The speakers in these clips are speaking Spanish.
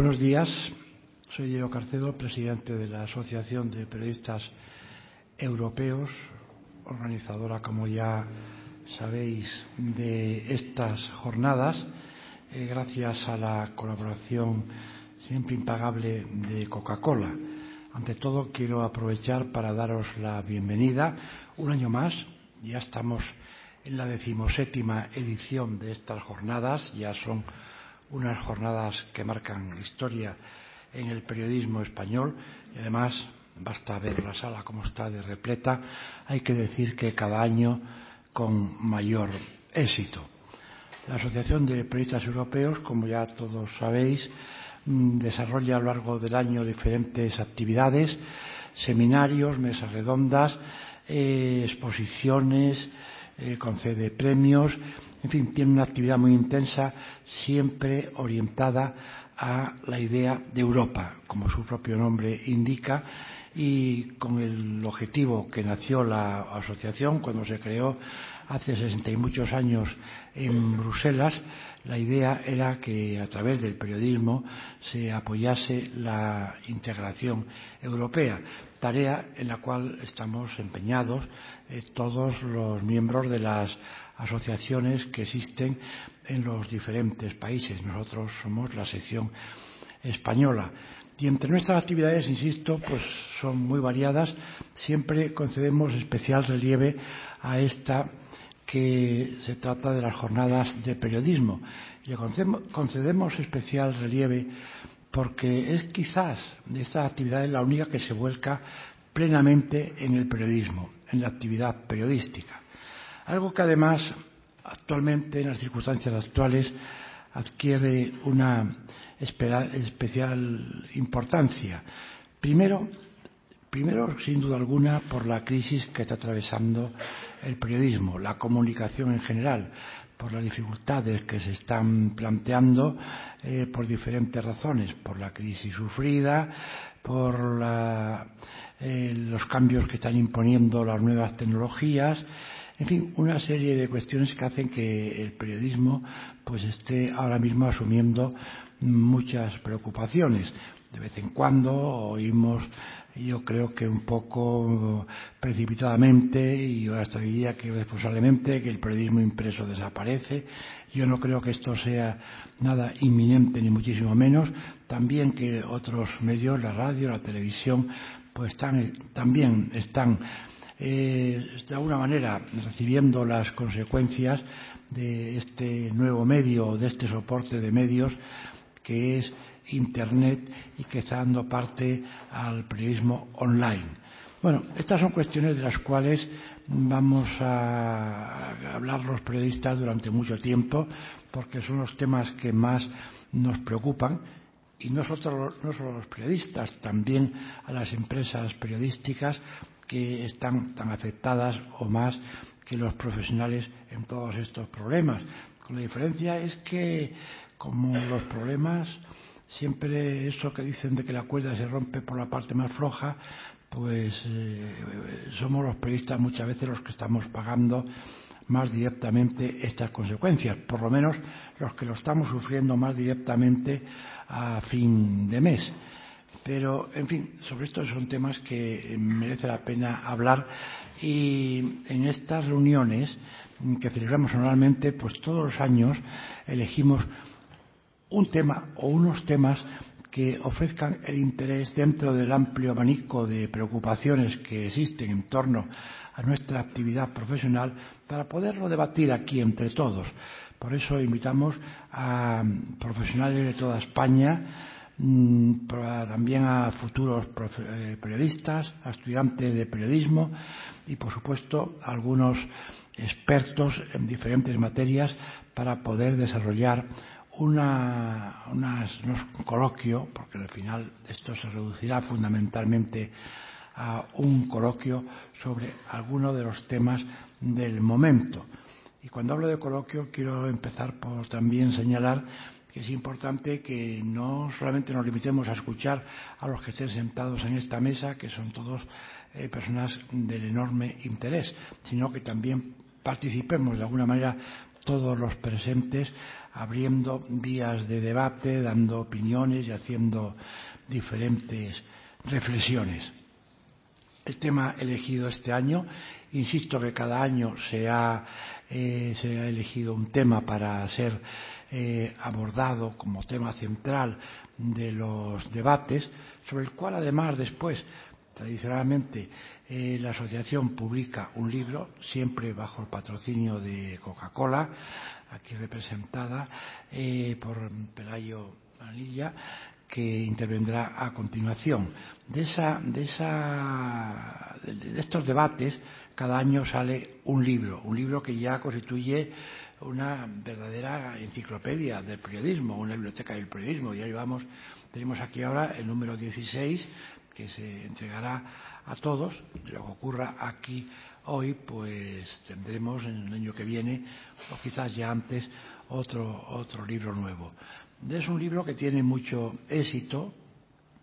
Buenos días. Soy Diego Carcedo, presidente de la Asociación de Periodistas Europeos, organizadora, como ya sabéis, de estas jornadas, eh, gracias a la colaboración siempre impagable de Coca-Cola. Ante todo, quiero aprovechar para daros la bienvenida un año más. Ya estamos en la decimoséptima edición de estas jornadas. Ya son unas jornadas que marcan historia en el periodismo español y además basta ver la sala como está de repleta. Hay que decir que cada año con mayor éxito. La Asociación de Periodistas Europeos, como ya todos sabéis, Mm, desarrolla a lo largo del año diferentes actividades, seminarios, mesas redondas, eh, exposiciones, eh, concede premios, en fin, tiene una actividad muy intensa, siempre orientada a la idea de Europa, como su propio nombre indica, y con el objetivo que nació la asociación cuando se creó hace sesenta y muchos años en Bruselas, la idea era que a través del periodismo se apoyase la integración europea, tarea en la cual estamos empeñados eh, todos los miembros de las asociaciones que existen en los diferentes países. Nosotros somos la sección española. Y entre nuestras actividades, insisto, pues son muy variadas. Siempre concedemos especial relieve a esta que se trata de las jornadas de periodismo. Le concedemos especial relieve porque es quizás de estas actividades la única que se vuelca plenamente en el periodismo, en la actividad periodística. Algo que además actualmente, en las circunstancias actuales, adquiere una especial importancia. Primero, Primero, sin duda alguna, por la crisis que está atravesando el periodismo, la comunicación en general, por las dificultades que se están planteando eh, por diferentes razones, por la crisis sufrida, por la, eh, los cambios que están imponiendo las nuevas tecnologías, en fin, una serie de cuestiones que hacen que el periodismo pues esté ahora mismo asumiendo muchas preocupaciones. De vez en cuando oímos yo creo que un poco precipitadamente y yo hasta diría que responsablemente que el periodismo impreso desaparece. Yo no creo que esto sea nada inminente ni muchísimo menos. También que otros medios, la radio, la televisión, pues están, también están eh, de alguna manera recibiendo las consecuencias de este nuevo medio, de este soporte de medios que es Internet y que está dando parte al periodismo online. Bueno, estas son cuestiones de las cuales vamos a hablar los periodistas durante mucho tiempo porque son los temas que más nos preocupan y no solo, no solo los periodistas, también a las empresas periodísticas que están tan afectadas o más que los profesionales en todos estos problemas. Con la diferencia es que como los problemas siempre eso que dicen de que la cuerda se rompe por la parte más floja, pues eh, somos los periodistas muchas veces los que estamos pagando más directamente estas consecuencias, por lo menos los que lo estamos sufriendo más directamente a fin de mes. Pero, en fin, sobre estos son temas que merece la pena hablar y en estas reuniones que celebramos anualmente, pues todos los años elegimos un tema o unos temas que ofrezcan el interés dentro del amplio abanico de preocupaciones que existen en torno a nuestra actividad profesional para poderlo debatir aquí entre todos. Por eso invitamos a profesionales de toda España, mm, también a futuros eh, periodistas, a estudiantes de periodismo y, por supuesto, a algunos expertos en diferentes materias para poder desarrollar una, unos coloquio, porque al final esto se reducirá fundamentalmente a un coloquio sobre alguno de los temas del momento. Y cuando hablo de coloquio quiero empezar por también señalar que es importante que no solamente nos limitemos a escuchar a los que estén sentados en esta mesa, que son todos eh, personas del enorme interés, sino que también participemos de alguna manera todos los presentes abriendo vías de debate, dando opiniones y haciendo diferentes reflexiones. El tema elegido este año, insisto que cada año se ha, eh, se ha elegido un tema para ser eh, abordado como tema central de los debates, sobre el cual además después, tradicionalmente, eh, la asociación publica un libro, siempre bajo el patrocinio de Coca-Cola, aquí representada eh, por Pelayo Manilla, que intervendrá a continuación. De, esa, de, esa, de estos debates, cada año sale un libro, un libro que ya constituye una verdadera enciclopedia del periodismo, una biblioteca del periodismo. Ya llevamos, tenemos aquí ahora el número 16 que se entregará a todos. Lo que ocurra aquí hoy, pues tendremos en el año que viene, o quizás ya antes, otro, otro libro nuevo. Es un libro que tiene mucho éxito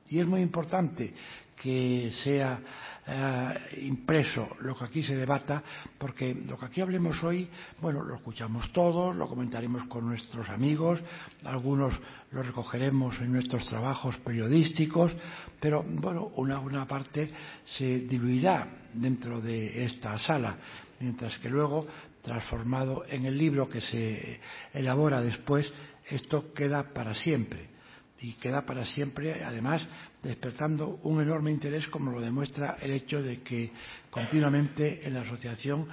y es muy importante que sea eh, impreso lo que aquí se debata, porque lo que aquí hablemos hoy, bueno, lo escuchamos todos, lo comentaremos con nuestros amigos, algunos lo recogeremos en nuestros trabajos periodísticos, pero bueno, una, parte se diluirá dentro de esta sala, mientras que luego, transformado en el libro que se elabora después, esto queda para siempre. Y queda para siempre, además, despertando un enorme interés, como lo demuestra el hecho de que continuamente en la asociación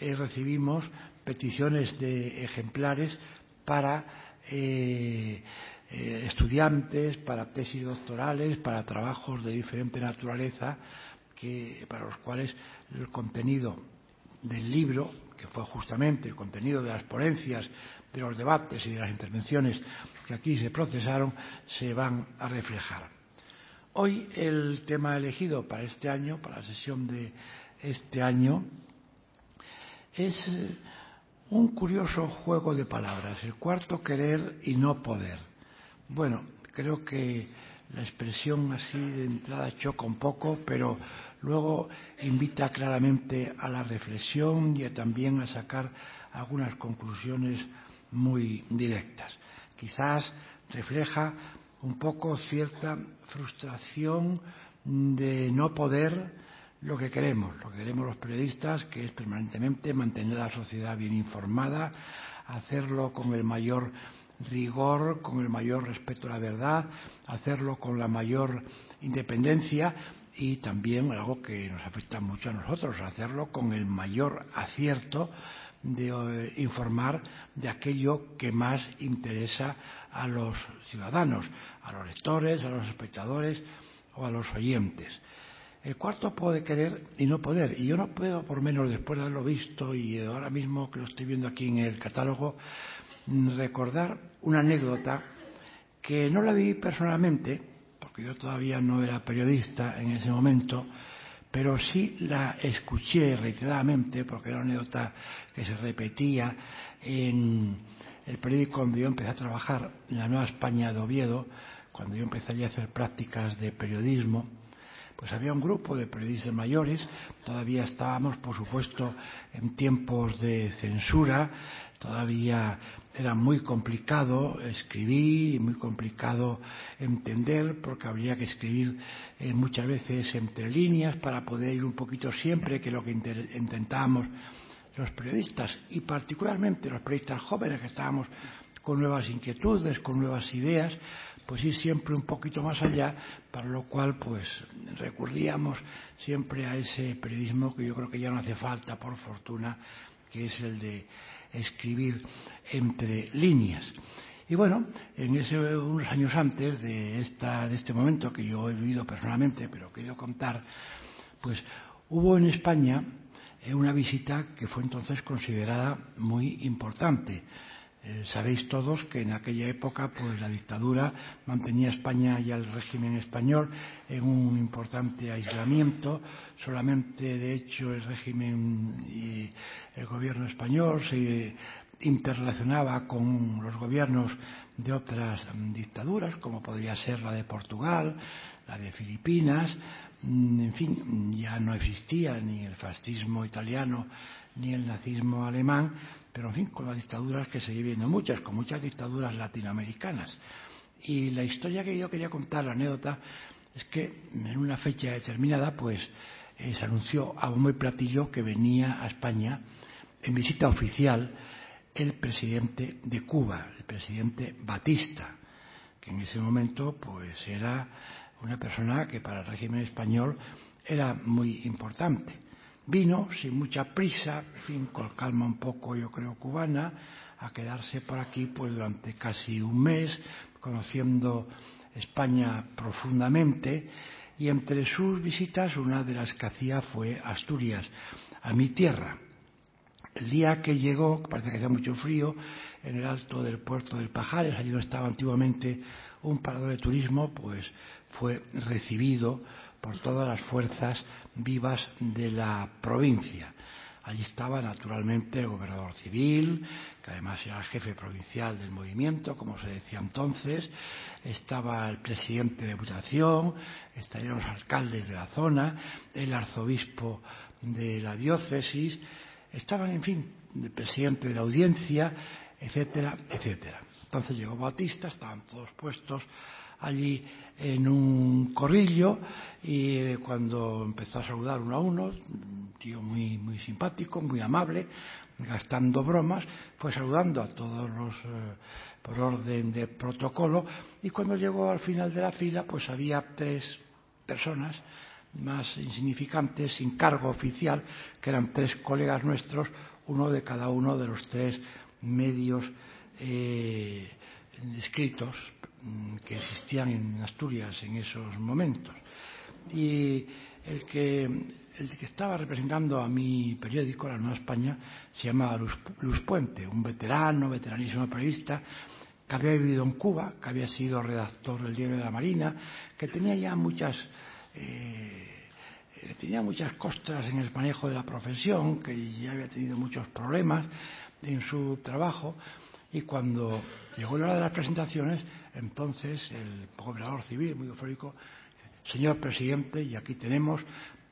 eh, recibimos peticiones de ejemplares para eh, eh, estudiantes, para tesis doctorales, para trabajos de diferente naturaleza, que, para los cuales el contenido del libro, que fue justamente el contenido de las ponencias de los debates y de las intervenciones que aquí se procesaron se van a reflejar. Hoy el tema elegido para este año, para la sesión de este año, es eh, un curioso juego de palabras, el cuarto querer y no poder. Bueno, creo que la expresión así de entrada choca un poco, pero luego invita claramente a la reflexión y también a sacar algunas conclusiones muy directas. Quizás refleja un poco cierta frustración de no poder lo que queremos, lo que queremos los periodistas, que es permanentemente mantener a la sociedad bien informada, hacerlo con el mayor rigor, con el mayor respeto a la verdad, hacerlo con la mayor independencia y también algo que nos afecta mucho a nosotros, hacerlo con el mayor acierto de eh, informar de aquello que más interesa a los ciudadanos, a los lectores, a los espectadores o a los oyentes. El cuarto puede querer y no poder. Y yo no puedo, por menos después de haberlo visto y ahora mismo que lo estoy viendo aquí en el catálogo, recordar una anécdota que no la vi personalmente, porque yo todavía no era periodista en ese momento, pero sí la escuché reiteradamente porque era una anécdota que se repetía en el periódico donde yo empecé a trabajar, en la Nueva España de Oviedo, cuando yo empezaría a hacer prácticas de periodismo, pues había un grupo de periodistas mayores, todavía estábamos, por supuesto, en tiempos de censura, todavía era muy complicado escribir y muy complicado entender porque habría que escribir eh, muchas veces entre líneas para poder ir un poquito siempre que lo que intentábamos los periodistas y particularmente los periodistas jóvenes que estábamos con nuevas inquietudes, con nuevas ideas, pues ir siempre un poquito más allá, para lo cual pues recurríamos siempre a ese periodismo que yo creo que ya no hace falta, por fortuna, que es el de escribir entre líneas. Y bueno, en ese, unos años antes de, esta, de este momento que yo he vivido personalmente, pero quiero contar, pues hubo en España eh, una visita que fue entonces considerada muy importante eh, sabéis todos que en aquella época pues la dictadura mantenía a España y al régimen español en un importante aislamiento. Solamente, de hecho, el régimen y el gobierno español se interrelacionaba con los gobiernos de otras dictaduras, como podría ser la de Portugal, la de Filipinas, mm, en fin, ya no existía ni el fascismo italiano ni el nazismo alemán, pero en fin, con las dictaduras que se viviendo muchas, con muchas dictaduras latinoamericanas. Y la historia que yo quería contar, la anécdota, es que en una fecha determinada, pues eh, se anunció a bombo y platillo que venía a España en visita oficial el presidente de Cuba, el presidente Batista, que en ese momento pues era una persona que para el régimen español era muy importante. Vino sin mucha prisa, fin, con calma un poco, yo creo, cubana, a quedarse por aquí pues durante casi un mes, conociendo España profundamente y entre sus visitas una de las que hacía fue Asturias, a mi tierra. El día que llegó, parece que hacía mucho frío, en el alto del puerto del Pajares, allí donde estaba antiguamente un parador de turismo, pues fue recibido por todas las fuerzas vivas de la provincia. Allí estaba naturalmente el gobernador civil, que además era el jefe provincial del movimiento, como se decía entonces, estaba el presidente de Diputación, estaban los alcaldes de la zona, el arzobispo de la diócesis, estaban, en fin, el presidente de la audiencia, etcétera, etcétera. Entonces llegó Batista, estaban todos puestos allí en un corrillo y eh, cuando empezó a saludar uno a uno, un tío muy, muy simpático, muy amable, gastando bromas, fue saludando a todos los eh, por orden de protocolo y cuando llegó al final de la fila pues había tres personas más insignificantes sin cargo oficial que eran tres colegas nuestros uno de cada uno de los tres medios eh, escritos que existían en Asturias en esos momentos. Y el que, el que estaba representando a mi periódico, La Nueva España, se llamaba Luz, Puente, un veterano, veteranísimo periodista, que había vivido en Cuba, que había sido redactor del Diario de la Marina, que tenía ya muchas. Eh, tenía muchas costras en el manejo de la profesión, que ya había tenido muchos problemas en su trabajo, y cuando llegó la hora de las presentaciones, entonces el gobernador civil, muy eufórico, señor presidente, y aquí tenemos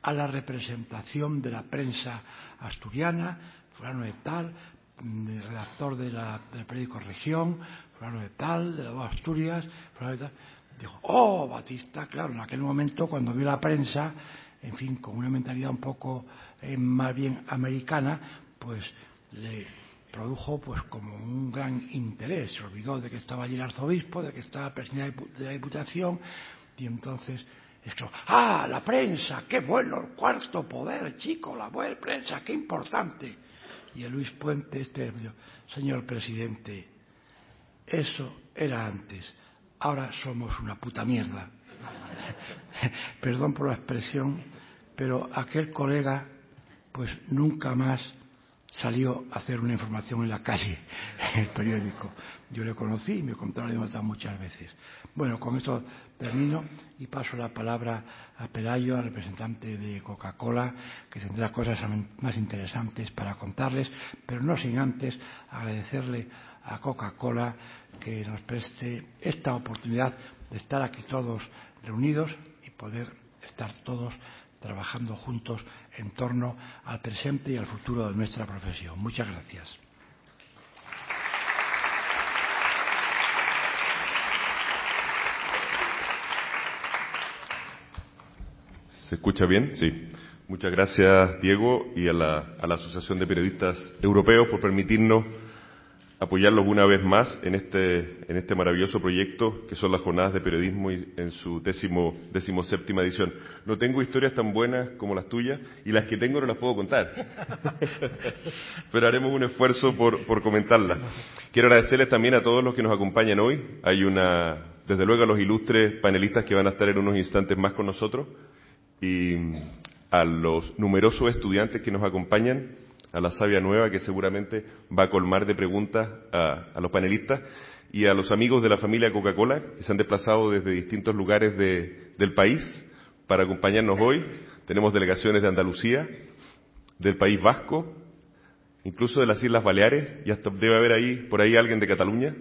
a la representación de la prensa asturiana, fulano de tal, redactor de la, del periódico Región, fulano de tal, de la voz Asturias, fulano de tal. Dijo, oh, Batista, claro, en aquel momento cuando vio la prensa, en fin, con una mentalidad un poco eh, más bien americana, pues le produjo pues como un gran interés. Se olvidó de que estaba allí el arzobispo, de que estaba presidente de la Diputación, y entonces esto, ¡ah, la prensa! ¡Qué bueno! El cuarto poder, chico, la buena prensa, qué importante. Y el Luis Puente, este, señor presidente, eso era antes, ahora somos una puta mierda. Perdón por la expresión, pero aquel colega, pues nunca más salió a hacer una información en la calle, en el periódico. Yo le conocí y me contaron la muchas veces. Bueno, con esto termino y paso la palabra a Pelayo, al representante de Coca-Cola, que tendrá cosas más interesantes para contarles, pero no sin antes agradecerle a Coca-Cola que nos preste esta oportunidad de estar aquí todos reunidos y poder estar todos trabajando juntos en torno al presente y al futuro de nuestra profesión. Muchas gracias. ¿Se escucha bien? Sí. Muchas gracias, Diego, y a la, a la Asociación de Periodistas Europeos por permitirnos apoyarlos una vez más en este, en este maravilloso proyecto que son las jornadas de periodismo en su décimo, décimo séptima edición. No tengo historias tan buenas como las tuyas y las que tengo no las puedo contar. Pero haremos un esfuerzo por, por comentarlas. Quiero agradecerles también a todos los que nos acompañan hoy. Hay una, desde luego a los ilustres panelistas que van a estar en unos instantes más con nosotros y a los numerosos estudiantes que nos acompañan a la sabia nueva que seguramente va a colmar de preguntas a, los panelistas y a los amigos de la familia Coca-Cola que se han desplazado desde distintos lugares del país para acompañarnos hoy. Tenemos delegaciones de Andalucía, del País Vasco, incluso de las Islas Baleares, y hasta debe haber ahí, por ahí alguien de Cataluña,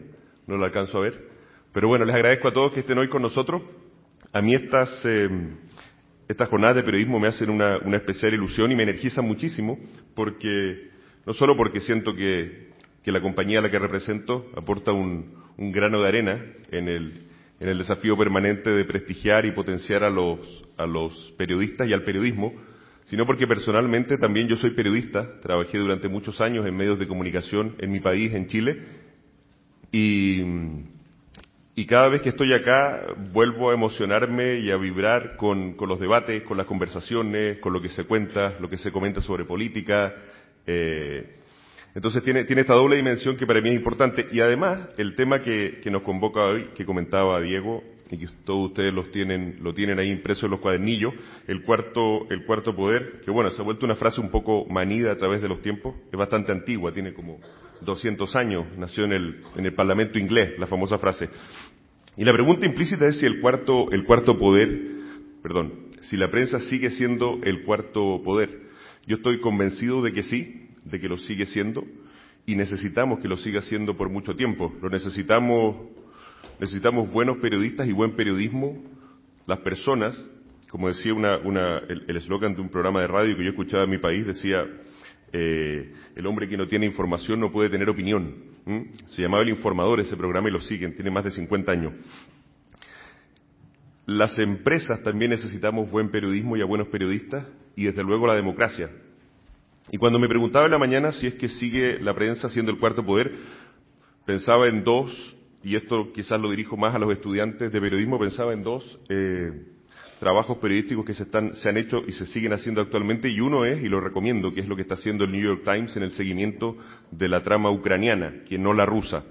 no lo alcanzo a ver. Pero bueno, les agradezco a todos que estén hoy con nosotros. A mí estas, eh, estas jornadas de periodismo me hacen una, una especial ilusión y me energizan muchísimo porque, no solo porque siento que, que la compañía a la que represento aporta un, un grano de arena en el, en el desafío permanente de prestigiar y potenciar a los, a los periodistas y al periodismo, sino porque personalmente también yo soy periodista, trabajé durante muchos años en medios de comunicación en mi país, en Chile, y, y cada vez que estoy acá vuelvo a emocionarme y a vibrar con, con, los debates, con las conversaciones, con lo que se cuenta, lo que se comenta sobre política. Eh, entonces tiene, tiene esta doble dimensión que para mí es importante. Y además, el tema que, que nos convoca hoy, que comentaba Diego, y que todos ustedes los tienen, lo tienen ahí impreso en los cuadernillos, el cuarto, el cuarto poder, que bueno, se ha vuelto una frase un poco manida a través de los tiempos, es bastante antigua, tiene como 200 años, nació en el, en el Parlamento inglés, la famosa frase. Y la pregunta implícita es si el cuarto, el cuarto poder, perdón, si la prensa sigue siendo el cuarto poder. Yo estoy convencido de que sí, de que lo sigue siendo, y necesitamos que lo siga siendo por mucho tiempo. Lo necesitamos necesitamos buenos periodistas y buen periodismo. Las personas, como decía una, una, el eslogan de un programa de radio que yo escuchaba en mi país, decía, eh, el hombre que no tiene información no puede tener opinión. Se llamaba El Informador ese programa y lo siguen, tiene más de 50 años. Las empresas también necesitamos buen periodismo y a buenos periodistas y desde luego la democracia. Y cuando me preguntaba en la mañana si es que sigue la prensa siendo el cuarto poder, pensaba en dos y esto quizás lo dirijo más a los estudiantes de periodismo, pensaba en dos eh, trabajos periodísticos que se, están, se han hecho y se siguen haciendo actualmente, y uno es, y lo recomiendo, que es lo que está haciendo el New York Times en el seguimiento de la trama ucraniana, que no la rusa.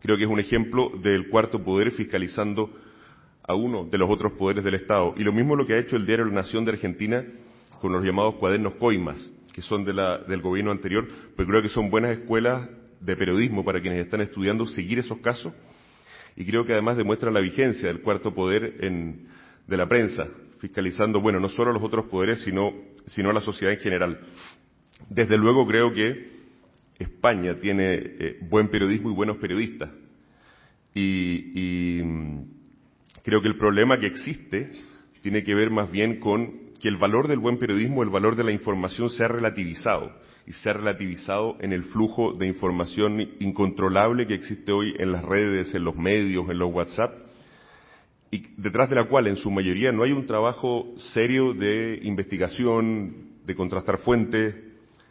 Creo que es un ejemplo del cuarto poder fiscalizando a uno de los otros poderes del Estado. Y lo mismo lo que ha hecho el diario La Nación de Argentina con los llamados cuadernos Coimas, que son de la, del gobierno anterior, pero creo que son buenas escuelas de periodismo para quienes están estudiando seguir esos casos y creo que además demuestra la vigencia del cuarto poder en, de la prensa, fiscalizando, bueno, no solo a los otros poderes, sino, sino a la sociedad en general. Desde luego creo que España tiene eh, buen periodismo y buenos periodistas. Y, mm, creo que el problema que existe tiene que ver más bien con que el valor del buen periodismo, el valor de la información se ha relativizado y se ha relativizado en el flujo de información incontrolable que existe hoy en las redes, en los medios, en los WhatsApp, y detrás de la cual en su mayoría no hay un trabajo serio de investigación, de contrastar fuentes,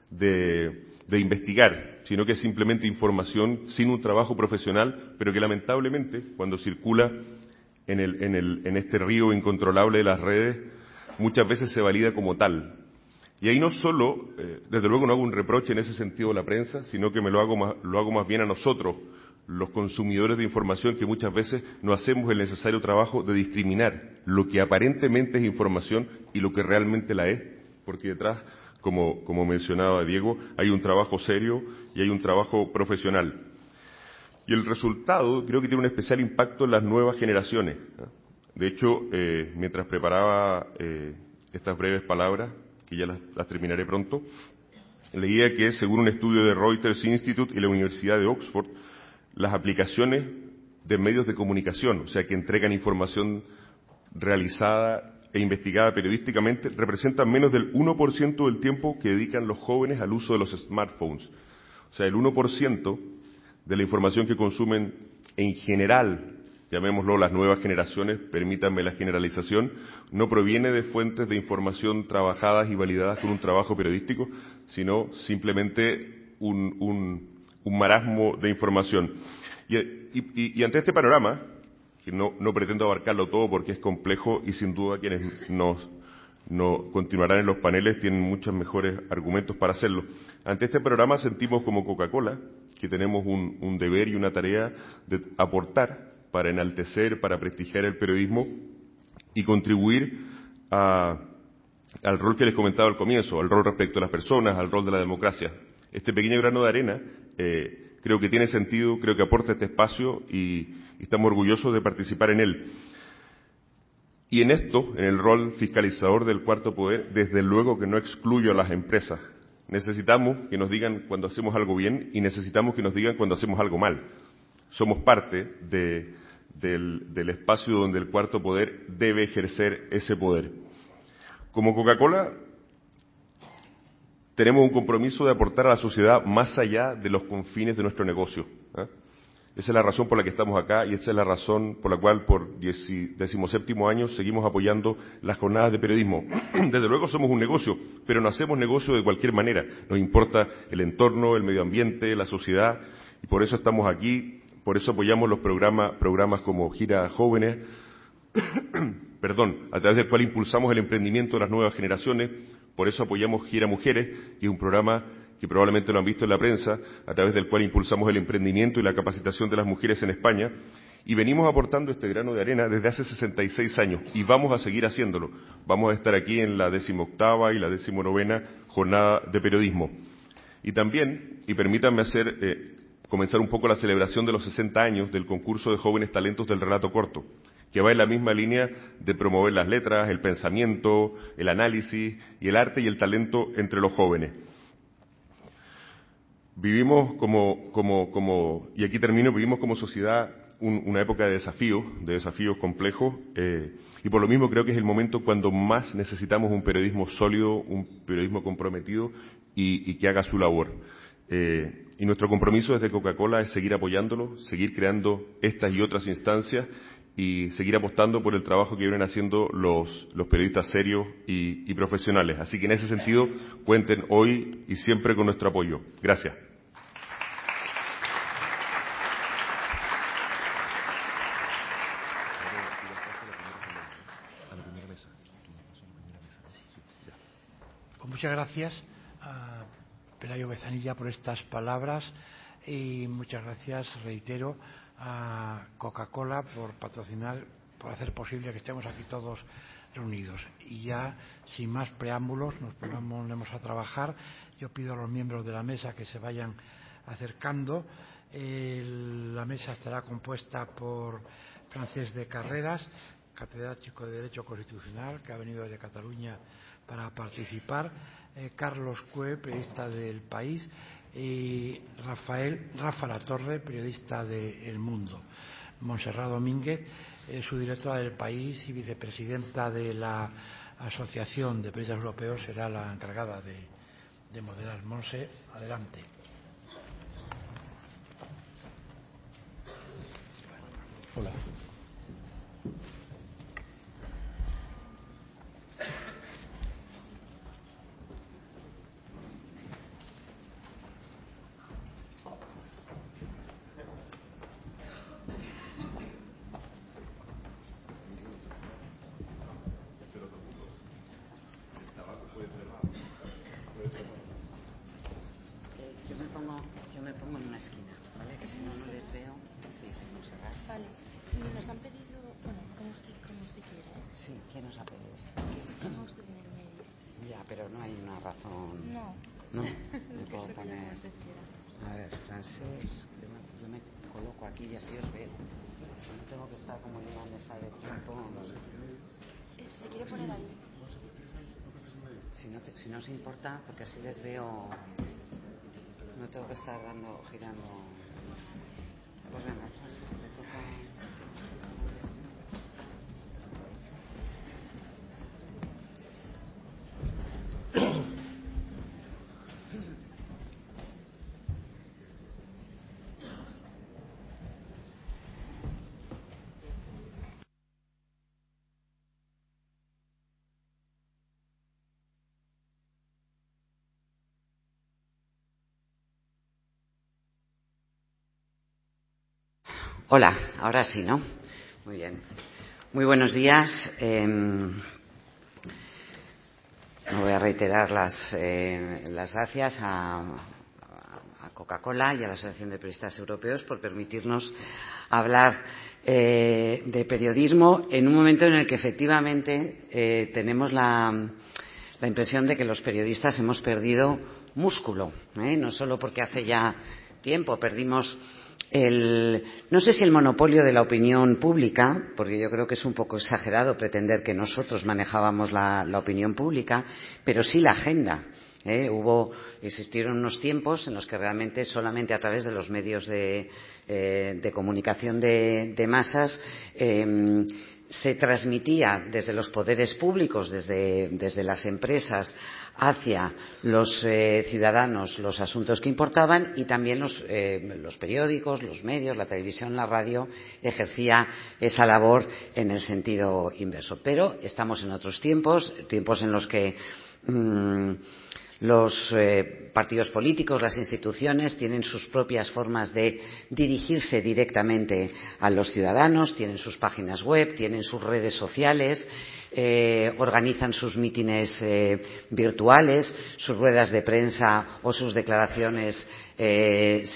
de, de investigar, sino que es simplemente información sin un trabajo profesional, pero que lamentablemente cuando circula en, el, en, el, en este río incontrolable de las redes, muchas veces se valida como tal, y ahí no solo, eh, desde luego no hago un reproche en ese sentido a la prensa, sino que me lo hago, más, lo hago más bien a nosotros, los consumidores de información, que muchas veces no hacemos el necesario trabajo de discriminar lo que aparentemente es información y lo que realmente la es, porque detrás, como, como mencionaba Diego, hay un trabajo serio y hay un trabajo profesional. Y el resultado creo que tiene un especial impacto en las nuevas generaciones. De hecho, eh, mientras preparaba eh, estas breves palabras, que ya las terminaré pronto, leía que según un estudio de Reuters Institute y la Universidad de Oxford, las aplicaciones de medios de comunicación, o sea, que entregan información realizada e investigada periodísticamente, representan menos del 1% del tiempo que dedican los jóvenes al uso de los smartphones. O sea, el 1% de la información que consumen en general llamémoslo las nuevas generaciones, permítanme la generalización, no proviene de fuentes de información trabajadas y validadas con un trabajo periodístico, sino simplemente un, un, un marasmo de información. Y, y, y, ante este panorama, que no, no, pretendo abarcarlo todo porque es complejo y sin duda quienes nos, no continuarán en los paneles tienen muchos mejores argumentos para hacerlo. Ante este panorama sentimos como Coca-Cola que tenemos un, un deber y una tarea de aportar para enaltecer, para prestigiar el periodismo y contribuir a, al rol que les comentaba al comienzo, al rol respecto a las personas, al rol de la democracia. Este pequeño grano de arena eh, creo que tiene sentido, creo que aporta este espacio y, estamos orgullosos de participar en él. Y en esto, en el rol fiscalizador del cuarto poder, desde luego que no excluyo a las empresas. Necesitamos que nos digan cuando hacemos algo bien y necesitamos que nos digan cuando hacemos algo mal. Somos parte de, del, del espacio donde el cuarto poder debe ejercer ese poder. Como Coca-Cola tenemos un compromiso de aportar a la sociedad más allá de los confines de nuestro negocio. ¿eh? Esa es la razón por la que estamos acá y esa es la razón por la cual por decimoséptimo año seguimos apoyando las jornadas de periodismo. Desde luego somos un negocio, pero no hacemos negocio de cualquier manera. Nos importa el entorno, el medio ambiente, la sociedad y por eso estamos aquí, por eso apoyamos los programas, programas como Gira Jóvenes, perdón, a través del cual impulsamos el emprendimiento de las nuevas generaciones, por eso apoyamos Gira Mujeres, que es un programa que probablemente lo han visto en la prensa, a través del cual impulsamos el emprendimiento y la capacitación de las mujeres en España, y venimos aportando este grano de arena desde hace 66 años y vamos a seguir haciéndolo. Vamos a estar aquí en la decimoctava y la decimonovena jornada de periodismo. Y también, y permítanme hacer, eh, comenzar un poco la celebración de los 60 años del concurso de jóvenes talentos del relato corto, que va en la misma línea de promover las letras, el pensamiento, el análisis y el arte y el talento entre los jóvenes. Vivimos como, como, como, y aquí termino, vivimos como sociedad un, una época de desafíos, de desafíos complejos, eh, y por lo mismo creo que es el momento cuando más necesitamos un periodismo sólido, un periodismo comprometido y, y que haga su labor. Eh, y nuestro compromiso desde Coca-Cola es seguir apoyándolo, seguir creando estas y otras instancias y seguir apostando por el trabajo que vienen haciendo los, los periodistas serios y, profesionales. Así que en ese sentido cuenten hoy y siempre con nuestro apoyo. Gracias. Pues muchas gracias Pelayo Bezanilla por estas palabras y muchas gracias, reitero, a Coca-Cola por patrocinar, por hacer posible que estemos aquí todos reunidos. Y ya, sin más preámbulos, nos ponemos a trabajar. Yo pido a los miembros de la mesa que se vayan acercando. El, la mesa estará compuesta por Francés de Carreras, catedrático de Derecho Constitucional, que ha venido desde Cataluña para participar, eh, Carlos Cue, periodista del País, y Rafael Rafa La Torre, periodista de El Mundo. Montserrat Domínguez, eh, su directora del país y vicepresidenta de la Asociación de Periodistas Europeos, será la encargada de, de moderar. Monse, adelante. Hola. aquí y así os veo. Si no tengo que estar como en una mesa de tiempo. ¿Se quiere poner ahí? Si no, te, si no os importa, porque así les veo. No tengo que estar dando, girando. Pues venga, Francis, te toca. Hola, ahora sí, ¿no? Muy bien. Muy buenos días. No voy a reiterar las, las gracias a, a Coca-Cola y a la Asociación de Periodistas Europeos por permitirnos hablar eh, de periodismo en un momento en el que efectivamente eh, tenemos la, impresión de que los periodistas hemos perdido músculo, ¿eh? no solo porque hace ya tiempo perdimos no sé si el monopolio de la opinión pública, porque yo creo que es un poco exagerado pretender que nosotros manejábamos la, opinión pública, pero sí la agenda. ¿eh? Hubo, existieron unos tiempos en los que realmente solamente a través de los medios de, eh, comunicación de, masas eh, se transmitía desde los poderes públicos, desde, las empresas, hacia los eh, ciudadanos los asuntos que importaban y también los, eh, los, periódicos, los medios, la televisión, la radio ejercía esa labor en el sentido inverso. Pero estamos en otros tiempos, tiempos en los que mmm, los eh, partidos políticos, las instituciones tienen sus propias formas de dirigirse directamente a los ciudadanos, tienen sus páginas web, tienen sus redes sociales, eh, organizan sus mítines eh, virtuales, sus ruedas de prensa o sus declaraciones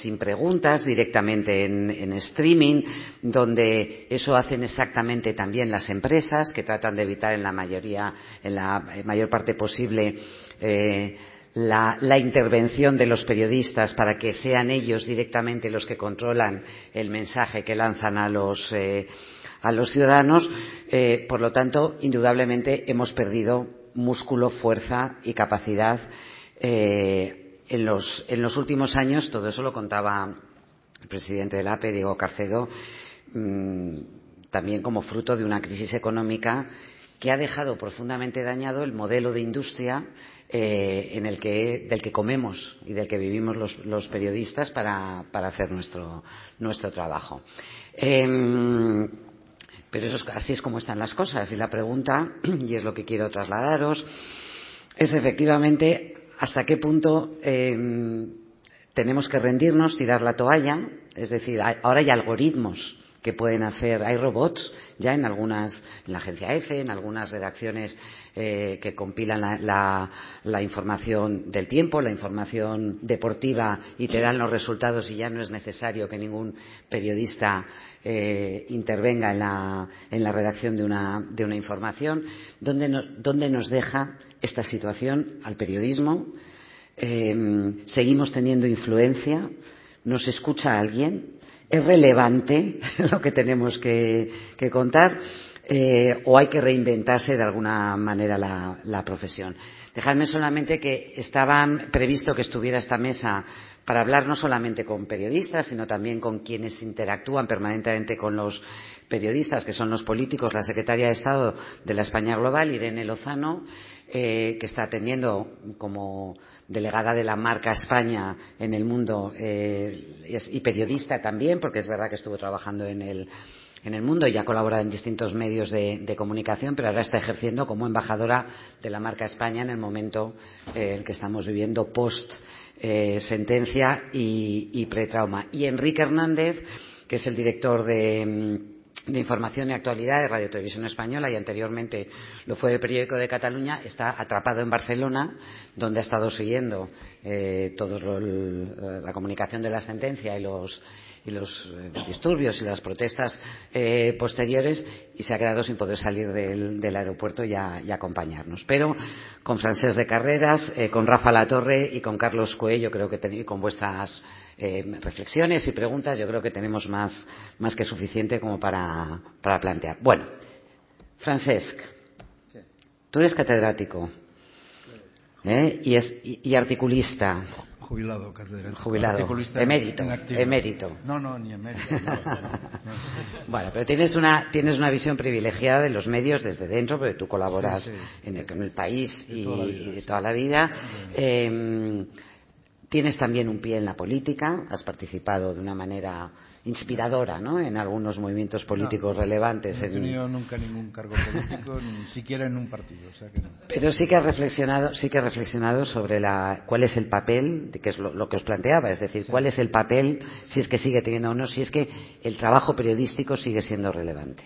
sin preguntas directamente en, streaming, donde eso hacen exactamente también las empresas que tratan de evitar en la mayoría, en la mayor parte posible, la, intervención de los periodistas para que sean ellos directamente los que controlan el mensaje que lanzan a los, eh, ciudadanos. Eh, por lo tanto, indudablemente hemos perdido músculo, fuerza y capacidad eh, en, los, últimos años. Todo eso lo contaba el presidente del APE, Diego Carcedo, mmm, también como fruto de una crisis económica que ha dejado profundamente dañado el modelo de industria en el que, del que comemos y del que vivimos los, periodistas para, para, hacer nuestro, nuestro trabajo. Eh, pero eso es, así es como están las cosas. Y la pregunta, y es lo que quiero trasladaros, es efectivamente hasta qué punto eh, tenemos que rendirnos, tirar la toalla. Es decir, ahora hay algoritmos que pueden hacer. Hay robots ya en algunas, en la agencia EFE, en algunas redacciones eh, que compilan la, información del tiempo, la información deportiva y te dan los resultados y ya no es necesario que ningún periodista eh, intervenga en la, en la redacción de una, de una información. ¿Dónde, no, ¿Dónde nos deja esta situación al periodismo? Eh, ¿Seguimos teniendo influencia? ¿Nos escucha alguien? Es relevante lo que tenemos que, contar eh, o hay que reinventarse de alguna manera la, la profesión. Dejadme solamente que estaban previsto que estuviera esta mesa para hablar no solamente con periodistas, sino también con quienes interactúan permanentemente con los periodistas, que son los políticos, la secretaria de Estado de la España Global, Irene Lozano, que está atendiendo como delegada de la marca España en el mundo eh, y periodista también, porque es verdad que estuvo trabajando en el, en mundo y ha colaborado en distintos medios de, comunicación, pero ahora está ejerciendo como embajadora de la marca España en el momento eh, que estamos viviendo post eh, sentencia y, y pretrauma. Y Enrique Hernández, que es el director de de Información y Actualidad de Radio Televisión Española y anteriormente lo fue del Periódico de Cataluña, está atrapado en Barcelona, donde ha estado siguiendo eh, toda la comunicación de la sentencia y los, y los eh, disturbios y las protestas eh, posteriores y se ha quedado sin poder salir del, del aeropuerto y, acompañarnos. Pero con Francés de Carreras, eh, con Rafa Latorre y con Carlos Cuello, creo que con vuestras eh, reflexiones y preguntas, yo creo que tenemos más, más que suficiente como para, para plantear. Bueno, Francesc, tú eres catedrático y, es, y, y articulista. Jubilado, catedrático. Jubilado. Emérito. Emérito. No, no, ni emérito. No, no, no. bueno, pero tienes una, tienes una visión privilegiada de los medios desde dentro, porque tú colaboras Sí, sí. En, el, en, el, país De y, toda la vida, y de toda la vida. Eh, tienes también un pie en la política, has participado de una manera inspiradora ¿no? en algunos movimientos políticos no, relevantes. No he en... tenido nunca ningún cargo político, ni siquiera en un partido. O sea que no. Pero sí que has reflexionado, sí que has reflexionado sobre la, cuál es el papel, que es lo, lo que os planteaba, es decir, sí. cuál es el papel, si es que sigue teniendo o no, si es que el trabajo periodístico sigue siendo relevante.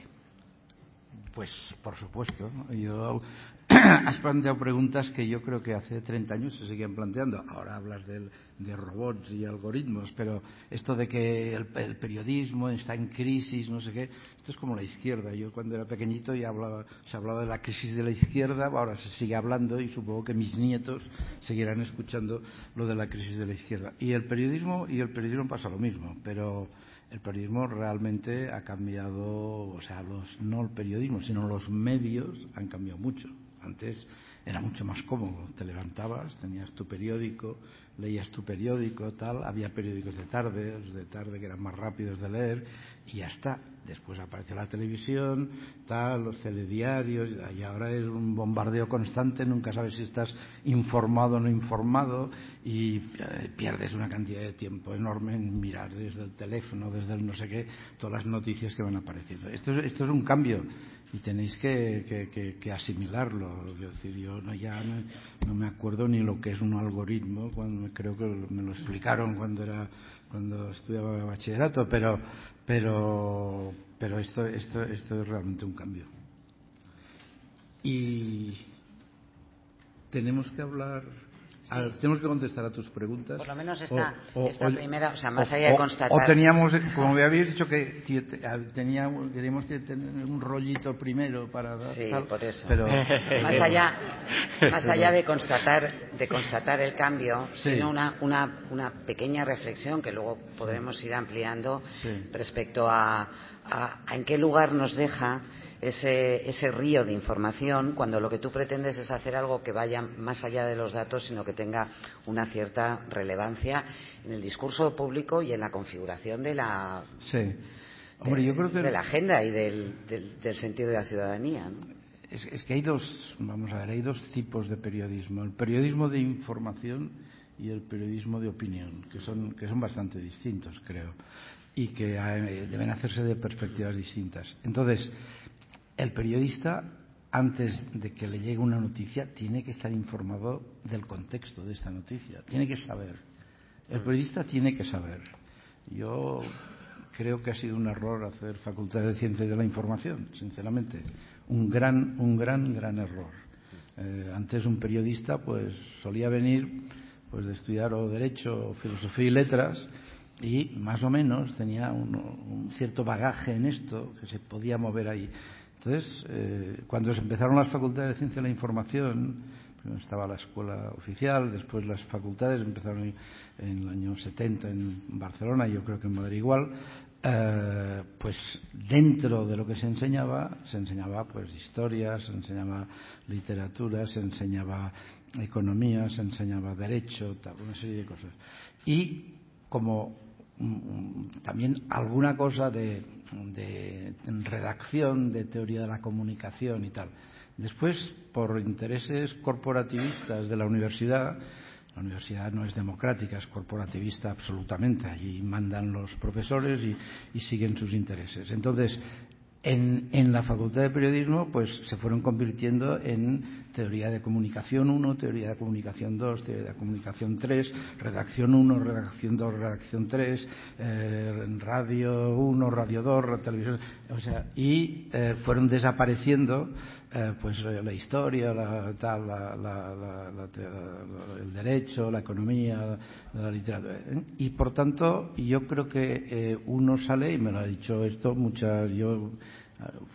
Pues, por supuesto. Yo has planteado preguntas que yo creo que hace 30 años se seguían planteando. Ahora hablas del, de robots y algoritmos, pero esto de que el, el, periodismo está en crisis, no sé qué, esto es como la izquierda. Yo cuando era pequeñito ya hablaba, se hablaba de la crisis de la izquierda, ahora se sigue hablando y supongo que mis nietos seguirán escuchando lo de la crisis de la izquierda. Y el periodismo, y el periodismo pasa lo mismo, pero el periodismo realmente ha cambiado, o sea, los, no el periodismo, sino los medios han cambiado mucho. Antes era mucho más cómodo. Te levantabas, tenías tu periódico, leías tu periódico, tal, había periódicos de tarde, los de tarde que eran más rápidos de leer, y ya está. Después apareció la televisión, tal, los telediarios, y ahora es un bombardeo constante, nunca sabes si estás informado o no informado, y eh, pierdes una cantidad de tiempo enorme en mirar desde el teléfono, desde el no sé qué, todas las noticias que van apareciendo. Esto es, esto es un cambio y tenéis que, que, asimilarlo. Es decir, yo no, ya no, me acuerdo ni lo que es un algoritmo, cuando creo que me lo explicaron cuando era cuando estudiaba bachillerato, pero pero pero esto esto esto es realmente un cambio. Y tenemos que hablar Sí. Tenemos que contestar a tus preguntas. Por lo menos esta, o, o, esta o, primera, o sea, más allá de constatar. O teníamos, como me habéis dicho, que teníamos, queríamos que tener un rollito primero para dar. Sí, tal, por eso. Pero, más allá, más allá de constatar, de constatar el cambio, Sí. sino una, una, una pequeña reflexión que luego podremos ir ampliando Sí. respecto a, a, a en qué lugar nos deja ese, ese río de información cuando lo que tú pretendes es hacer algo que vaya más allá de los datos, sino que tenga una cierta relevancia en el discurso público y en la configuración de la, agenda y del, sentido de la ciudadanía. es, que hay dos, vamos a ver, hay dos tipos de periodismo. El periodismo de información y el periodismo de opinión, que son, que son bastante distintos, creo, y que eh, deben hacerse de perspectivas distintas. Entonces, el periodista, antes de que le llegue una noticia, tiene que estar informado del contexto de esta noticia, tiene que saber. El periodista tiene que saber. Yo creo que ha sido un error hacer facultad de ciencias de la información, sinceramente. Un gran, un gran, gran error. Eh, antes un periodista pues solía venir pues de estudiar o derecho filosofía y letras y más o menos tenía un, un cierto bagaje en esto que se podía mover ahí. Entonces, eh, cuando se empezaron las facultades de ciencia de la información, estaba la escuela oficial, después las facultades empezaron en el año 70 en Barcelona, yo creo que en Madrid igual, eh, pues dentro de lo que se enseñaba, se enseñaba pues historia, se enseñaba literatura, se enseñaba economía, se enseñaba derecho, una serie de cosas. Y como también alguna cosa de, de redacción, de teoría de la comunicación y tal. Después, por intereses corporativistas de la universidad, la universidad no es democrática, es corporativista absolutamente. Allí mandan los profesores y, y siguen sus intereses. Entonces, en, en, la Facultad de Periodismo pues se fueron convirtiendo en teoría de comunicación 1, teoría de comunicación 2, teoría de comunicación 3, redacción 1, redacción 2, redacción 3, eh, radio 1, radio 2, televisión, o sea, y eh, fueron desapareciendo eh, pues la historia, la, tal, la, la, el derecho, la economía, la literatura. Y por tanto, yo creo que eh, uno sale, y me lo ha dicho esto muchas, yo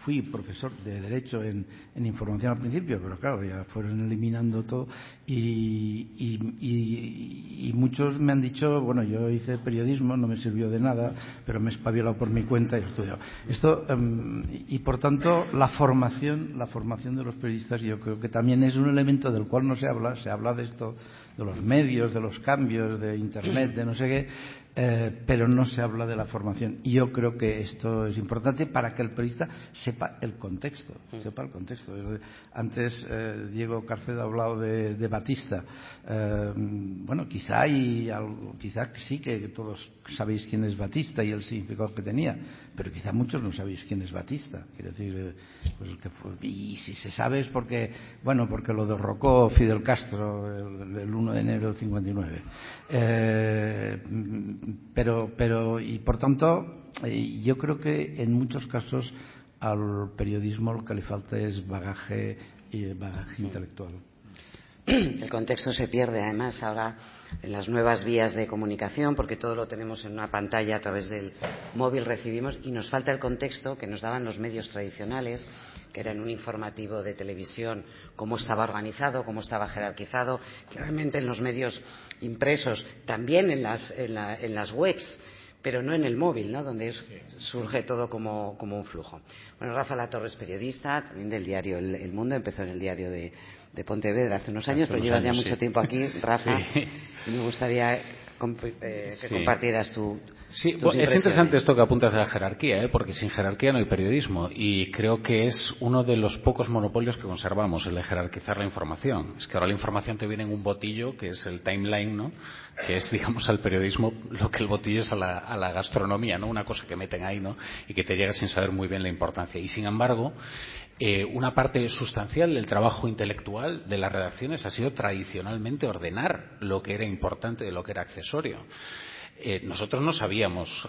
fui profesor de Derecho en, información al principio, pero claro, ya fueron eliminando todo y, y, y, y, muchos me han dicho, bueno, yo hice periodismo, no me sirvió de nada, pero me he espabilado por mi cuenta y he estudiado. Esto, um, y por tanto, la formación, la formación de los periodistas yo creo que también es un elemento del cual no se habla, se habla de esto, de los medios, de los cambios, de Internet, de no sé qué, pero no se habla de la formación. Y yo creo que esto es importante para que el periodista sepa el contexto, sepa el contexto. Antes eh, Diego Carcedo ha hablado de, Batista. Eh, bueno, quizá hay algo, quizá sí que todos sabéis quién es Batista y el significado que tenía, pero quizá muchos no sabéis quién es Batista. Quiero decir, pues que fue, y si se sabe es porque, bueno, porque lo derrocó Fidel Castro el, el 1 de enero del 59. Eh, pero, pero, y por tanto, eh, yo creo que en muchos casos al periodismo lo que le falta es bagaje y bagaje intelectual. El contexto se pierde, además, ahora en las nuevas vías de comunicación, porque todo lo tenemos en una pantalla a través del móvil, recibimos, y nos falta el contexto que nos daban los medios tradicionales, que era en un informativo de televisión, cómo estaba organizado, cómo estaba jerarquizado, que realmente en los medios impresos, también en las, en la, en las webs, pero no en el móvil, ¿no? donde surge todo como, un flujo. Bueno, Rafa La Torre es periodista, también del diario el Mundo, empezó en el diario de, de Pontevedra hace unos años, Hace pero unos llevas ya mucho sí. tiempo aquí, Rafa, Sí. y me gustaría eh, que Sí. compartieras tu. Sí, tus es interesante esto que apuntas de la jerarquía, ¿eh? porque sin jerarquía no hay periodismo y creo que es uno de los pocos monopolios que conservamos, el de jerarquizar la información. Es que ahora la información te viene en un botillo, que es el timeline, ¿no? que es, digamos, al periodismo lo que el botillo es a la, a la gastronomía, ¿no? una cosa que meten ahí ¿no? y que te llega sin saber muy bien la importancia. Y sin embargo, una parte sustancial del trabajo intelectual de las redacciones ha sido tradicionalmente ordenar lo que era importante de lo que era accesorio. Eh, nosotros no sabíamos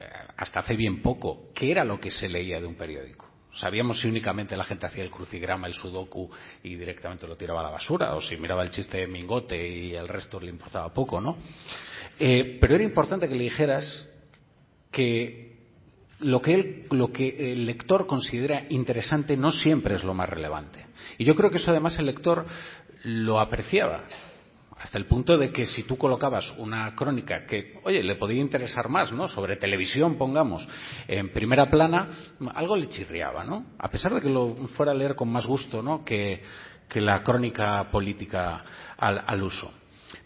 eh, hasta hace bien poco qué era lo que se leía de un periódico. Sabíamos si únicamente la gente hacía el crucigrama, el sudoku y directamente lo tiraba a la basura, o si miraba el chiste de Mingote y el resto le importaba poco, ¿no? Eh, pero era importante que le dijeras que lo que, él, lo que el lector considera interesante no siempre es lo más relevante. Y yo creo que eso además el lector lo apreciaba. Hasta el punto de que si tú colocabas una crónica que, oye, le podía interesar más, ¿no? Sobre televisión, pongamos, en primera plana, algo le chirriaba, ¿no? A pesar de que lo fuera a leer con más gusto, ¿no? Que, que la crónica política al, al uso.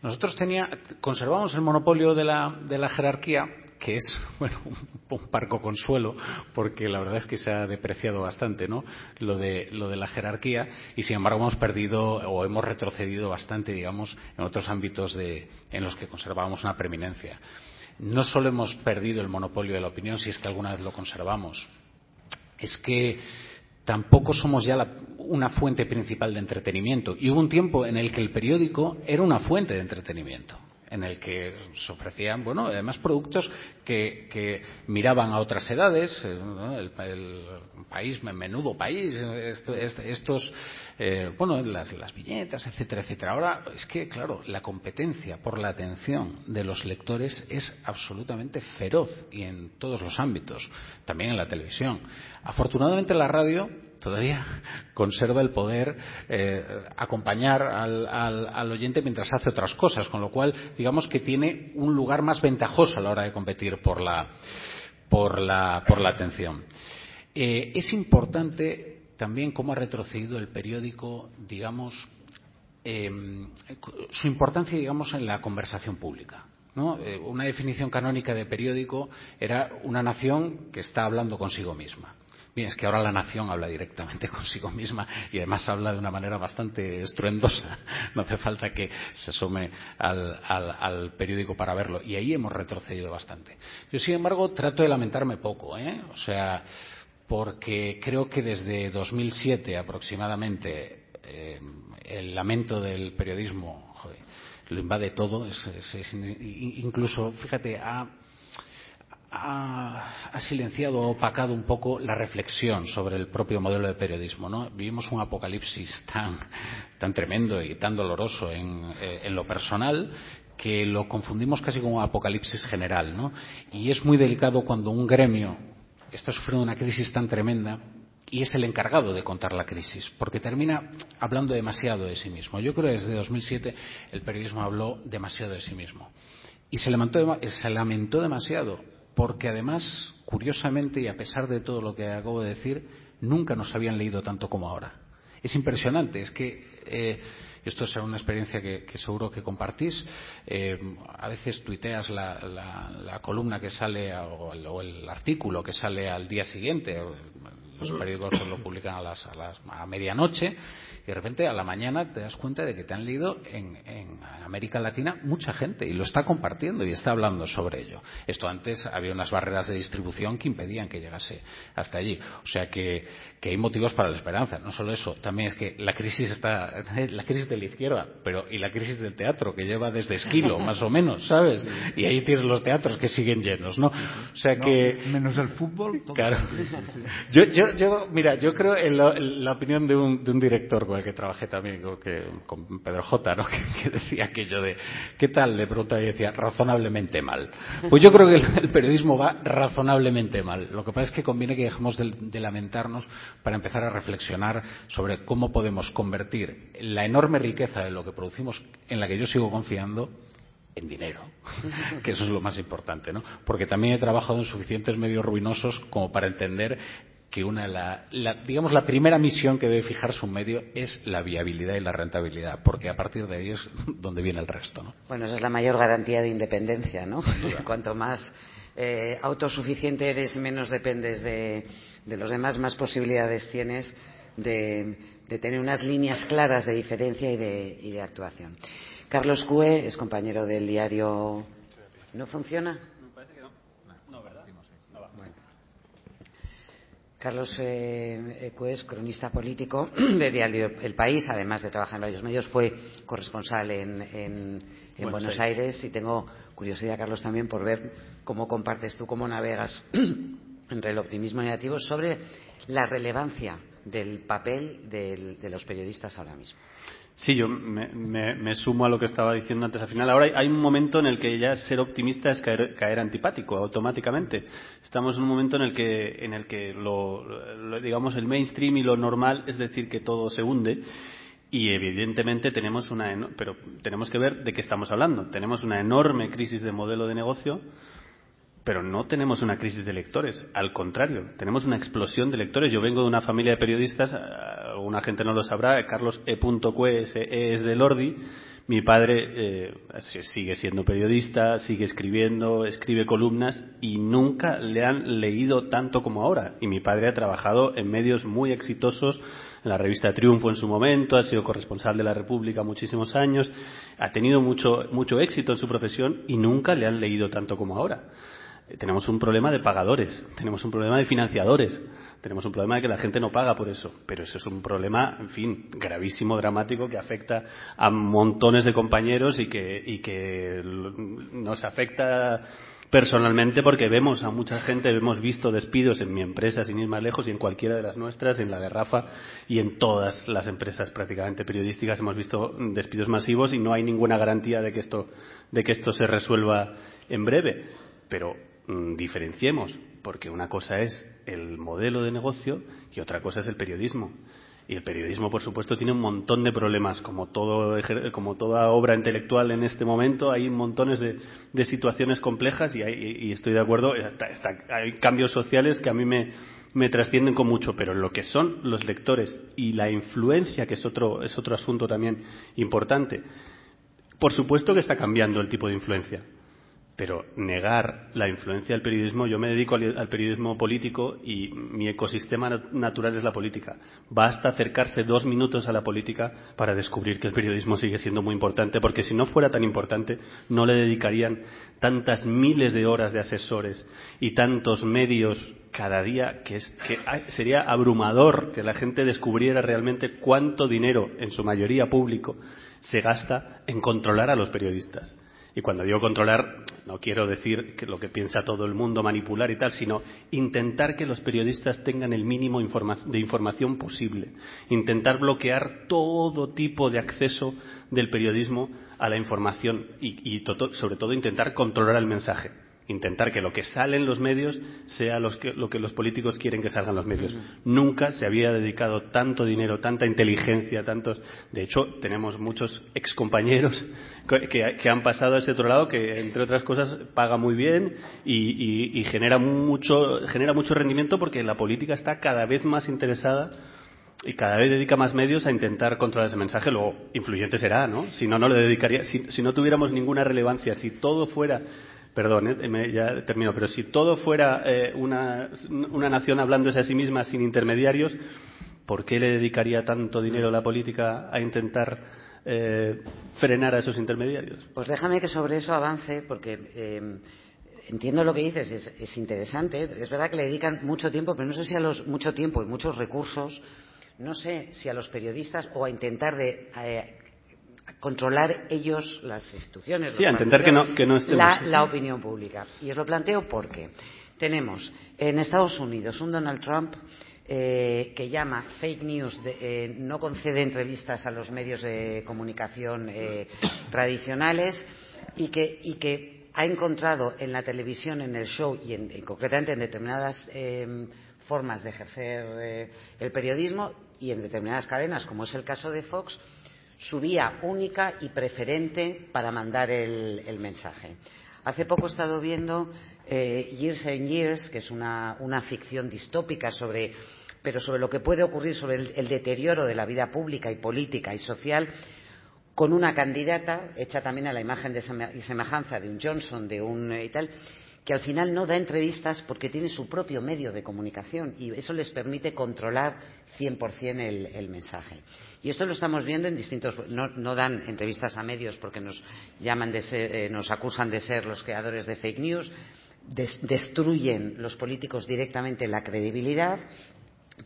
Nosotros tenía, conservamos el monopolio de la, de la jerarquía, que es, bueno, un, parco consuelo, porque la verdad es que se ha depreciado bastante, ¿no? Lo de, la jerarquía, y sin embargo hemos perdido o hemos retrocedido bastante, digamos, en otros ámbitos en los que conservábamos una preeminencia. No solo hemos perdido el monopolio de la opinión, si es que alguna vez lo conservamos, es que tampoco somos ya una fuente principal de entretenimiento. Y hubo un tiempo en el que el periódico era una fuente de entretenimiento en el que se ofrecían, bueno, además productos que, que miraban a otras edades, eh, ¿no? el, el, país, menudo país, esto, estos, eh, bueno, las, las viñetas, etcétera, etcétera. Ahora es que, claro, la competencia por la atención de los lectores es absolutamente feroz y en todos los ámbitos, también en la televisión. Afortunadamente la radio todavía conserva el poder eh, acompañar al, oyente mientras hace otras cosas, con lo cual digamos que tiene un lugar más ventajoso a la hora de competir por la, atención. Eh, es importante también cómo ha retrocedido el periódico, digamos, eh, su importancia, digamos, en la conversación pública. Eh, una definición canónica de periódico era una nación que está hablando consigo misma. Es que ahora la nación habla directamente consigo misma y además habla de una manera bastante estruendosa. No hace falta que se asome al, periódico para verlo. Y ahí hemos retrocedido bastante. Yo, sin embargo, trato de lamentarme poco. ¿eh? O sea, porque creo que desde 2007 aproximadamente eh, el lamento del periodismo lo invade todo. Es, incluso, fíjate, ha ha, silenciado o opacado un poco la reflexión sobre el propio modelo de periodismo. ¿no? Vivimos un apocalipsis tan, tremendo y tan doloroso en, eh, en, lo personal que lo confundimos casi con un apocalipsis general. ¿no? Y es muy delicado cuando un gremio está sufriendo una crisis tan tremenda y es el encargado de contar la crisis, porque termina hablando demasiado de sí mismo. Yo creo que desde 2007 el periodismo habló demasiado de sí mismo. Y se lamentó, se lamentó demasiado porque además, curiosamente, y a pesar de todo lo que acabo de decir, nunca nos habían leído tanto como ahora. Es impresionante, es que eh, esto es una experiencia que, que seguro que compartís. Eh, a veces tuiteas la, la, la, columna que sale o el, o el, artículo que sale al día siguiente. Los periódicos lo publican a, las, a, las, a medianoche y de repente a la mañana te das cuenta de que te han leído en, en, América Latina mucha gente y lo está compartiendo y está hablando sobre ello. Esto antes había unas barreras de distribución que impedían que llegase hasta allí. O sea que, hay motivos para la esperanza. No solo eso, también es que la crisis está, la crisis de la izquierda, pero y la crisis del teatro que lleva desde Esquilo, más o menos, ¿sabes? Y ahí tienes los teatros que siguen llenos, ¿no? O sea que. No, menos el fútbol. Claro. Yo, yo, mira, yo creo en, en la opinión de un, de un director con el que trabajé también, con, que, con Pedro J, ¿no? Que, que, decía aquello de, ¿qué tal? Le preguntaba y decía, razonablemente mal. Pues yo creo que el, el, periodismo va razonablemente mal. Lo que pasa es que conviene que dejemos de, de lamentarnos para empezar a reflexionar sobre cómo podemos convertir la enorme riqueza de lo que producimos, en la que yo sigo confiando, en dinero, que eso es lo más importante, ¿no? Porque también he trabajado en suficientes medios ruinosos como para entender que una la, la, digamos la primera misión que debe fijarse un medio es la viabilidad y la rentabilidad, porque a partir de ahí es donde viene el resto, ¿no? Bueno, esa es la mayor garantía de independencia, ¿no? Cuanto más eh, autosuficiente eres, menos dependes de, de los demás, más posibilidades tienes de, de tener unas líneas claras de diferencia y de, y de actuación. Carlos Cue es compañero del diario. ¿No funciona? Carlos eh, Cue es cronista político de Diario El País, además de trabajar en varios medios, fue corresponsal en, en, en Buenos, Aires. Y tengo curiosidad, Carlos, también por ver cómo compartes tú, cómo navegas entre el optimismo negativo sobre la relevancia del papel de los periodistas ahora mismo. Sí, yo me, sumo a lo que estaba diciendo antes al final. Ahora hay un momento en el que ya ser optimista es caer, antipático automáticamente. Estamos en un momento en el que, en el que lo, digamos, el mainstream y lo normal es decir que todo se hunde. Y evidentemente tenemos una, pero tenemos que ver de qué estamos hablando. Tenemos una enorme crisis de modelo de negocio pero no tenemos una crisis de lectores, al contrario, tenemos una explosión de lectores. Yo vengo de una familia de periodistas, alguna gente no lo sabrá, Carlos E. Cue es de Lordi. Mi padre eh, sigue siendo periodista, sigue escribiendo, escribe columnas y nunca le han leído tanto como ahora. Y mi padre ha trabajado en medios muy exitosos, en la revista Triunfo en su momento, ha sido corresponsal de la República muchísimos años, ha tenido mucho, mucho éxito en su profesión y nunca le han leído tanto como ahora tenemos un problema de pagadores, tenemos un problema de financiadores, tenemos un problema de que la gente no paga por eso, pero eso es un problema, en fin, gravísimo, dramático, que afecta a montones de compañeros y que, y que nos afecta personalmente porque vemos a mucha gente, hemos visto despidos en mi empresa, sin ir más lejos, y en cualquiera de las nuestras, en la de Rafa y en todas las empresas prácticamente periodísticas hemos visto despidos masivos y no hay ninguna garantía de que esto, de que esto se resuelva en breve. Pero diferenciemos, porque una cosa es el modelo de negocio y otra cosa es el periodismo. Y el periodismo, por supuesto, tiene un montón de problemas, como, todo, como toda obra intelectual en este momento, hay montones de, de situaciones complejas y, hay, y, estoy de acuerdo, hay cambios sociales que a mí me, me trascienden con mucho, pero lo que son los lectores y la influencia, que es otro, es otro asunto también importante, por supuesto que está cambiando el tipo de influencia pero negar la influencia del periodismo, yo me dedico al, periodismo político y mi ecosistema natural es la política. Basta acercarse dos minutos a la política para descubrir que el periodismo sigue siendo muy importante, porque si no fuera tan importante, no le dedicarían tantas miles de horas de asesores y tantos medios cada día que, es, que sería abrumador que la gente descubriera realmente cuánto dinero, en su mayoría público, se gasta en controlar a los periodistas y cuando digo controlar, no quiero decir lo que piensa todo el mundo, manipular y tal, sino intentar que los periodistas tengan el mínimo de información posible. Intentar bloquear todo tipo de acceso del periodismo a la información y sobre todo intentar controlar el mensaje intentar que lo que sale en los medios sea los que, lo que los políticos quieren que salgan los medios. Uh -huh. Nunca se había dedicado tanto dinero, tanta inteligencia, tantos. De hecho, tenemos muchos excompañeros que, que, que han pasado a ese otro lado que, entre otras cosas, paga muy bien y, y, y genera, mucho, genera mucho rendimiento porque la política está cada vez más interesada y cada vez dedica más medios a intentar controlar ese mensaje. Luego, influyente será, ¿no? Si no, no le dedicaría. Si, si no tuviéramos ninguna relevancia, si todo fuera perdón, eh, ya termino, pero si todo fuera eh, una, una nación hablándose a sí misma sin intermediarios, ¿por qué le dedicaría tanto dinero la política a intentar eh, frenar a esos intermediarios? Pues déjame que sobre eso avance, porque eh, entiendo lo que dices, es, es interesante. Es verdad que le dedican mucho tiempo, pero no sé si a los mucho tiempo y muchos recursos, no sé si a los periodistas o a intentar de eh, controlar ellos las instituciones. Sí, a entender que no, que no estemos... la, la opinión pública. Y os lo planteo porque tenemos en Estados Unidos un Donald Trump eh, que llama fake news, de, eh, no concede entrevistas a los medios de comunicación eh, tradicionales y que, y que ha encontrado en la televisión, en el show y, en, y concretamente en determinadas eh, formas de ejercer eh, el periodismo y en determinadas cadenas, como es el caso de Fox, su vía única y preferente para mandar el, mensaje. Hace poco he estado viendo eh, Years and Years, que es una, ficción distópica sobre pero sobre lo que puede ocurrir sobre el, deterioro de la vida pública y política y social con una candidata hecha también a la imagen y semejanza de un Johnson, de un eh, y tal, que al final no da entrevistas porque tiene su propio medio de comunicación y eso les permite controlar 100% el, el mensaje. Y esto lo estamos viendo en distintos. No, dan entrevistas a medios porque nos, llaman de ser, eh, nos acusan de ser los creadores de fake news, des, destruyen los políticos directamente la credibilidad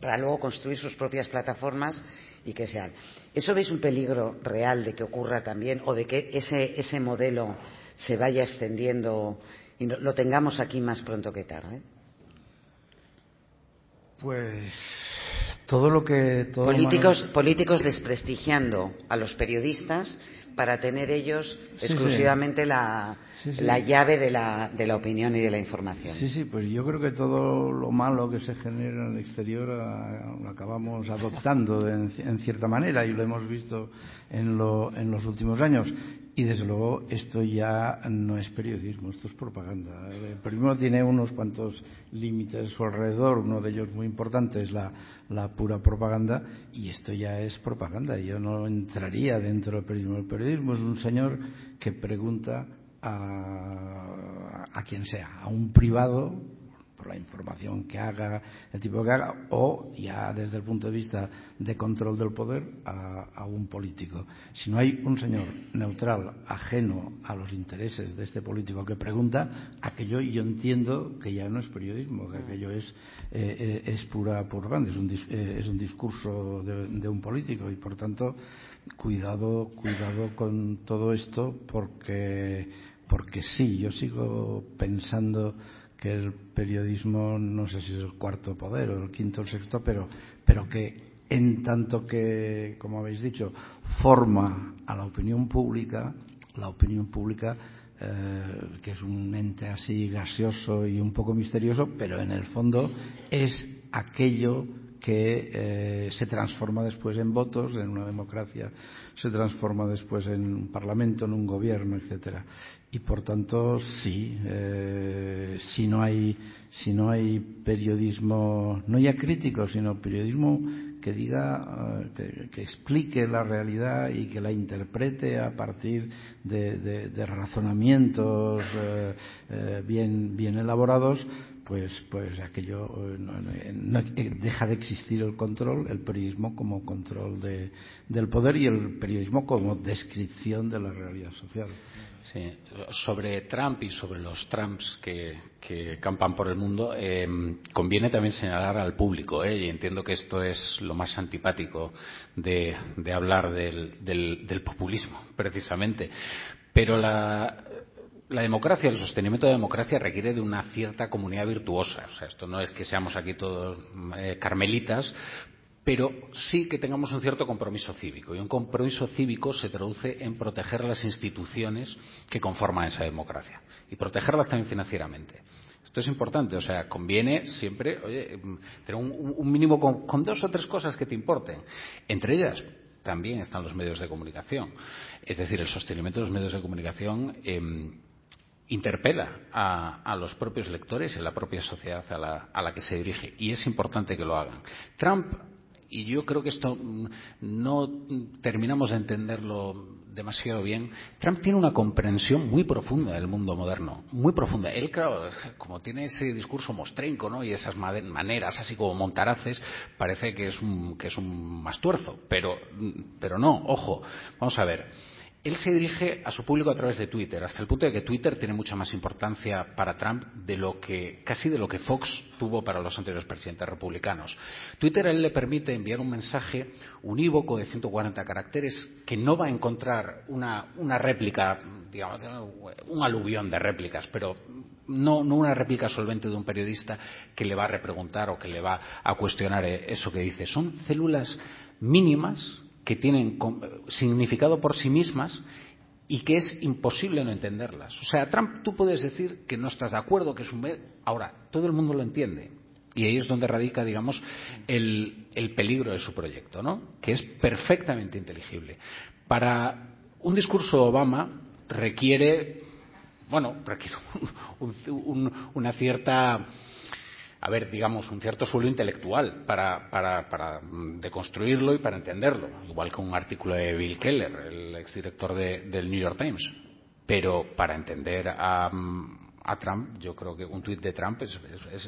para luego construir sus propias plataformas y que sean. ¿Eso veis un peligro real de que ocurra también o de que ese, ese modelo se vaya extendiendo y lo tengamos aquí más pronto que tarde? Pues todo lo que todo políticos lo políticos desprestigiando a los periodistas para tener ellos Sí, exclusivamente sí. la, Sí, la llave de la, de la opinión y de la información. Sí, sí, pues yo creo que todo lo malo que se genera en el exterior ah, lo acabamos adoptando en, en cierta manera y lo hemos visto en, lo- en los últimos años. Y desde luego esto ya no es periodismo, esto es propaganda. El periodismo tiene unos cuantos límites a su alrededor, uno de ellos muy importante es la, la pura propaganda y esto ya es propaganda. Yo no entraría dentro del periodismo. El periodismo es un señor que pregunta a, a quien sea, a un privado por la información que haga, el tipo que haga, o ya desde el punto de vista de control del poder a, un político. Si no hay un señor neutral, ajeno a los intereses de este político que pregunta, aquello yo entiendo que ya no es periodismo, que aquello es, eh, eh, es pura propaganda, es un, dis, eh, es un discurso de, de un político y por tanto cuidado, cuidado con todo esto porque, porque sí, yo sigo pensando que el periodismo, no sé si es el cuarto poder o el quinto o el sexto, pero, que en tanto que, como habéis dicho, forma a la opinión pública, la opinión pública, eh, que es un ente así gaseoso y un poco misterioso, pero en el fondo es aquello que eh, se transforma después en votos, en una democracia, se transforma después en un parlamento, en un gobierno, etcétera. Y por tanto, sí, eh, si no hay si no hay periodismo, no ya crítico, sino periodismo que diga, uh, que, que, explique la realidad y que la interprete a partir de, razonamientos eh, eh, bien, bien elaborados, pues, pues aquello deja de existir el control, el periodismo como control de, del poder y el periodismo como descripción de la realidad social. Sí. Sobre Trump y sobre los Trumps que, campan por el mundo, eh, conviene también señalar al público, ¿eh? y entiendo que esto es lo más antipático de, hablar del, populismo, precisamente. Pero la, la democracia, el sostenimiento de la democracia requiere de una cierta comunidad virtuosa. O sea, esto no es que seamos aquí todos eh, carmelitas, pero sí que tengamos un cierto compromiso cívico. Y un compromiso cívico se traduce en proteger las instituciones que conforman esa democracia y protegerlas también financieramente. Esto es importante, o sea, conviene siempre tener un, mínimo con, con dos o tres cosas que te importen. Entre ellas, también están los medios de comunicación. Es decir, el sostenimiento de los medios de comunicación eh, interpela a, a, los propios lectores y a la propia sociedad a la, a la que se dirige. Y es importante que lo hagan. Trump y yo creo que esto no terminamos de entenderlo demasiado bien. Trump tiene una comprensión muy profunda del mundo moderno, muy profunda. Él, claro, como tiene ese discurso mostrenco, ¿no? Y esas maneras así como montaraces, parece que es un, que es un mastuerzo. Pero, pero no, ojo, vamos a ver. Él se dirige a su público a través de Twitter, hasta el punto de que Twitter tiene mucha más importancia para Trump de lo que, casi de lo que Fox tuvo para los anteriores presidentes republicanos. Twitter a él le permite enviar un mensaje unívoco de 140 caracteres que no va a encontrar una, réplica, digamos, un aluvión de réplicas, pero no, no una réplica solvente de un periodista que le va a repreguntar o que le va a cuestionar eso que dice. Son células mínimas que tienen significado por sí mismas y que es imposible no entenderlas. O sea, Trump tú puedes decir que no estás de acuerdo, que es un... Ahora, todo el mundo lo entiende. Y ahí es donde radica, digamos, el, el peligro de su proyecto, ¿no? Que es perfectamente inteligible. Para un discurso de Obama requiere bueno, requiere un, un, una cierta a ver, digamos, un cierto suelo intelectual para, para, para deconstruirlo y para entenderlo, igual que un artículo de Bill Keller, el exdirector de, del New York Times. Pero para entender a, a Trump, yo creo que un tuit de Trump es,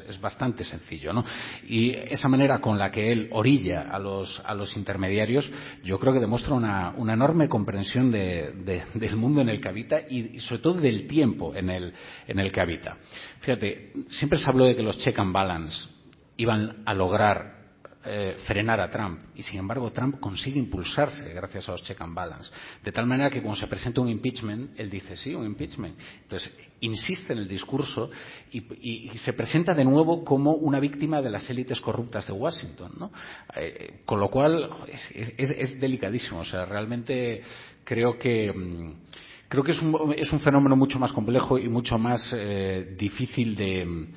es, bastante sencillo, ¿no? Y esa manera con la que él orilla a los, a los intermediarios, yo creo que demuestra una, una enorme comprensión de, de, del mundo en el que habita y, y, sobre todo del tiempo en el, en el que habita. Fíjate, siempre se habló de que los check and balance iban a lograr frenar a Trump. Y sin embargo, Trump consigue impulsarse gracias a los check and balance. De tal manera que cuando se presenta un impeachment, él dice sí, un impeachment. Entonces, insiste en el discurso y, y, y se presenta de nuevo como una víctima de las élites corruptas de Washington. ¿no? Eh, con lo cual, es, es, es, delicadísimo. O sea, realmente creo que. Mmm, creo que es un, es un fenómeno mucho más complejo y mucho más eh, difícil de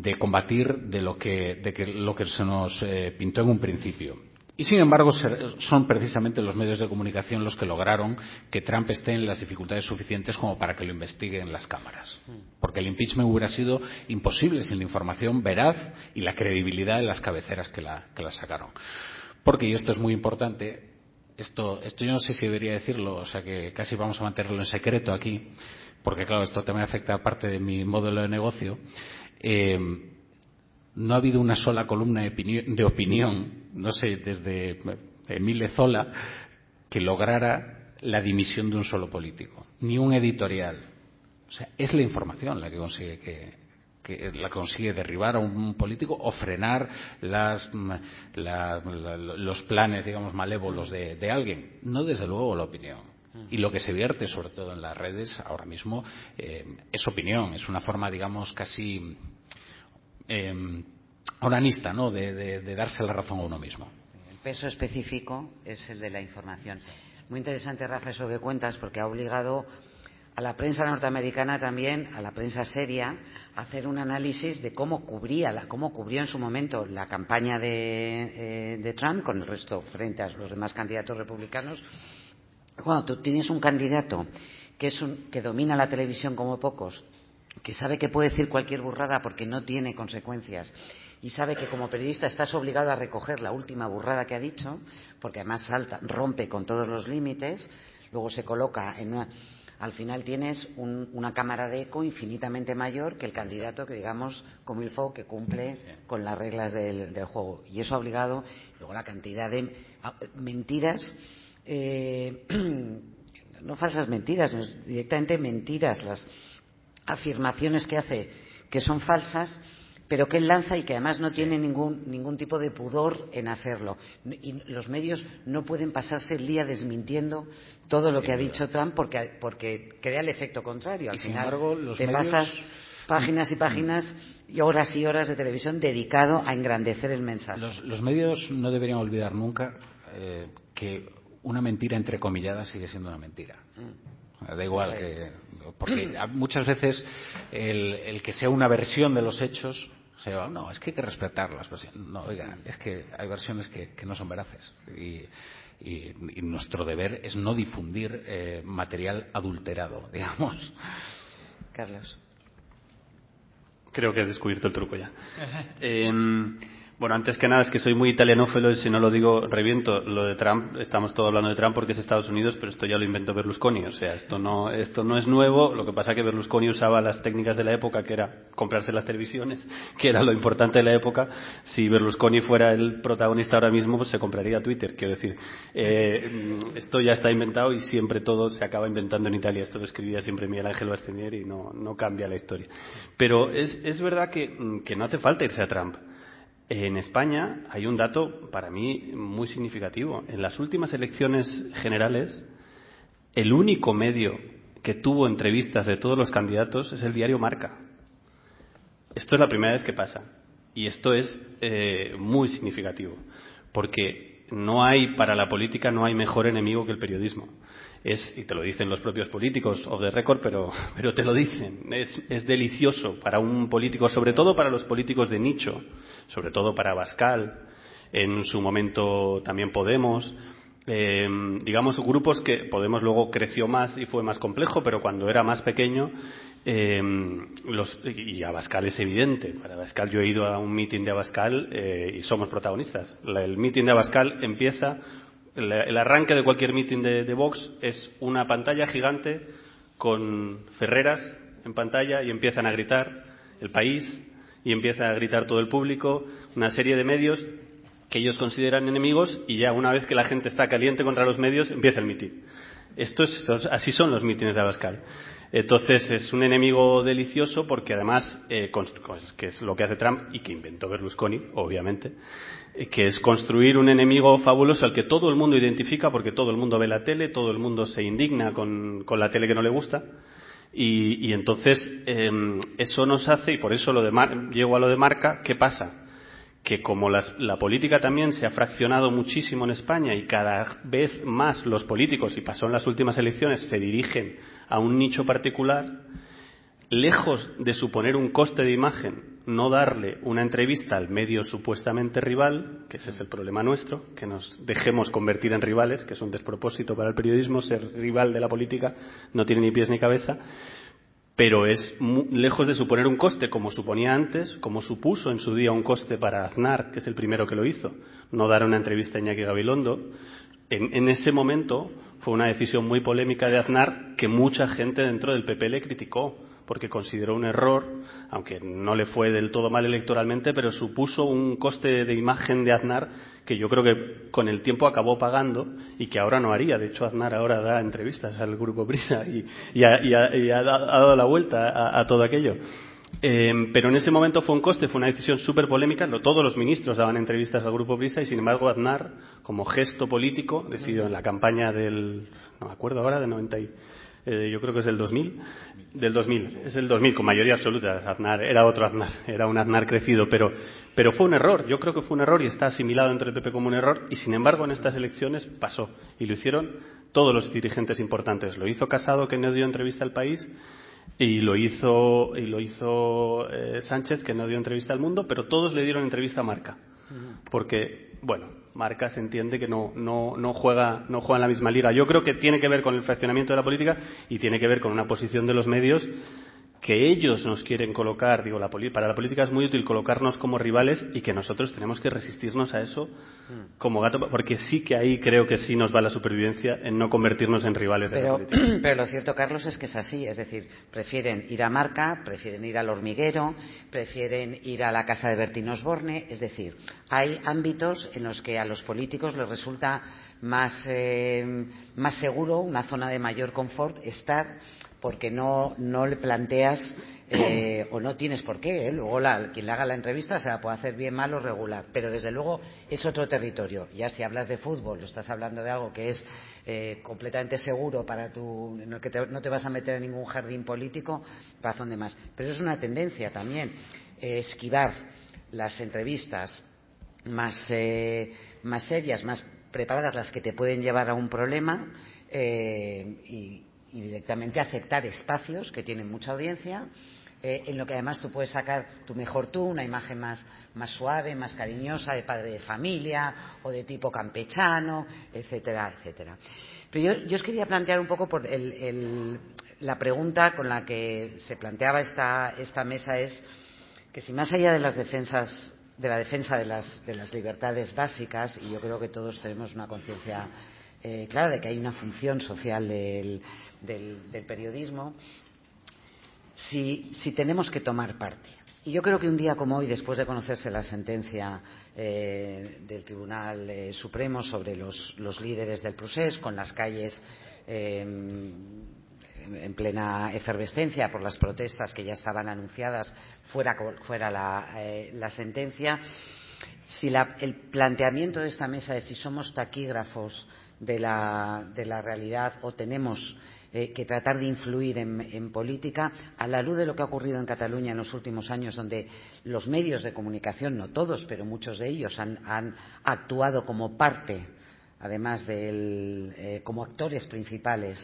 de combatir de lo que, de que, lo que se nos eh, pintó en un principio. Y sin embargo, son precisamente los medios de comunicación los que lograron que Trump esté en las dificultades suficientes como para que lo investiguen las cámaras. Porque el impeachment hubiera sido imposible sin la información veraz y la credibilidad de las cabeceras que la, que sacaron. Porque, y esto es muy importante, esto, esto yo no sé si debería decirlo, o sea que casi vamos a mantenerlo en secreto aquí, porque claro, esto también afecta a parte de mi modelo de negocio eh, no ha habido una sola columna de, de opinión, no sé, desde Emile Zola, que lograra la dimisión de un solo político, ni un editorial. O sea, es la información la que consigue que, la consigue derribar a un político o frenar las, la, la, los planes, digamos, malévolos de alguien. No, desde luego, la opinión. Y lo que se vierte, sobre todo en las redes, ahora mismo, eh, es opinión, es una forma, digamos, casi eh, oranista, ¿no? De, darse la razón a uno mismo. El peso específico es el de la información. Muy interesante, Rafa, eso que cuentas, porque ha obligado a la prensa norteamericana también, a la prensa seria, a hacer un análisis de cómo cubría, cómo cubrió en su momento la campaña de, eh, de Trump con el resto frente a los demás candidatos republicanos cuando tú tienes un candidato que, es un, que domina la televisión como pocos, que sabe que puede decir cualquier burrada porque no tiene consecuencias y sabe que como periodista estás obligado a recoger la última burrada que ha dicho, porque además salta, rompe con todos los límites, luego se coloca en una. Al final tienes un, una cámara de eco infinitamente mayor que el candidato que, digamos, como el FO, que cumple con las reglas del, del juego. Y eso ha obligado, luego la cantidad de mentiras no falsas mentiras, no, directamente mentiras, las afirmaciones que hace que son falsas, pero que él lanza y que además no tiene ningún, ningún tipo de pudor en hacerlo. Y los medios no pueden pasarse el día desmintiendo todo lo que ha dicho Trump porque, porque crea el efecto contrario. Al y final embargo, los te medios... pasas páginas y páginas y horas y horas de televisión dedicado a engrandecer el mensaje. Los, los medios no deberían olvidar nunca eh, que una mentira entrecomillada sigue siendo una mentira. Da igual que. Porque muchas veces el, el, que sea una versión de los hechos. O sea, no, es que hay que respetar las versiones. No, oiga, es que hay versiones que, que no son veraces. Y, y, y, nuestro deber es no difundir eh, material adulterado, digamos. Carlos. Creo que has descubierto el truco ya. eh, bueno, antes que nada es que soy muy italianófilo y si no lo digo reviento. Lo de Trump, estamos todos hablando de Trump porque es Estados Unidos, pero esto ya lo inventó Berlusconi. O sea, esto no, esto no es nuevo. Lo que pasa es que Berlusconi usaba las técnicas de la época, que era comprarse las televisiones, que era lo importante de la época. Si Berlusconi fuera el protagonista ahora mismo, pues se compraría Twitter. Quiero decir, eh, esto ya está inventado y siempre todo se acaba inventando en Italia. Esto lo escribía siempre Miguel Ángel Bastenier y no, cambia la historia. Pero es, es verdad que no hace falta irse a Trump. En España hay un dato para mí muy significativo. En las últimas elecciones generales, el único medio que tuvo entrevistas de todos los candidatos es el diario Marca. Esto es la primera vez que pasa. Y esto es eh, muy significativo. Porque no hay, para la política, no hay mejor enemigo que el periodismo es, y te lo dicen los propios políticos of the record, pero, pero te lo dicen, es, es delicioso para un político, sobre todo para los políticos de nicho, sobre todo para Bascal, en su momento también Podemos, eh, digamos, grupos que Podemos luego creció más y fue más complejo, pero cuando era más pequeño, eh, los, y Abascal es evidente. Para Abascal yo he ido a un mitin de Abascal eh, y somos protagonistas. El mitin de Abascal empieza, el, arranque de cualquier mitin de, Vox es una pantalla gigante con Ferreras en pantalla y empiezan a gritar el país y empieza a gritar todo el público, una serie de medios que ellos consideran enemigos y ya una vez que la gente está caliente contra los medios empieza el mitin. Esto es, así son los mítines de Abascal. Entonces es un enemigo delicioso porque además, eh, que es lo que hace Trump y que inventó Berlusconi, obviamente, que es construir un enemigo fabuloso al que todo el mundo identifica porque todo el mundo ve la tele, todo el mundo se indigna con, con la tele que no le gusta. Y, y entonces eh, eso nos hace, y por eso lo de llego a lo de marca, ¿qué pasa? que como las, la política también se ha fraccionado muchísimo en España y cada vez más los políticos, y pasó en las últimas elecciones, se dirigen a un nicho particular, lejos de suponer un coste de imagen, no darle una entrevista al medio supuestamente rival, que ese es el problema nuestro, que nos dejemos convertir en rivales, que es un despropósito para el periodismo, ser rival de la política no tiene ni pies ni cabeza, pero es lejos de suponer un coste como suponía antes, como supuso en su día un coste para Aznar, que es el primero que lo hizo, no dar una entrevista a Iñaki Gabilondo. En, en ese momento fue una decisión muy polémica de Aznar que mucha gente dentro del PP le criticó porque consideró un error, aunque no le fue del todo mal electoralmente, pero supuso un coste de imagen de Aznar que yo creo que con el tiempo acabó pagando y que ahora no haría. De hecho, Aznar ahora da entrevistas al Grupo Prisa y, y, ha, y, ha, y ha, dado la vuelta a, a todo aquello. Eh, pero en ese momento fue un coste, fue una decisión súper polémica. Todos los ministros daban entrevistas al Grupo Prisa y, sin embargo, Aznar, como gesto político, decidió en la campaña del, no me acuerdo ahora, de 90 y, yo creo que es del 2000, del 2000, es el 2000 con mayoría absoluta. Aznar era otro Aznar, era un Aznar crecido, pero, pero fue un error. Yo creo que fue un error y está asimilado entre el PP como un error. Y sin embargo, en estas elecciones pasó y lo hicieron todos los dirigentes importantes. Lo hizo Casado, que no dio entrevista al país, y lo hizo, y lo hizo eh, Sánchez, que no dio entrevista al mundo, pero todos le dieron entrevista a Marca. Porque, bueno, Marca se entiende que no, no, no, juega, no juega en la misma liga. Yo creo que tiene que ver con el fraccionamiento de la política y tiene que ver con una posición de los medios que ellos nos quieren colocar, digo, la para la política es muy útil colocarnos como rivales y que nosotros tenemos que resistirnos a eso como gato, porque sí que ahí creo que sí nos va la supervivencia en no convertirnos en rivales de pero, la política. Pero lo cierto, Carlos, es que es así, es decir, prefieren ir a Marca, prefieren ir al hormiguero, prefieren ir a la casa de Bertín Osborne, es decir, hay ámbitos en los que a los políticos les resulta más, eh, más seguro, una zona de mayor confort, estar porque no, no le planteas eh, o no tienes por qué. ¿eh? Luego quien le haga la entrevista se la puede hacer bien, mal o regular, pero desde luego es otro territorio. Ya si hablas de fútbol, estás hablando de algo que es eh, completamente seguro para tu, en el que no te vas a meter en ningún jardín político, razón de más. Pero es una tendencia también esquivar las entrevistas más, más serias, más preparadas, las que te pueden llevar a un problema y, y directamente aceptar espacios que tienen mucha audiencia, eh, en lo que además tú puedes sacar tu mejor tú, una imagen más, más suave, más cariñosa de padre de familia o de tipo campechano, etcétera, etcétera. Pero yo, yo os quería plantear un poco por el, el, la pregunta con la que se planteaba esta, esta mesa es que si más allá de las defensas de la defensa de las, de las libertades básicas, y yo creo que todos tenemos una conciencia eh, clara de que hay una función social del, del, periodismo, si, si tenemos que tomar parte. Y yo creo que un día como hoy, después de conocerse la sentencia eh, del Tribunal eh, Supremo sobre los, líderes del procés, con las calles eh, en plena efervescencia por las protestas que ya estaban anunciadas, fuera, fuera la, eh, la sentencia, si la, el planteamiento de esta mesa es si somos taquígrafos de la, de la realidad o tenemos que tratar de influir en, política a la luz de lo que ha ocurrido en Cataluña en los últimos años, donde los medios de comunicación, no todos, pero muchos de ellos, han, actuado como parte, además del, eh, como actores principales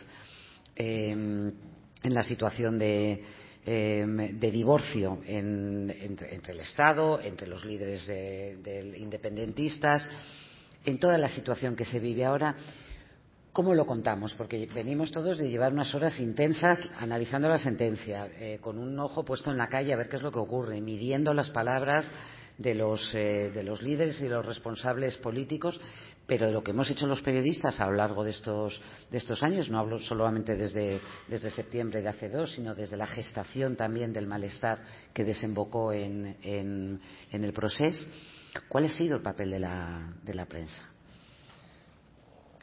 eh, en la situación de, eh, de divorcio en, entre, el Estado, entre los líderes de, de independentistas en toda la situación que se vive ahora, ¿Cómo lo contamos? Porque venimos todos de llevar unas horas intensas analizando la sentencia, eh, con un ojo puesto en la calle a ver qué es lo que ocurre, midiendo las palabras de los, eh, de los líderes y los responsables políticos, pero de lo que hemos hecho los periodistas a lo largo de estos, años, no hablo solamente desde, septiembre de hace dos, sino desde la gestación también del malestar que desembocó en, el proceso, ¿cuál ha sido el papel de la prensa?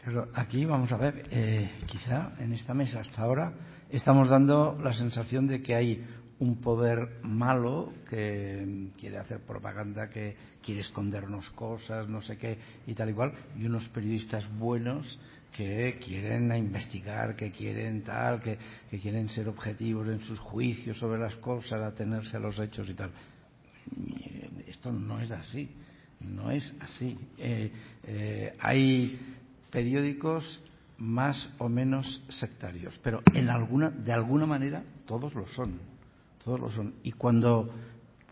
Pero aquí vamos a ver, eh, quizá en esta mesa hasta ahora estamos dando la sensación de que hay un poder malo que quiere hacer propaganda, que quiere escondernos cosas, no sé qué y tal y cual, y unos periodistas buenos que quieren investigar, que quieren tal, que, quieren ser objetivos en sus juicios sobre las cosas, atenerse a los hechos y tal. Esto no es así, no es así. Eh, eh, hay periódicos más o menos sectarios, pero en alguna, de alguna manera todos lo son, todos lo son. Y cuando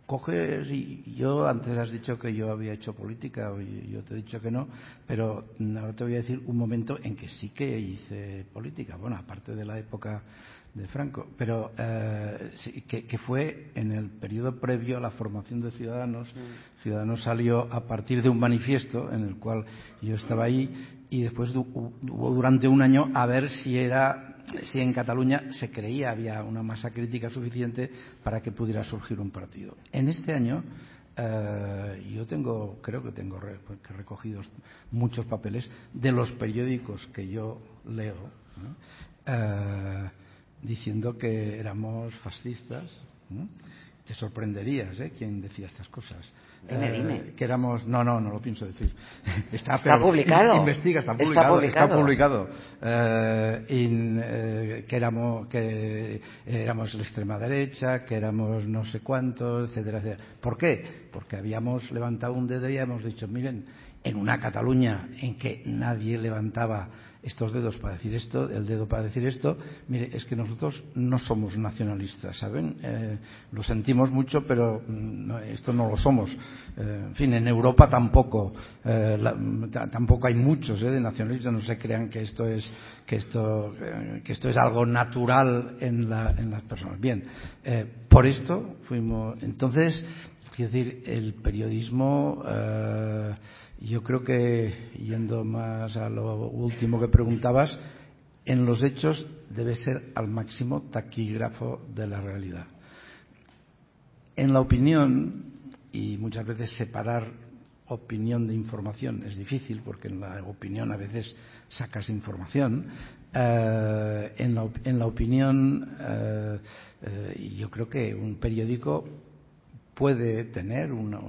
coges, y yo antes has dicho que yo había hecho política, y yo te he dicho que no, pero ahora te voy a decir un momento en que sí que hice política, bueno, aparte de la época de Franco, pero eh, sí, que, que, fue en el periodo previo a la formación de Ciudadanos. Mm. Ciudadanos salió a partir de un manifiesto en el cual yo estaba ahí y después hubo durante un año a ver si era si en Cataluña se creía había una masa crítica suficiente para que pudiera surgir un partido. En este año eh, yo tengo, creo que tengo recogidos muchos papeles de los periódicos que yo leo, eh, diciendo que éramos fascistas. Te sorprenderías, ¿eh? ¿Quién decía estas cosas? Dime, eh, dime. Que éramos. No, no, no lo pienso decir. Está, está publicado. Investiga, está publicado. Está publicado. Está publicado. Eh, in, eh, que éramos que éramos la extrema derecha, que éramos no sé cuántos, etcétera, etcétera. ¿Por qué? Porque habíamos levantado un dedo y hemos dicho, miren, en una Cataluña en que nadie levantaba estos dedos para decir esto, el dedo para decir esto. Mire, es que nosotros no somos nacionalistas, ¿saben? Eh, lo sentimos mucho, pero no, esto no lo somos. Eh, en fin, en Europa tampoco, eh, tampoco hay muchos de nacionalistas. No se crean que esto es que esto que esto es algo natural en, la, en las personas. Bien, por esto fuimos. Entonces, quiero decir, el periodismo. Yo creo que, yendo más a lo último que preguntabas, en los hechos debe ser al máximo taquígrafo de la realidad. En la opinión, y muchas veces separar opinión de información es difícil, porque en la opinión a veces sacas información, eh, en, la, en, la, opinión eh, eh, yo creo que un periódico puede tener una,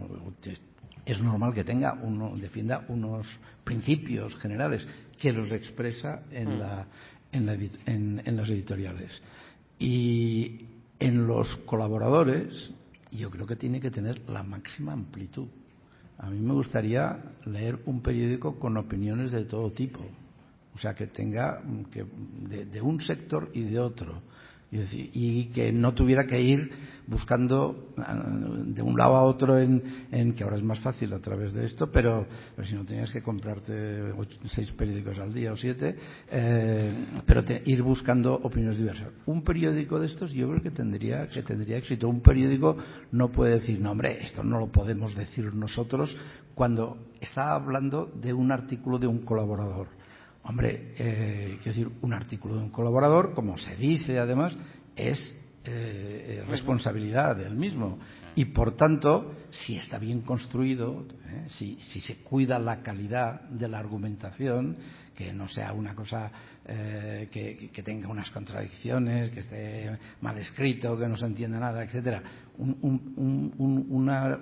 es normal que tenga uno defienda unos principios generales que los expresa en, la, en, la, en, en las editoriales. Y en los colaboradores yo creo que tiene que tener la máxima amplitud. A mí me gustaría leer un periódico con opiniones de todo tipo o sea que tenga que de, de un sector y de otro y, que no tuviera que ir buscando de un lado a otro en, en, que ahora es más fácil a través de esto, pero, pero si no tenías que comprarte ocho, seis periódicos al día o siete, eh, pero te, ir buscando opiniones diversas. Un periódico de estos yo creo que tendría, que tendría éxito. Un periódico no puede decir, no hombre, esto no lo podemos decir nosotros cuando está hablando de un artículo de un colaborador Hombre, eh, quiero decir, un artículo de un colaborador, como se dice además, es eh, responsabilidad del mismo. Y por tanto, si está bien construido, eh, si, si, se cuida la calidad de la argumentación, que no sea una cosa eh, que, que, tenga unas contradicciones, que esté mal escrito, que no se entienda nada, etcétera, un, un, un, una,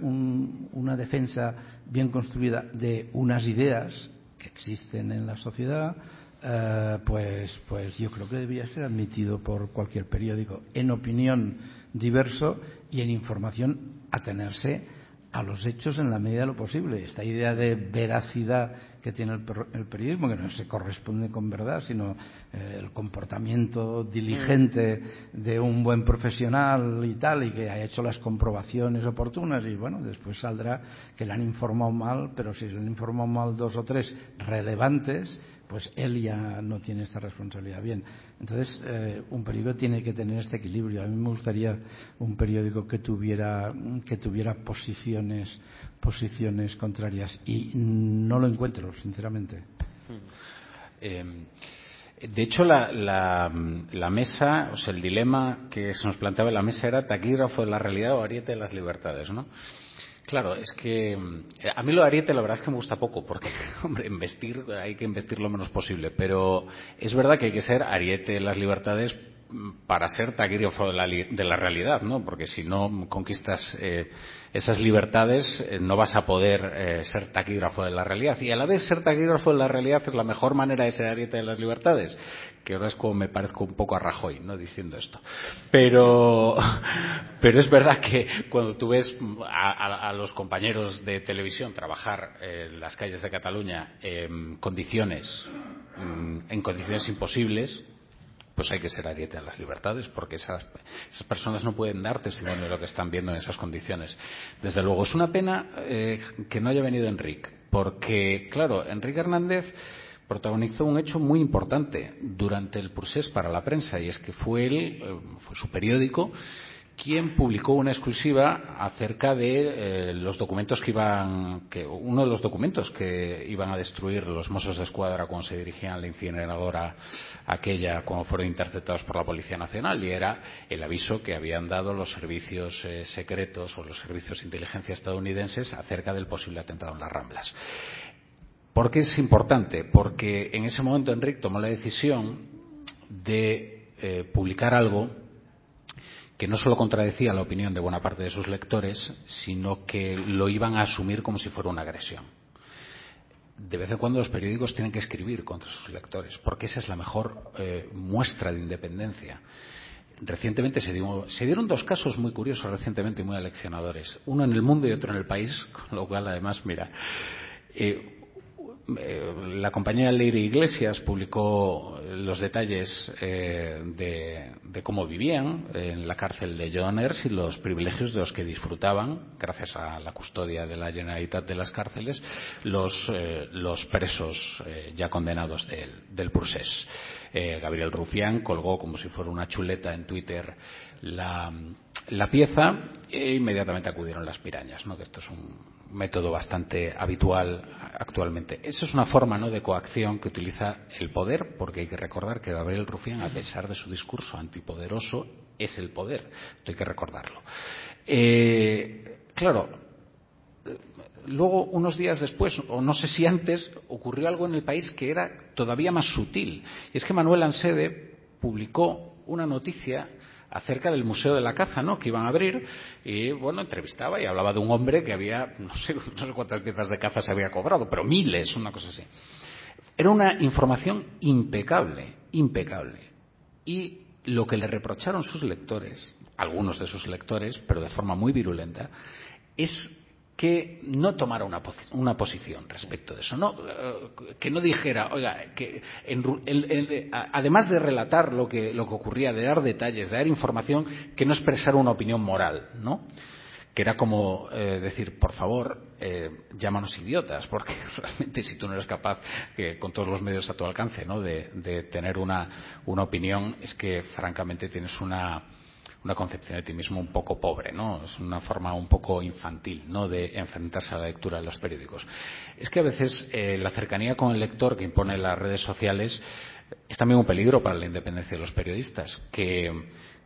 una defensa bien construida de unas ideas que existen en la sociedad, eh, pues, pues yo creo que debería ser admitido por cualquier periódico en opinión diverso y en información atenerse a los hechos en la medida de lo posible. Esta idea de veracidad que tiene el, periodismo, que no se corresponde con verdad, sino eh, el comportamiento diligente de un buen profesional y tal, y que ha hecho las comprobaciones oportunas, y bueno, después saldrá que le han informado mal, pero si le han informado mal dos o tres relevantes, pues él ya no tiene esta responsabilidad. Bien, entonces eh, un periódico tiene que tener este equilibrio. A mí me gustaría un periódico que tuviera que tuviera posiciones posiciones contrarias y no lo encuentro, sinceramente. Eh, de hecho, la, la, la, mesa, o sea, el dilema que se nos planteaba en la mesa era taquígrafo de la realidad o ariete de las libertades, ¿no? Claro, es que eh, a mí lo de Ariete la verdad es que me gusta poco, porque, hombre, investir hay que investir lo menos posible, pero es verdad que hay que ser Ariete de las libertades para ser taquígrafo de la, de la realidad, ¿no? Porque si no conquistas eh, esas libertades, eh, no vas a poder eh, ser taquígrafo de la realidad. Y a la vez ser taquígrafo de la realidad es la mejor manera de ser ariete de las libertades. Que ahora es como me parezco un poco a Rajoy, ¿no? Diciendo esto. Pero, pero es verdad que cuando tú ves a, a, los compañeros de televisión trabajar en las calles de Cataluña en condiciones, en condiciones imposibles, pues hay que ser ariete a las libertades, porque esas, esas personas no pueden dar testimonio de lo que están viendo en esas condiciones. Desde luego, es una pena eh, que no haya venido Enrique, porque, claro, Enrique Hernández protagonizó un hecho muy importante durante el procés para la prensa, y es que fue él, eh, fue su periódico, quien publicó una exclusiva acerca de eh, los documentos que iban, que uno de los documentos que iban a destruir los Mossos de Escuadra cuando se dirigían a la incineradora aquella cuando fueron interceptados por la Policía Nacional y era el aviso que habían dado los servicios eh, secretos o los servicios de inteligencia estadounidenses acerca del posible atentado en las Ramblas. ¿Por qué es importante? Porque en ese momento Enrique tomó la decisión de eh, publicar algo que no solo contradecía la opinión de buena parte de sus lectores, sino que lo iban a asumir como si fuera una agresión. De vez en cuando los periódicos tienen que escribir contra sus lectores, porque esa es la mejor eh, muestra de independencia. Recientemente se, dio, se, dieron dos casos muy curiosos recientemente muy aleccionadores, uno en el mundo y otro en el país, con lo cual además, mira, eh, la compañía Leire Iglesias publicó los detalles eh, de, cómo vivían en la cárcel de Joners y los privilegios de los que disfrutaban, gracias a la custodia de la Generalitat de las cárceles, los, eh, presos eh, ya condenados del, del procés. Gabriel Rufián colgó como si fuera una chuleta en Twitter la, la pieza e inmediatamente acudieron las pirañas, ¿no? que esto es un método bastante habitual actualmente. Esa es una forma ¿no? de coacción que utiliza el poder, porque hay que recordar que Gabriel Rufián, a pesar de su discurso antipoderoso, es el poder. Esto hay que recordarlo. Eh, claro, luego, unos días después, o no sé si antes, ocurrió algo en el país que era todavía más sutil. Y es que Manuel Ansede publicó una noticia acerca del Museo de la Caza, ¿no? Que iban a abrir y, bueno, entrevistaba y hablaba de un hombre que había, no sé, cuántas piezas de caza se había cobrado, pero miles, una cosa así. Era una información impecable, impecable. Y lo que le reprocharon sus lectores, algunos de sus lectores, pero de forma muy virulenta, es que no tomara una, una posición respecto de eso, no, que no dijera, oiga, que en, además de relatar lo que, lo que ocurría, de dar detalles, de dar información, que no expresara una opinión moral, ¿no? que era como eh, decir, por favor, eh, llámanos idiotas, porque realmente si tú no eres capaz, que con todos los medios a tu alcance, ¿no? de, de tener una, una opinión, es que francamente tienes una, una concepción de ti mismo un poco pobre, ¿no? Es una forma un poco infantil, ¿no? De enfrentarse a la lectura de los periódicos. Es que a veces eh, la cercanía con el lector que impone las redes sociales es también un peligro para la independencia de los periodistas, que,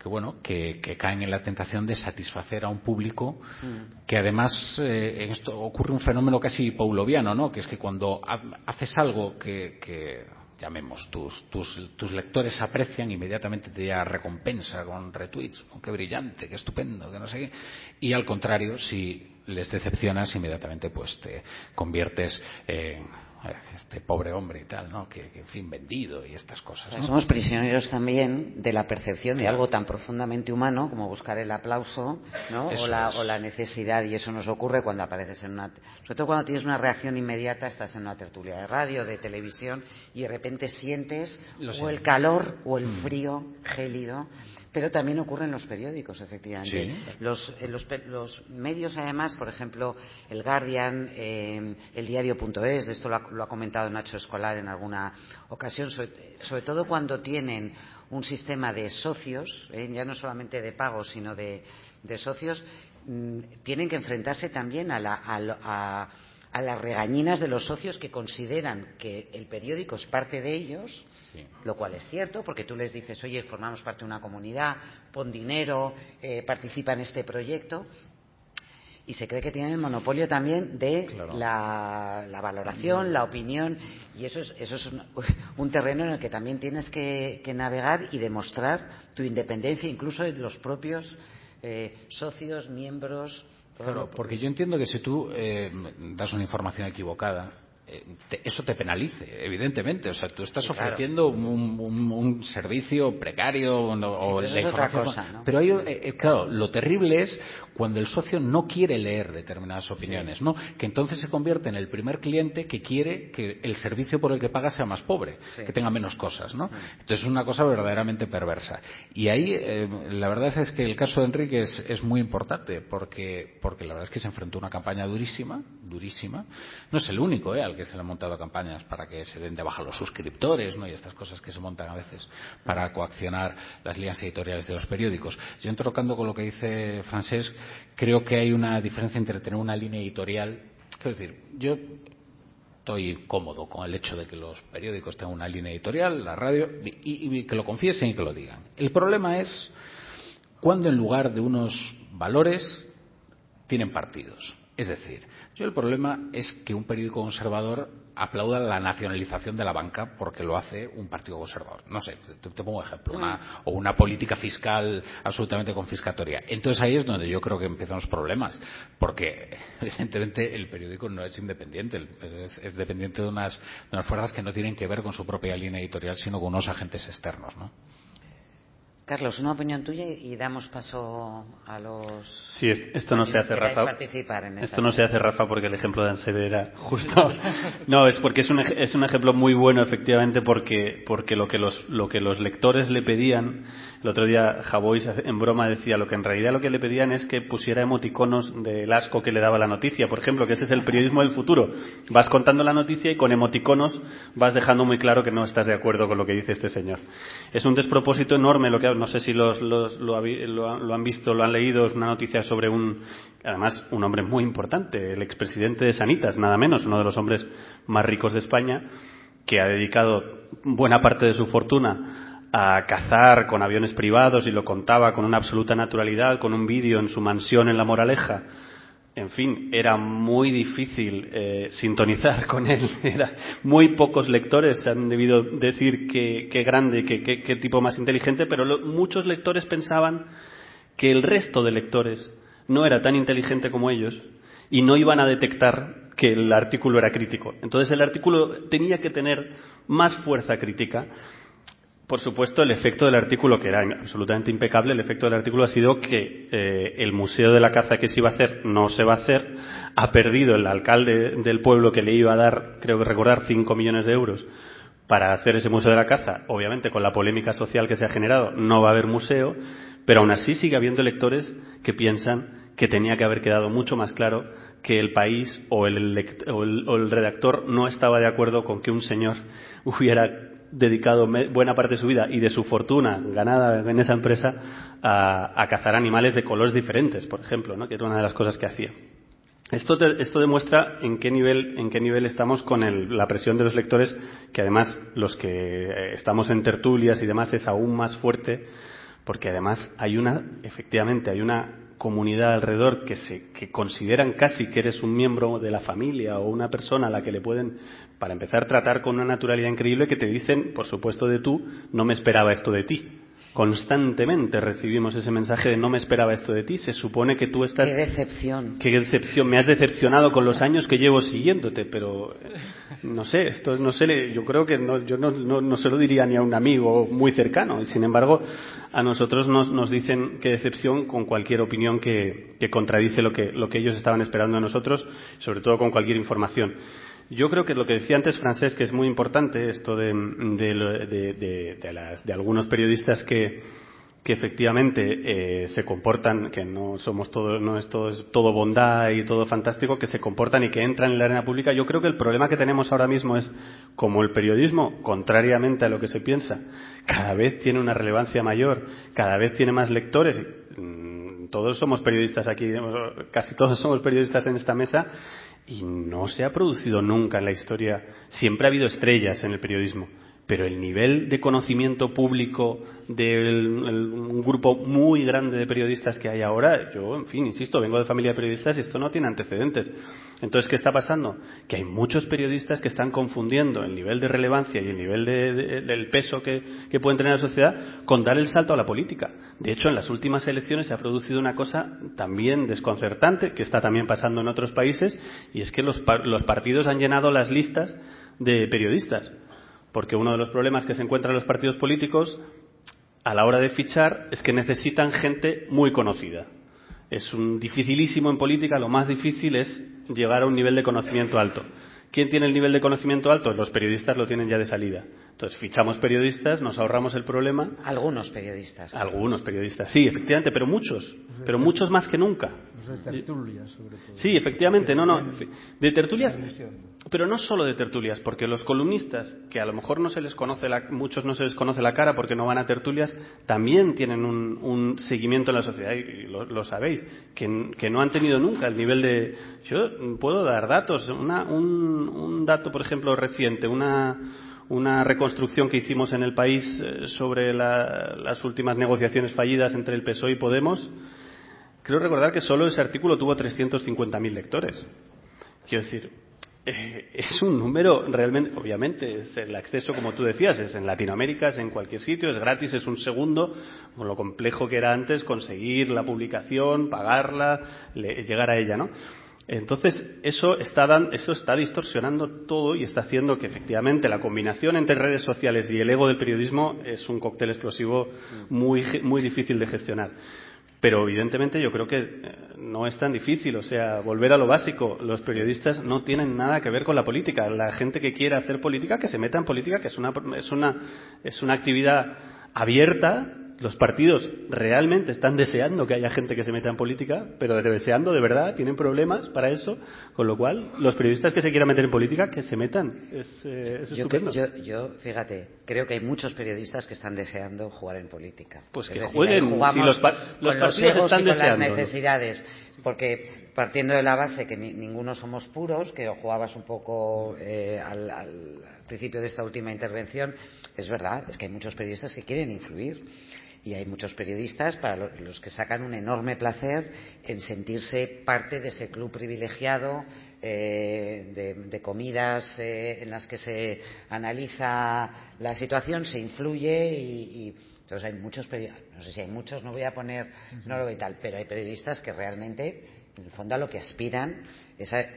que bueno, que, que, caen en la tentación de satisfacer a un público mm. que además eh, en esto ocurre un fenómeno casi pauloviano, ¿no? Que es que cuando ha, haces algo que, que llamemos, tus, tus, tus lectores aprecian, inmediatamente te da recompensa con retweets, con qué brillante, qué estupendo, que no sé qué. Y al contrario, si les decepcionas, inmediatamente pues te conviertes en este pobre hombre y tal, ¿no? Que, que en fin, vendido y estas cosas. ¿no? Somos prisioneros también de la percepción de algo tan profundamente humano como buscar el aplauso, ¿no? O la, o la necesidad, y eso nos ocurre cuando apareces en una. Sobre todo cuando tienes una reacción inmediata, estás en una tertulia de radio, de televisión, y de repente sientes Lo o el calor o el Mm. frío gélido. Pero también ocurre en los periódicos, efectivamente. Los, eh, los, medios, además, por ejemplo, el Guardian, eh, el diario.es, de esto lo ha, comentado Nacho Escolar en alguna ocasión, sobre, todo cuando tienen un sistema de socios, eh, ya no solamente de pagos, sino de, socios, mm, tienen que enfrentarse también a, la- a lo- a- a las regañinas de los socios que consideran que el periódico es parte de ellos. Lo cual es cierto, porque tú les dices, oye, formamos parte de una comunidad, pon dinero, eh, participa en este proyecto, y se cree que tienen el monopolio también de la, valoración, la opinión, y eso es, eso es un, un terreno en el que también tienes que, que navegar y demostrar tu independencia, incluso en los propios eh, socios, miembros. Claro, porque yo entiendo que si tú eh, das una información equivocada, eso te penalice, evidentemente. O sea, tú estás claro. ofreciendo un, un- un servicio precario o, no- o pero la es otra información. cosa, ¿no? Pero hay, eh, eh, claro, lo terrible es cuando el socio no quiere leer determinadas opiniones, ¿no? Que entonces se convierte en el primer cliente que quiere que el servicio por el que paga sea más pobre, Sí. que tenga menos cosas, ¿no? Entonces es una cosa verdaderamente perversa. Y ahí eh, la verdad es que el caso de Enrique es, es muy importante porque, porque la verdad es que se enfrentó a una campaña durísima, durísima. No es el único ¿eh? al que se le han montado campañas para que se den de baja los suscriptores ¿no? y estas cosas que se montan a veces para coaccionar las líneas editoriales de los periódicos. Yo entrocando con lo que dice Francesc, creo que hay una diferencia entre tener una línea editorial, quiero decir, yo estoy cómodo con el hecho de que los periódicos tengan una línea editorial, la radio, y, que lo confiesen y que lo digan. El problema es cuando en lugar de unos valores tienen partidos. Es decir, yo el problema es que un periódico conservador aplauda la nacionalización de la banca porque lo hace un partido conservador. No sé, te, te pongo un ejemplo, una, o una política fiscal absolutamente confiscatoria. Entonces ahí es donde yo creo que empiezan los problemas, porque evidentemente el periódico no es independiente, es, es dependiente de unas, de unas fuerzas que no tienen que ver con su propia línea editorial, sino con unos agentes externos, ¿no? Carlos, una opinión tuya y damos paso a los. Sí, es- esto no se hace, Rafa. participar en Esto no se hace, Rafa, porque el ejemplo de Ansebe era justo. No, es porque es un, es un ejemplo muy bueno, efectivamente, porque, porque lo, que los, lo que los lectores le pedían, el otro día Javois en broma decía, lo que en realidad lo que le pedían es que pusiera emoticonos del asco que le daba la noticia, por ejemplo, que ese es el periodismo del futuro. Vas contando la noticia y con emoticonos vas dejando muy claro que no estás de acuerdo con lo que dice este señor. Es un despropósito enorme lo que, no sé si los, los- lo, lo han visto, lo han leído, es una noticia sobre un, además, un hombre muy importante, el expresidente de Sanitas, nada menos, uno de los hombres más ricos de España, que ha dedicado buena parte de su fortuna a cazar con aviones privados y lo contaba con una absoluta naturalidad, con un vídeo en su mansión en La Moraleja. En fin, era muy difícil eh, sintonizar con él. Era, muy pocos lectores han debido decir qué qué grande, qué, qué- qué tipo más inteligente, pero lo- muchos lectores pensaban que el resto de lectores no era tan inteligente como ellos y no iban a detectar que el artículo era crítico. Entonces el artículo tenía que tener más fuerza crítica. Por supuesto, el efecto del artículo, que era absolutamente impecable, el efecto del artículo ha sido que eh, el Museo de la Caza que se iba a hacer no se va a hacer. Ha perdido el alcalde del pueblo que le iba a dar, creo que recordar, 5 millones de euros para hacer ese Museo de la Caza. Obviamente, con la polémica social que se ha generado, no va a haber museo, pero aún así sigue habiendo lectores que piensan que tenía que haber quedado mucho más claro que el país o el, o el- o el redactor no estaba de acuerdo con que un señor hubiera dedicado buena parte de su vida y de su fortuna ganada en esa empresa a, a cazar animales de colores diferentes, por ejemplo, ¿no? que era una de las cosas que hacía. Esto, te- esto demuestra en qué nivel, en qué nivel estamos con el- la presión de los lectores, que además los que eh, estamos en tertulias y demás es aún más fuerte, porque además hay una, efectivamente, hay una comunidad alrededor que se que consideran casi que eres un miembro de la familia o una persona a la que le pueden, para empezar, tratar con una naturalidad increíble que te dicen, por supuesto de tú, no me esperaba esto de ti. constantemente recibimos ese mensaje de no me esperaba esto de ti, se supone que tú estás... Qué decepción. Qué decepción, me has decepcionado con los años que llevo siguiéndote, pero no sé, esto no sé, yo creo que no, yo no, no, no se lo diría ni a un amigo muy cercano, y sin embargo a nosotros nos, nos dicen qué decepción con cualquier opinión que, que contradice lo que, lo que ellos estaban esperando de nosotros, sobre todo con cualquier información. Yo creo que lo que decía antes Francés, que es muy importante, esto de, de, de, de las, algunos periodistas que, que efectivamente eh, se comportan, que no somos todo, no es todo, todo, bondad y todo fantástico, que se comportan y que entran en la arena pública. Yo creo que el problema que tenemos ahora mismo es como el periodismo, contrariamente a lo que se piensa, cada vez tiene una relevancia mayor, cada vez tiene más lectores. Mm, todos somos periodistas aquí, casi todos somos periodistas en esta mesa y no se ha producido nunca en la historia. Siempre ha habido estrellas en el periodismo, pero el nivel de conocimiento público de un grupo muy grande de periodistas que hay ahora, yo, en fin, insisto, vengo de familia de periodistas y esto no tiene antecedentes. Entonces, ¿qué está pasando? Que hay muchos periodistas que están confundiendo el nivel de relevancia y el nivel de, de, del peso que, que pueden tener en la sociedad con dar el salto a la política. De hecho, en las últimas elecciones se ha producido una cosa también desconcertante, que está también pasando en otros países, y es que los, los partidos han llenado las listas de periodistas. Porque uno de los problemas que se encuentran los partidos políticos a la hora de fichar es que necesitan gente muy conocida. Es un dificilísimo en política, lo más difícil es llegar a un nivel de conocimiento alto. ¿Quién tiene el nivel de conocimiento alto? Los periodistas lo tienen ya de salida. Entonces, fichamos periodistas, nos ahorramos el problema. Algunos periodistas. Algunos periodistas, sí, efectivamente, pero muchos. Pero muchos más que nunca. Los de tertulias, sobre todo. Sí, efectivamente, no, no. De tertulias, pero no solo de tertulias, porque los columnistas, que a lo mejor no se les conoce la, muchos no se les conoce la cara porque no van a tertulias, también tienen un, un seguimiento en la sociedad, y lo, lo sabéis, que, que, no han tenido nunca el nivel de. Yo puedo dar datos. Una, un, un dato, por ejemplo, reciente, una una reconstrucción que hicimos en el país sobre la, las últimas negociaciones fallidas entre el PSOE y Podemos, creo recordar que solo ese artículo tuvo 350.000 lectores. Quiero decir, eh, es un número realmente, obviamente, es el acceso, como tú decías, es en Latinoamérica, es en cualquier sitio, es gratis, es un segundo, con lo complejo que era antes conseguir la publicación, pagarla, le, llegar a ella, ¿no? Entonces, eso está, dan, eso está distorsionando todo y está haciendo que efectivamente la combinación entre redes sociales y el ego del periodismo es un cóctel explosivo muy, muy difícil de gestionar. Pero evidentemente yo creo que no es tan difícil, o sea, volver a lo básico. Los periodistas no tienen nada que ver con la política. La gente que quiera hacer política, que se meta en política, que es una, es una, es una actividad abierta los partidos realmente están deseando que haya gente que se meta en política, pero deseando de verdad, tienen problemas para eso, con lo cual los periodistas que se quieran meter en política, que se metan. Es, eh, es yo, estupendo. yo, yo, fíjate, creo que hay muchos periodistas que están deseando jugar en política. Pues que decir, jueguen, jugamos si los, pa los con partidos los están y con deseando. las necesidades, porque partiendo de la base que ni, ninguno somos puros, que jugabas un poco eh, al, al principio de esta última intervención, es verdad, es que hay muchos periodistas que quieren influir y hay muchos periodistas para los que sacan un enorme placer en sentirse parte de ese club privilegiado eh, de, comidas eh, en las que se analiza la situación, se influye y, entonces hay muchos periodistas, no sé si hay muchos, no voy a poner, no lo veo tal, pero hay periodistas que realmente, en el fondo, a lo que aspiran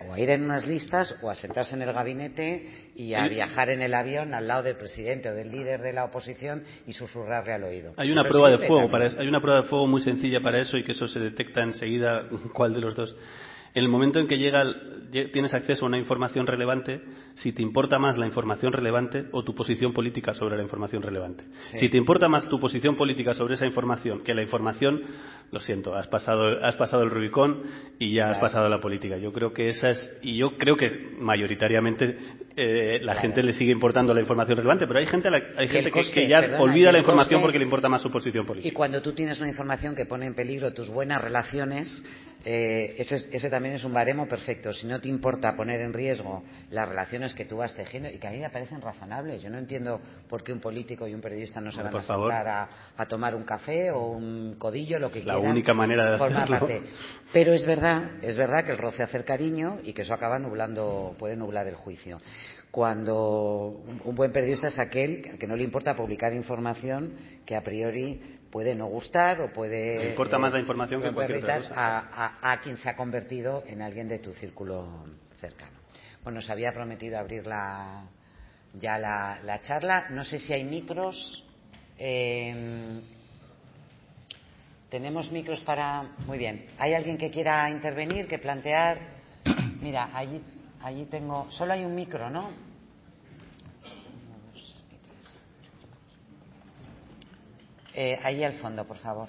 o a ir en unas listas o a sentarse en el gabinete y a viajar en el avión al lado del presidente o del líder de la oposición y susurrarle al oído. Hay una prueba de fuego. Hay una prueba de fuego muy sencilla para eso y que eso se detecta enseguida cuál de los dos. En el momento en que llega, tienes acceso a una información relevante, si te importa más la información relevante o tu posición política sobre la información relevante. Sí. Si te importa más tu posición política sobre esa información que la información, lo siento, has pasado, has pasado el Rubicón y ya has pasado la política. Yo creo que esa es, y yo creo que mayoritariamente eh, la Claro. gente le sigue importando la información relevante, pero hay gente, hay gente que, coste, que ya perdona, olvida la información coste- porque le importa más su posición política. Y cuando tú tienes una información que pone en peligro tus buenas relaciones, eh, ese, ese también es un baremo perfecto. Si no te importa poner en riesgo las relaciones que tú vas tejiendo y que a mí me parecen razonables. Yo no entiendo por qué un político y un periodista no se Hombre, van a sentar a, a tomar un café o un codillo, lo que Es la quieran. única manera de hacerlo. parte. Pero es verdad, es verdad que el roce hace el cariño y que eso acaba nublando, puede nublar el juicio. cuando un buen periodista es aquel que no le importa publicar información que a priori puede no gustar o puede importa más la información que cualquier otra cosa. A, a, a quien se ha convertido en alguien de tu círculo cercano. Bueno, se había prometido abrir la, ya la, la charla. No sé si hay micros. Eh, Tenemos micros para. Muy bien. ¿Hay alguien que quiera intervenir, que plantear? Mira, allí, allí tengo. Solo hay un micro, ¿no? Eh, allí al fondo, por favor.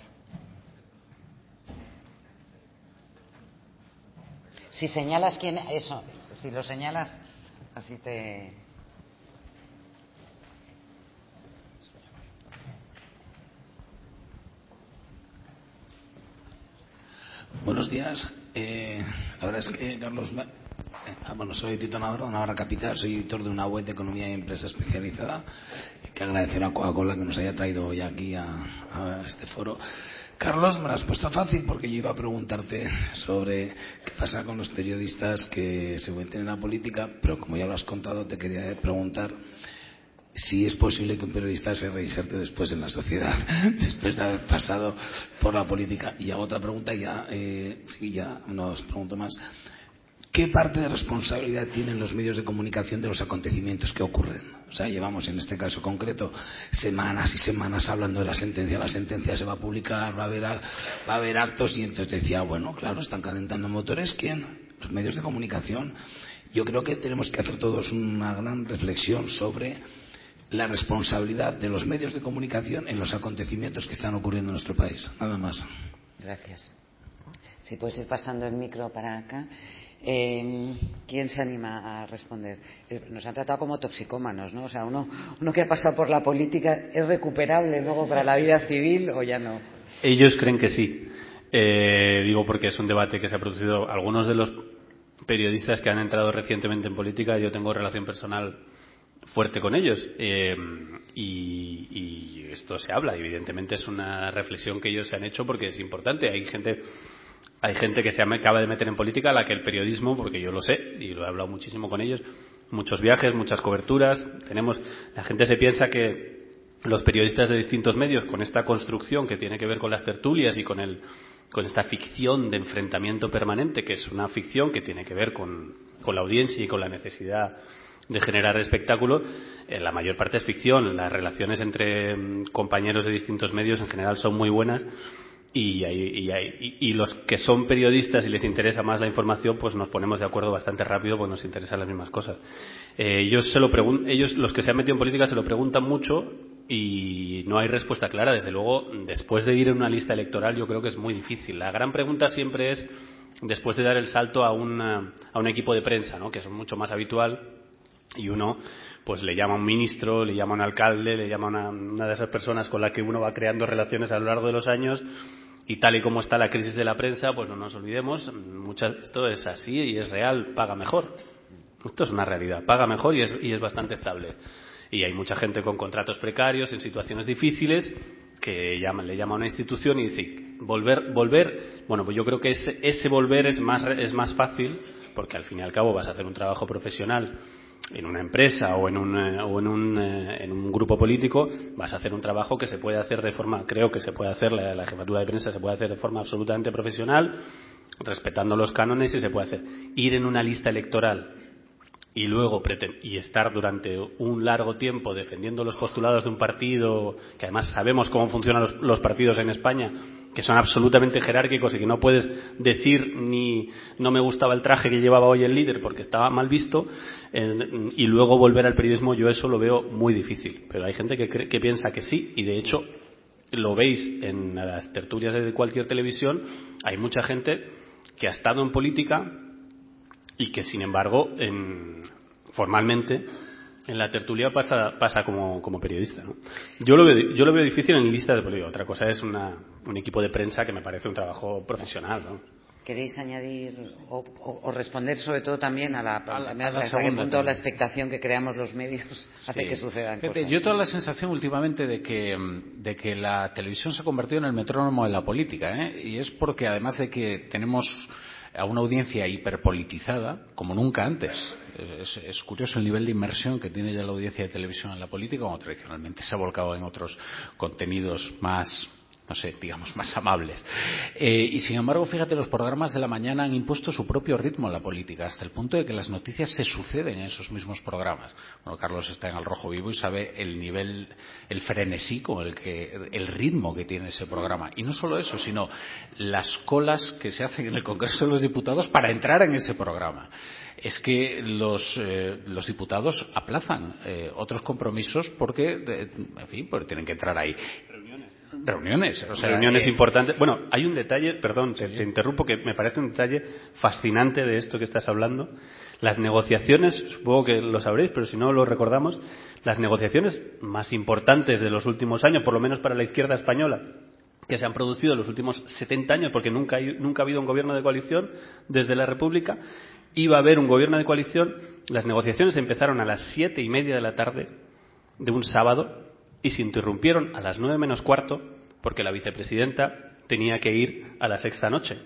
Si señalas quién. Eso, si lo señalas, así te. Buenos días. Eh, la verdad es que, Carlos, ah, bueno, soy Tito Navarro, Navarra Capital, soy editor de una web de economía y empresa especializada. Que agradecer a Coca-Cola que nos haya traído hoy aquí a este foro. Carlos, me lo has puesto fácil porque yo iba a preguntarte sobre qué pasa con los periodistas que se meten en la política, pero como ya lo has contado, te quería preguntar si es posible que un periodista se reinserte después en la sociedad, después de haber pasado por la política. Y hago otra pregunta, ya, eh, sí, ya no os pregunto más. ¿Qué parte de responsabilidad tienen los medios de comunicación de los acontecimientos que ocurren? O sea, llevamos en este caso concreto semanas y semanas hablando de la sentencia. La sentencia se va a publicar, va a haber, va a haber actos y entonces decía, bueno, claro, están calentando motores. ¿Quién? Los medios de comunicación. Yo creo que tenemos que hacer todos una gran reflexión sobre la responsabilidad de los medios de comunicación en los acontecimientos que están ocurriendo en nuestro país. Nada más. Gracias. Si puedes ir pasando el micro para acá. Eh, ¿Quién se anima a responder? Eh, nos han tratado como toxicómanos, ¿no? O sea, uno, que ha pasado por la política, ¿es recuperable luego para la vida civil o ya no? Ellos creen que sí. Eh, digo porque es un debate que se ha producido. Algunos de los periodistas que han entrado recientemente en política, yo tengo relación personal fuerte con ellos. Y, y, esto se habla, evidentemente es una reflexión que ellos se han hecho porque es importante. Hay gente, hay gente que se acaba de meter en política a la que el periodismo, porque yo lo sé y lo he hablado muchísimo con ellos, muchos viajes, muchas coberturas. Tenemos, la gente se piensa que los periodistas de distintos medios, con esta construcción que tiene que ver con las tertulias y con el, con esta ficción de enfrentamiento permanente, que es una ficción que tiene que ver con, con la audiencia y con la necesidad de generar espectáculo, eh, la mayor parte es ficción. Las relaciones entre mm, compañeros de distintos medios en general son muy buenas y, y, y, y, los que son periodistas y les interesa más la información, pues nos ponemos de acuerdo bastante rápido, pues nos interesan las mismas cosas. Eh, ellos, se lo ellos, los que se han metido en política, se lo preguntan mucho y no hay respuesta clara. Desde luego, después de ir en una lista electoral, yo creo que es muy difícil. La gran pregunta siempre es, después de dar el salto a, una, a un equipo de prensa, ¿no? que es mucho más habitual, y uno pues le llama a un ministro, le llama a un alcalde, le llama a una, una, de esas personas con la que uno va creando relaciones a lo largo de los años y tal y como está la crisis de la prensa, pues no nos olvidemos, mucha, esto es así y es real, paga mejor. Esto es una realidad, paga mejor y es, y es bastante estable. Y hay mucha gente con contratos precarios, en situaciones difíciles, que le llama a una institución y dice, volver, volver, bueno, pues yo creo que ese, ese volver es más, es más fácil, porque al fin y al cabo vas a hacer un trabajo profesional en una empresa o en un, o en un, en un grupo político, vas a hacer un trabajo que se puede hacer de forma, creo que se puede hacer, la, la jefatura de prensa se puede hacer de forma absolutamente profesional, respetando los cánones y se puede hacer. Ir en una lista electoral y luego y estar durante un largo tiempo defendiendo los postulados de un partido, que además sabemos cómo funcionan los, los partidos en España, que son absolutamente jerárquicos y que no puedes decir ni no me gustaba el traje que llevaba hoy el líder porque estaba mal visto y luego volver al periodismo yo eso lo veo muy difícil. Pero hay gente que, cree, que piensa que sí y de hecho lo veis en las tertulias de cualquier televisión hay mucha gente que ha estado en política y que sin embargo en, formalmente en la tertulia pasa, pasa como, como periodista. ¿no? Yo, lo veo, yo lo veo difícil en listas de política. Otra cosa es una, un equipo de prensa que me parece un trabajo profesional. ¿no? ¿Queréis añadir o, o, o, responder sobre todo también a la, a la, a la hasta qué punto la expectación que creamos los medios hace sí. que sucedan cosas? Yo tengo la sensación últimamente de que, de que la televisión se ha convertido en el metrónomo de la política. ¿eh? Y es porque además de que tenemos a una audiencia hiperpolitizada como nunca antes. Es, curioso el nivel de inmersión que tiene ya la audiencia de televisión en la política, como tradicionalmente se ha volcado en otros contenidos más no sé, digamos, más amables. Eh, y sin embargo, fíjate, los programas de la mañana han impuesto su propio ritmo en la política, hasta el punto de que las noticias se suceden en esos mismos programas. Bueno, Carlos está en el rojo vivo y sabe el nivel, el frenesí con el que, el ritmo que tiene ese programa. Y no solo eso, sino las colas que se hacen en el Congreso de los Diputados para entrar en ese programa es que los, eh, los diputados aplazan eh, otros compromisos porque, de, en fin, porque tienen que entrar ahí reuniones. O sea, reuniones eh, importantes. Bueno, hay un detalle, perdón, sí. te, te, interrumpo, que me parece un detalle fascinante de esto que estás hablando. Las negociaciones, supongo que lo sabréis, pero si no lo recordamos, las negociaciones más importantes de los últimos años, por lo menos para la izquierda española, que se han producido en los últimos 70 años, porque nunca, hay, nunca ha habido un gobierno de coalición desde la República, iba a haber un gobierno de coalición. Las negociaciones empezaron a las siete y media de la tarde de un sábado y se interrumpieron a las nueve menos cuarto porque la vicepresidenta tenía que ir a la sexta noche.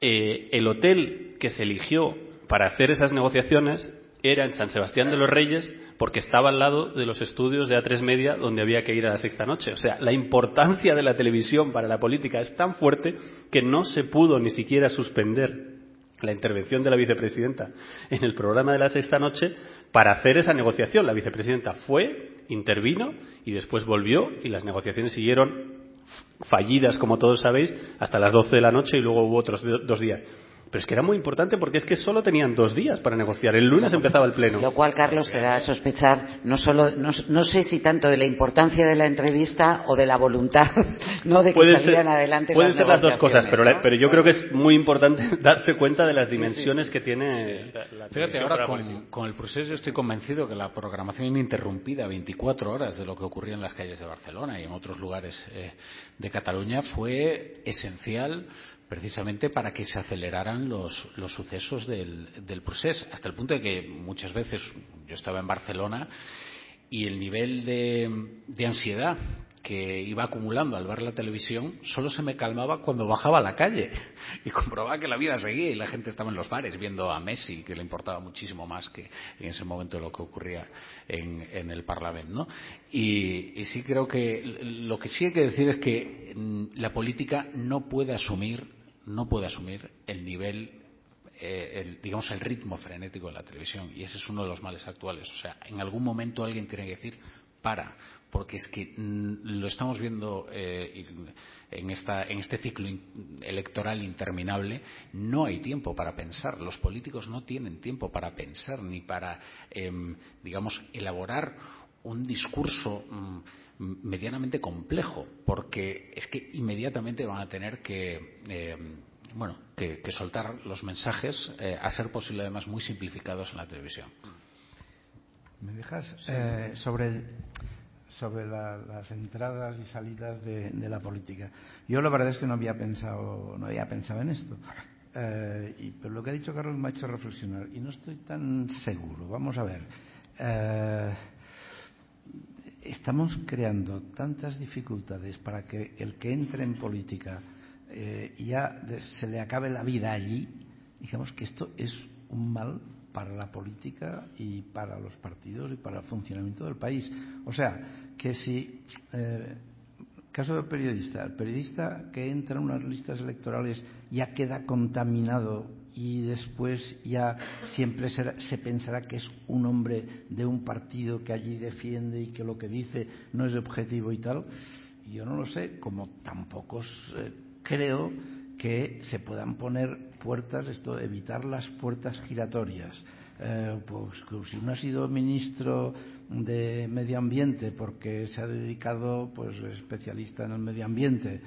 Eh, el hotel que se eligió para hacer esas negociaciones era en San Sebastián de los Reyes porque estaba al lado de los estudios de A3 Media donde había que ir a la sexta noche. O sea, la importancia de la televisión para la política es tan fuerte que no se pudo ni siquiera suspender la intervención de la vicepresidenta en el programa de la sexta noche para hacer esa negociación. La vicepresidenta fue, intervino y después volvió y las negociaciones siguieron fallidas, como todos sabéis, hasta las 12 de la noche y luego hubo otros dos días. Pero es que era muy importante porque es que solo tenían dos días para negociar. El lunes empezaba el pleno. Lo cual, Carlos, te da a sospechar no solo, no, no, sé si tanto de la importancia de la entrevista o de la voluntad, no de que puede salieran ser, adelante Pueden las ser las dos cosas, pero, ¿no? la, pero yo creo que es muy importante darse cuenta de las dimensiones sí, sí, sí. que tiene la, la Fíjate, ahora con, con, el proceso estoy convencido que la programación ininterrumpida 24 horas de lo que ocurría en las calles de Barcelona y en otros lugares eh, de Cataluña fue esencial precisamente para que se aceleraran los, los sucesos del, del procés, hasta el punto de que muchas veces yo estaba en Barcelona y el nivel de, de ansiedad que iba acumulando al ver la televisión solo se me calmaba cuando bajaba a la calle y comprobaba que la vida seguía y la gente estaba en los bares viendo a Messi, que le importaba muchísimo más que en ese momento lo que ocurría en, en el Parlamento. ¿no? Y, sí creo que lo que sí hay que decir es que mm, la política no puede asumir no puede asumir el nivel, eh, digamos, el ritmo frenético de la televisión. Y ese es uno de los males actuales. O sea, en algún momento alguien tiene que decir, para, porque es que mm, lo estamos viendo eh, en, este ciclo electoral interminable, no hay tiempo para pensar. Los políticos no tienen tiempo para pensar ni para, eh, digamos, elaborar un discurso. Medianamente complejo, porque es que inmediatamente van a tener que, eh, bueno, que, que, soltar los mensajes, eh, a ser posible además muy simplificados en la televisión. ¿Me dejas eh, sobre, sobre la, las entradas y salidas de, de, la política? Yo la verdad es que no había pensado, no había pensado en esto. Eh, y, pero lo que ha dicho Carlos me ha hecho reflexionar y no estoy tan seguro. Vamos a ver. Estamos creando tantas dificultades para que el que entre en política eh, ya se le acabe la vida allí, digamos que esto es un mal para la política y para los partidos y para el funcionamiento del país. O sea, que si, eh, caso del periodista, el periodista que entra en unas listas electorales ya queda contaminado y después ya siempre será, se pensará que es un hombre de un partido que allí defiende y que lo que dice no es objetivo y tal. Yo no lo sé, como tampoco eh, creo que se puedan poner puertas, esto, evitar las puertas giratorias. Eh, pues si uno ha sido ministro de Medio Ambiente porque se ha dedicado, pues especialista en el medio ambiente,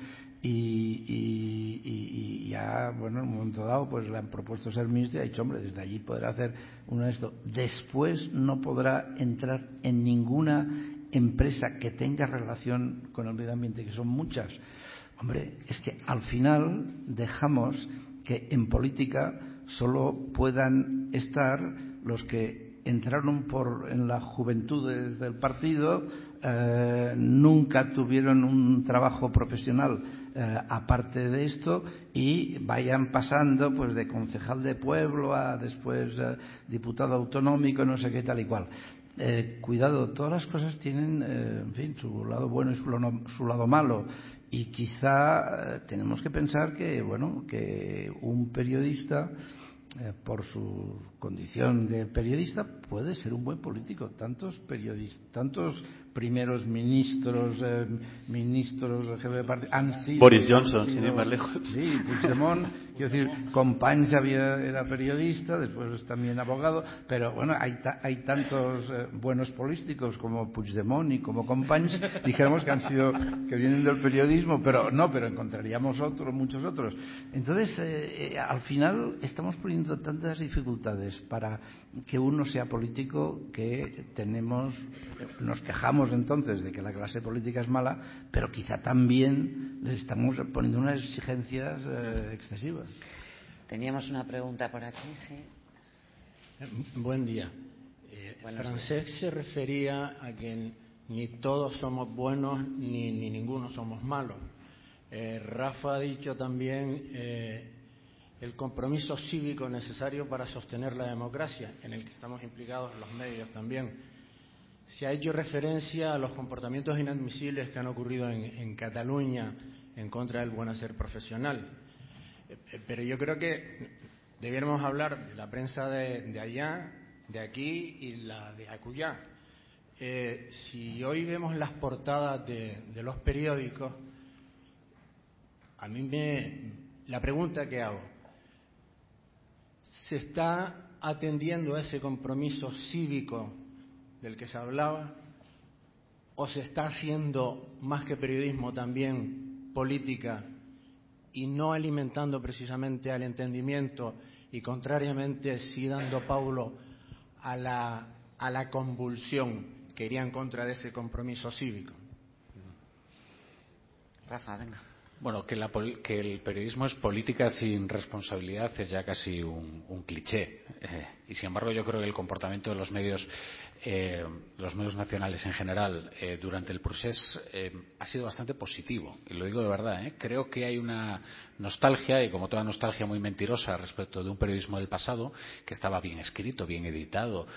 y, y, ya, bueno, en un momento dado, pues le han propuesto ser ministro y ha dicho, hombre, desde allí podrá hacer uno de esto. Después no podrá entrar en ninguna empresa que tenga relación con el medio ambiente, que son muchas. Hombre, es que al final dejamos que en política solo puedan estar los que entraron por en las juventudes del partido eh, nunca tuvieron un trabajo profesional eh, aparte de esto y vayan pasando pues de concejal de pueblo a después eh, diputado autonómico, no sé qué tal y cual. Cuidado, todas las cosas tienen, en fin, su lado bueno y su, su lado malo. Y quizá tenemos que pensar que, bueno, que un periodista, por su condición de periodista, puede ser un buen político. Tantos periodistas, tantos primeros ministros, eh, ministros jefe de partido, han sido... Boris Johnson, sin ir más lejos. Sí, Puigdemont, quiero decir, Companys había, era periodista, después es también abogado, pero bueno, hay, ta, hay tantos eh, buenos políticos como Puigdemont y como Companys, dijéramos que han sido, que vienen del periodismo, pero no, pero encontraríamos otros, muchos otros. Entonces, eh, eh, al final estamos poniendo tantas dificultades para que uno sea político que tenemos, nos quejamos entonces de que la clase política es mala, pero quizá también le estamos poniendo unas exigencias eh, excesivas. Teníamos una pregunta por aquí, sí. Buen día. Eh, Francesc se refería a que ni todos somos buenos ni, ni ninguno somos malos. Eh, Rafa ha dicho también eh, el compromiso cívico necesario para sostener la democracia, en el que estamos implicados los medios también. Se ha hecho referencia a los comportamientos inadmisibles que han ocurrido en, Cataluña en contra del buen hacer profesional. Eh, pero yo creo que debiéramos hablar de la prensa de, de allá, de aquí y la de acullá. Eh, si hoy vemos las portadas de, de los periódicos, a mí me. La pregunta que hago: ¿se está atendiendo a ese compromiso cívico del que se hablaba? ¿O se está haciendo más que periodismo también política y no alimentando precisamente al entendimiento y contrariamente sí dando Paulo a la, a la convulsión que iría en contra de ese compromiso cívico? Rafa, venga. Bueno, que, el periodismo es política sin responsabilidad es ya casi un, cliché. Eh, y sin embargo, yo creo que el comportamiento de los medios, eh, los medios nacionales en general, eh, durante el proceso ha sido bastante positivo. Y lo digo de verdad. Creo que hay una nostalgia, y como toda nostalgia muy mentirosa, respecto de un periodismo del pasado que estaba bien escrito, bien editado,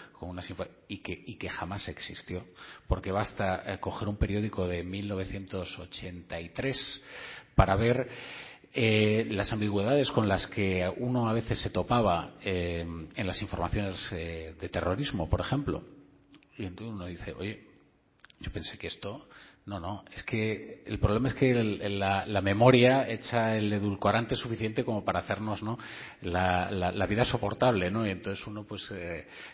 y que, y que jamás existió. Porque basta coger un periódico de 1983 para ver eh, las ambigüedades con las que uno a veces se topaba eh, en las informaciones eh, de terrorismo, por ejemplo. Y entonces uno dice, oye, yo pensé que esto. No, no, es que el problema es que la, memoria echa el edulcorante suficiente como para hacernos ¿no? la, vida soportable, ¿no? Y entonces uno pues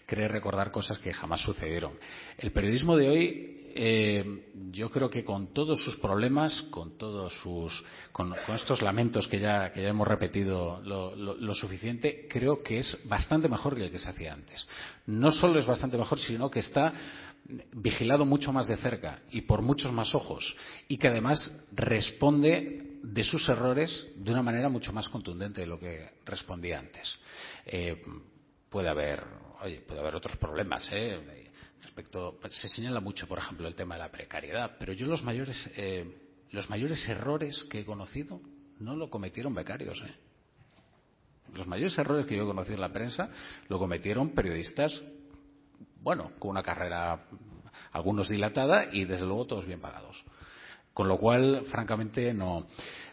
cree recordar cosas que jamás sucedieron. El periodismo de hoy yo creo que con todos sus problemas, con todos sus, con, estos lamentos que ya, hemos repetido lo, suficiente, creo que es bastante mejor que el que se hacía antes. No solo es bastante mejor, sino que está vigilado mucho más de cerca y por muchos más ojos y que además responde de sus errores de una manera mucho más contundente de lo que respondía antes. Eh, puede haber, oye, puede haber otros problemas, ¿eh? Respecto se señala mucho por ejemplo el tema de la precariedad pero yo los mayores eh, los mayores errores que he conocido no lo cometieron becarios ¿eh? los mayores errores que yo he conocido en la prensa lo cometieron periodistas bueno con una carrera algunos dilatada y desde luego todos bien pagados con lo cual francamente no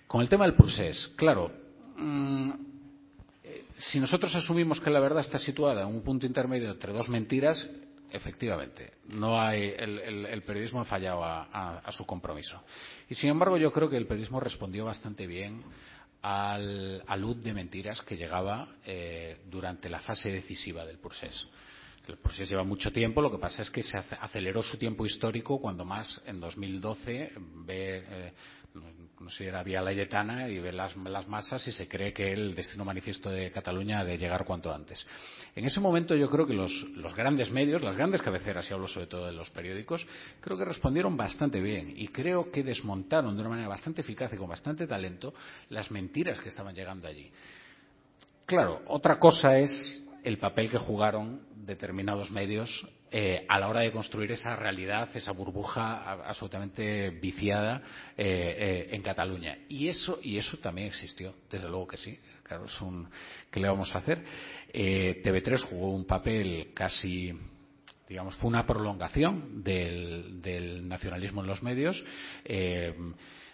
con el tema del procés claro mmm, si nosotros asumimos que la verdad está situada en un punto intermedio entre dos mentiras efectivamente. No hay el, periodismo ha fallado a, su compromiso. Y sin embargo yo creo que el periodismo respondió bastante bien al, al luz de mentiras que llegaba eh, durante la fase decisiva del proceso. El proceso lleva mucho tiempo, lo que pasa es que se aceleró su tiempo histórico cuando más en 2012 ve, eh, sé, era Vía Layetana y ve las, las masas y se cree que el destino manifiesto de Cataluña ha de llegar cuanto antes. En ese momento yo creo que los, los grandes medios, las grandes cabeceras, y hablo sobre todo de los periódicos, creo que respondieron bastante bien y creo que desmontaron de una manera bastante eficaz y con bastante talento las mentiras que estaban llegando allí. Claro, otra cosa es el papel que jugaron determinados medios eh, a la hora de construir esa realidad, esa burbuja absolutamente viciada eh, eh, en Cataluña. Y eso, y eso también existió, desde luego que sí. Claro, es un, ¿qué le vamos a hacer? Eh, TV3 jugó un papel casi digamos, fue una prolongación del nacionalismo en los medios.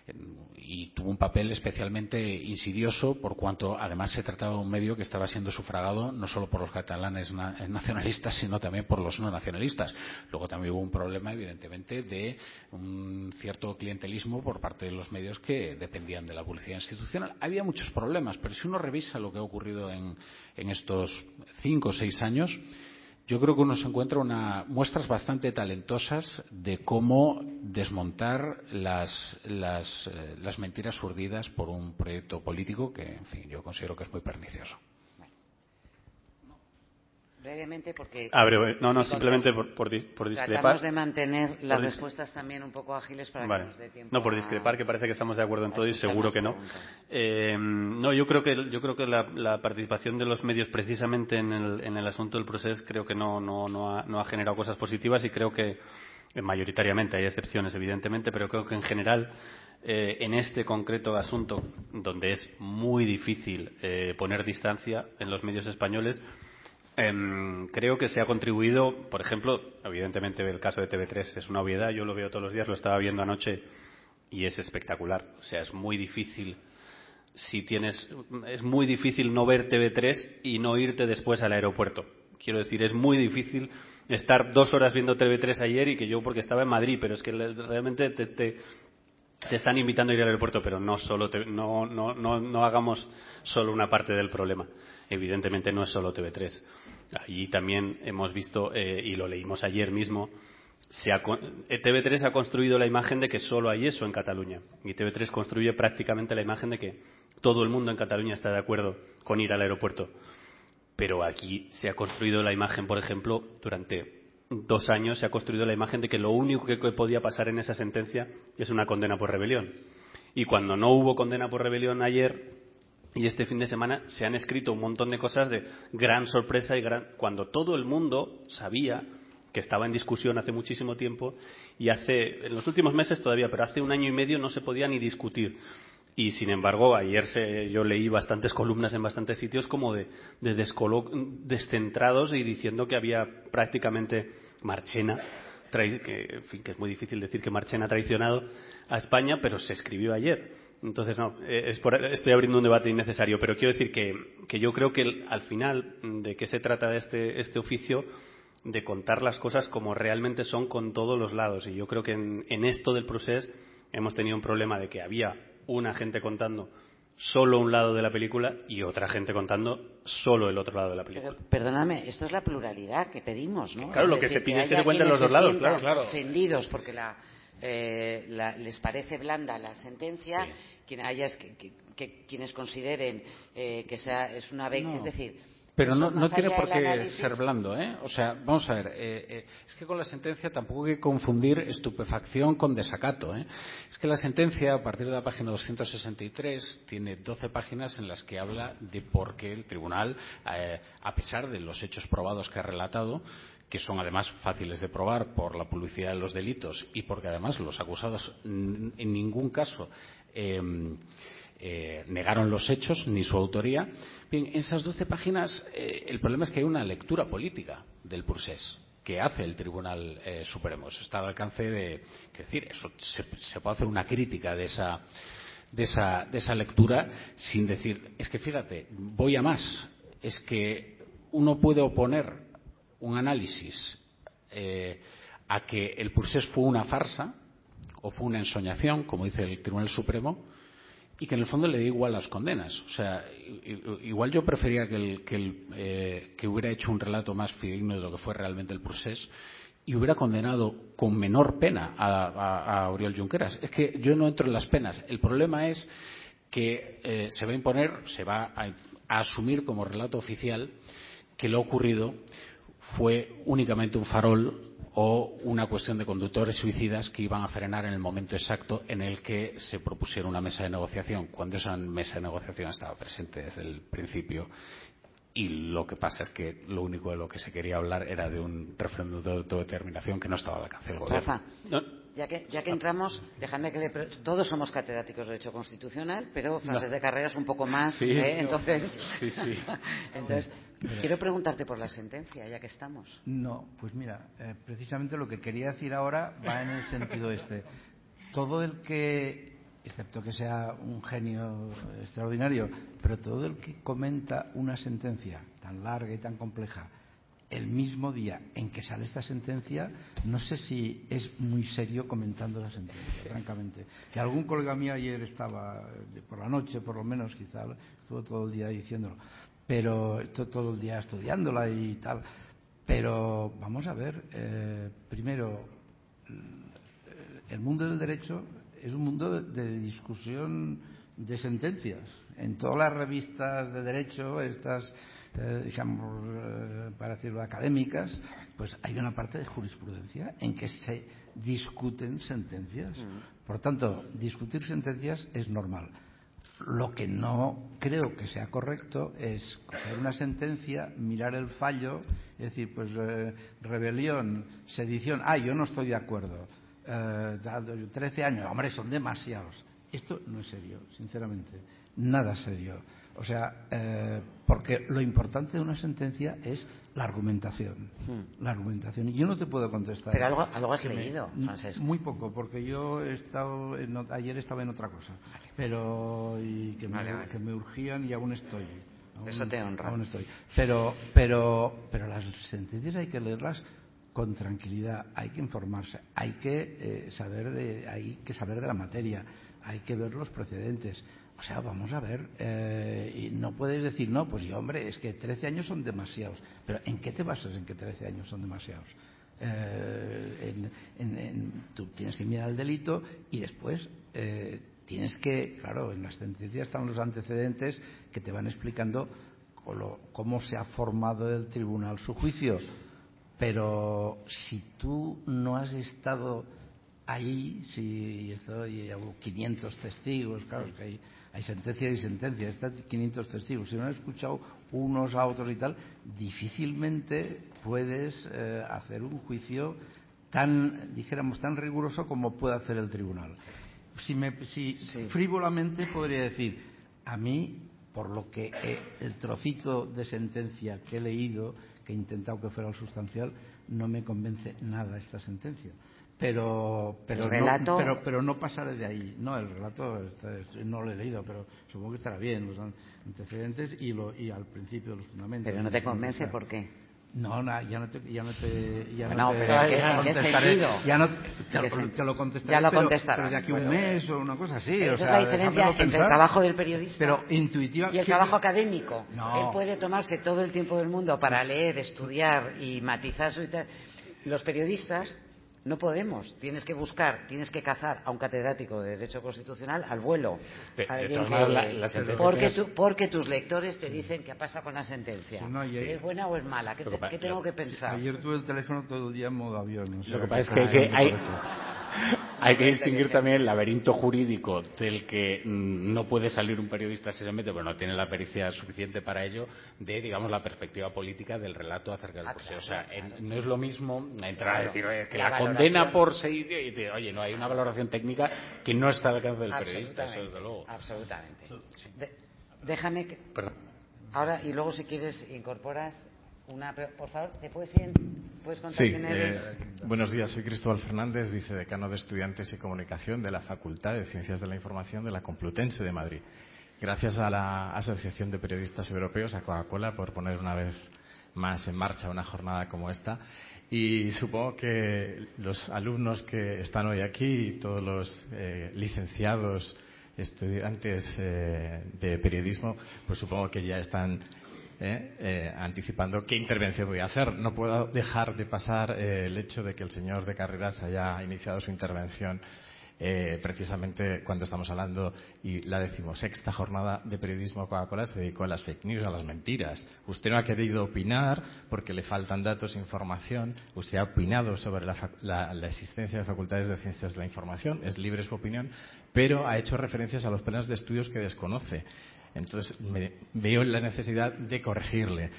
Eh, y tuvo un papel especialmente insidioso por cuanto además se trataba de un medio que estaba siendo sufragado no solo por los catalanes nacionalistas sino también por los no nacionalistas. Luego también hubo un problema evidentemente de un cierto clientelismo por parte de los medios que dependían de la publicidad institucional. Había muchos problemas, pero si uno revisa lo que ha ocurrido en estos cinco o seis años, yo creo que uno se encuentra muestras bastante talentosas de cómo desmontar las, eh, las mentiras urdidas por un proyecto político que, en fin, yo considero que es muy pernicioso brevemente porque ah, breve. no no si simplemente por, por, por, discrepar tratamos de mantener las respuestas también un poco ágiles para vale. que nos dé tiempo no por discrepar a, que parece que estamos de acuerdo en todo y seguro que no eh, no yo creo que yo creo que la, la, participación de los medios precisamente en el, en el asunto del proceso creo que no no no ha, no ha generado cosas positivas y creo que eh, mayoritariamente hay excepciones evidentemente pero creo que en general eh, en este concreto asunto donde es muy difícil eh, poner distancia en los medios españoles creo que se ha contribuido, por ejemplo, evidentemente el caso de TV3 es una obviedad, yo lo veo todos los días, lo estaba viendo anoche y es espectacular. O sea, es muy difícil si tienes es muy difícil no ver TV3 y no irte después al aeropuerto. Quiero decir, es muy difícil estar dos horas viendo TV3 ayer y que yo porque estaba en Madrid, pero es que realmente te, te, te están invitando a ir al aeropuerto, pero no solo te, no, no, no, no hagamos solo una parte del problema. Evidentemente no es solo TV3. Allí también hemos visto, eh, y lo leímos ayer mismo, se ha, eh, TV3 ha construido la imagen de que solo hay eso en Cataluña. Y TV3 construye prácticamente la imagen de que todo el mundo en Cataluña está de acuerdo con ir al aeropuerto. Pero aquí se ha construido la imagen, por ejemplo, durante dos años se ha construido la imagen de que lo único que podía pasar en esa sentencia es una condena por rebelión. Y cuando no hubo condena por rebelión ayer, y este fin de semana se han escrito un montón de cosas de gran sorpresa y gran cuando todo el mundo sabía que estaba en discusión hace muchísimo tiempo y hace en los últimos meses todavía, pero hace un año y medio no se podía ni discutir. Y sin embargo, ayer se, yo leí bastantes columnas en bastantes sitios como de, de descentrados y diciendo que había prácticamente Marchena, que, en fin, que es muy difícil decir que Marchena ha traicionado a España, pero se escribió ayer entonces, no, eh, es por, estoy abriendo un debate innecesario, pero quiero decir que, que yo creo que el, al final de qué se trata de este, este oficio de contar las cosas como realmente son con todos los lados. Y yo creo que en, en esto del proceso hemos tenido un problema de que había una gente contando solo un lado de la película y otra gente contando solo el otro lado de la película. Pero, perdóname, esto es la pluralidad que pedimos, ¿no? Claro, es lo que se pide que es que se cuenten los dos lados, claro, claro. ofendidos porque la, la, les parece blanda la sentencia, sí. quien haya, que, que, que, quienes consideren eh, que sea, es una vez, no. es decir, pero no, no tiene por qué ser blando, ¿eh? O sea, vamos a ver, eh, eh, es que con la sentencia tampoco hay que confundir estupefacción con desacato, ¿eh? Es que la sentencia, a partir de la página 263, tiene 12 páginas en las que habla de por qué el tribunal, eh, a pesar de los hechos probados que ha relatado, que son además fáciles de probar por la publicidad de los delitos y porque además los acusados en ningún caso eh, eh, negaron los hechos ni su autoría. Bien, en esas doce páginas eh, el problema es que hay una lectura política del procés que hace el Tribunal eh, Supremo. Eso está al alcance de, decir, eso se, puede hacer una crítica de esa lectura sin decir, es que fíjate, voy a más, es que uno puede oponer un análisis eh, a que el procés fue una farsa o fue una ensoñación, como dice el Tribunal Supremo, y que en el fondo le da igual las condenas. O sea, igual yo prefería que, el, que, el, eh, que hubiera hecho un relato más fidedigno de lo que fue realmente el procés y hubiera condenado con menor pena a, a, a Oriol Junqueras. Es que yo no entro en las penas. El problema es que eh, se va a imponer, se va a, a asumir como relato oficial que lo ocurrido fue únicamente un farol o una cuestión de conductores suicidas que iban a frenar en el momento exacto en el que se propusiera una mesa de negociación, cuando esa mesa de negociación estaba presente desde el principio y lo que pasa es que lo único de lo que se quería hablar era de un referéndum de autodeterminación que no estaba al alcance del gobierno. Ya que, ya que entramos, déjame que le todos somos catedráticos de Derecho Constitucional, pero frases de carreras un poco más, entonces quiero preguntarte por la sentencia, ya que estamos. No, pues mira, eh, precisamente lo que quería decir ahora va en el sentido este. Todo el que, excepto que sea un genio extraordinario, pero todo el que comenta una sentencia tan larga y tan compleja el mismo día en que sale esta sentencia, no sé si es muy serio comentando la sentencia, francamente. Que algún colega mío ayer estaba, eh, por la noche por lo menos, quizá, estuvo todo el día diciéndolo, pero todo el día estudiándola y tal. Pero vamos a ver, eh, primero, el mundo del derecho es un mundo de, discusión de sentencias. En todas las revistas de derecho, estas, digamos, eh, para decirlo, académicas, pues hay una parte de jurisprudencia en que se discuten sentencias. Por tanto, discutir sentencias es normal. Lo que no creo que sea correcto es coger una sentencia, mirar el fallo, y decir, pues eh, rebelión, sedición, ah, yo no estoy de acuerdo. Eh, dado 13 años, hombre, son demasiados. Esto no es serio, sinceramente. Nada serio. O sea, eh, porque lo importante de una sentencia es la argumentación. La argumentación. Y yo no te puedo contestar. Pero algo, algo has me- leído, Francesc. muy poco, porque yo he estado en ayer estaba en otra cosa, pero y que, Vale, me, vale. que me urgían y aún estoy. Aún- Eso te honra. Aún estoy. Pero, pero, pero las sentencias hay que leerlas con tranquilidad, hay que informarse, hay que eh, saber de, hay que saber de la materia, hay que ver los precedentes. O sea, vamos a ver, eh, y no puedes decir, no, pues yo, hombre, es que 13 años son demasiados. Pero ¿en qué te basas en que 13 años son demasiados? Eh, en- en- en- tú tienes que mirar el delito y después eh, tienes que, claro, en las sentencias están los antecedentes que te van explicando colo- cómo se ha formado el tribunal su juicio. Pero si tú no has estado ahí, si estoy, hubo 500 testigos, claro, que hay, hay sentencias y sentencias, están 500 testigos, si no has escuchado unos a otros y tal, difícilmente puedes eh, hacer un juicio tan, dijéramos, tan riguroso como puede hacer el tribunal. Si, me, si frívolamente podría decir, a mí, por lo que he- el trocito de sentencia que he leído, que he intentado que fuera el sustancial, no me convence nada esta sentencia. Pero, pero, El relato- no, pero, pero no pasaré de ahí. No, el relato está- no lo he leído, pero supongo que estará bien, los antecedentes y, lo, y al principio los fundamentos. Pero no te convence, ¿por qué? no, no, ya no te, ya no te, ya Bueno, no te pero ¿en qué- sentido? Ya no, ¿En te, qué lo- te lo contestaré. Ya lo pero- contestarás. Pero de aquí un mes o una cosa así. Esa o es sea, la diferencia entre el trabajo del periodista Pero intuitiva. y el trabajo académico. No. Él puede tomarse todo el tiempo del mundo para leer, estudiar y matizar su... Los periodistas no podemos. Tienes que buscar, tienes que cazar a un catedrático de Derecho Constitucional al vuelo. De- de Alguien todas que- maneras, la- la sentencia porque, tú- porque tus lectores te dicen qué pasa con la sentencia. Sí, no, y- ¿Es buena o es mala? ¿Qué, te- tengo que pensar? Ayer tuve el teléfono todo el día en modo avión. o sea, Lo que pasa es que hay que, hay, hay que distinguir también el laberinto jurídico del que mm, no puede salir un periodista si se mete, pero no tiene la pericia suficiente para ello, de, digamos, la perspectiva política del relato acerca del Ah, proceso. O sea, no es lo mismo entrar a decir que La condena por sedición y decir, oye, no, hay una valoración técnica que no está al alcance del periodista, eso desde luego. Absolutamente. Déjame que... Perdón. Ahora, y luego si quieres incorporas una... Por favor, ¿te puedes ir? ¿Puedes contar Sí, quién eres? eh, buenos días, soy Cristóbal Fernández, vicedecano de Estudiantes y Comunicación de la Facultad de Ciencias de la Información de la Complutense de Madrid. Gracias a la Asociación de Periodistas Europeos, a Coca-Cola, por poner una vez más en marcha una jornada como esta. Y supongo que los alumnos que están hoy aquí todos los eh, licenciados, estudiantes eh, de periodismo, pues supongo que ya están eh, eh, anticipando qué intervención voy a hacer. No puedo dejar de pasar eh, el hecho de que el señor de Carreras haya iniciado su intervención eh, precisamente cuando estamos hablando y la decimosexta jornada de periodismo Coca-Cola se dedicó a las fake news, a las mentiras. Usted no ha querido opinar porque le faltan datos información. Usted ha opinado sobre la- la existencia de facultades de ciencias de la información. Es libre su opinión, pero ha hecho referencias a los planes de estudios que desconoce. Entonces, me, veo la necesidad de corregirle.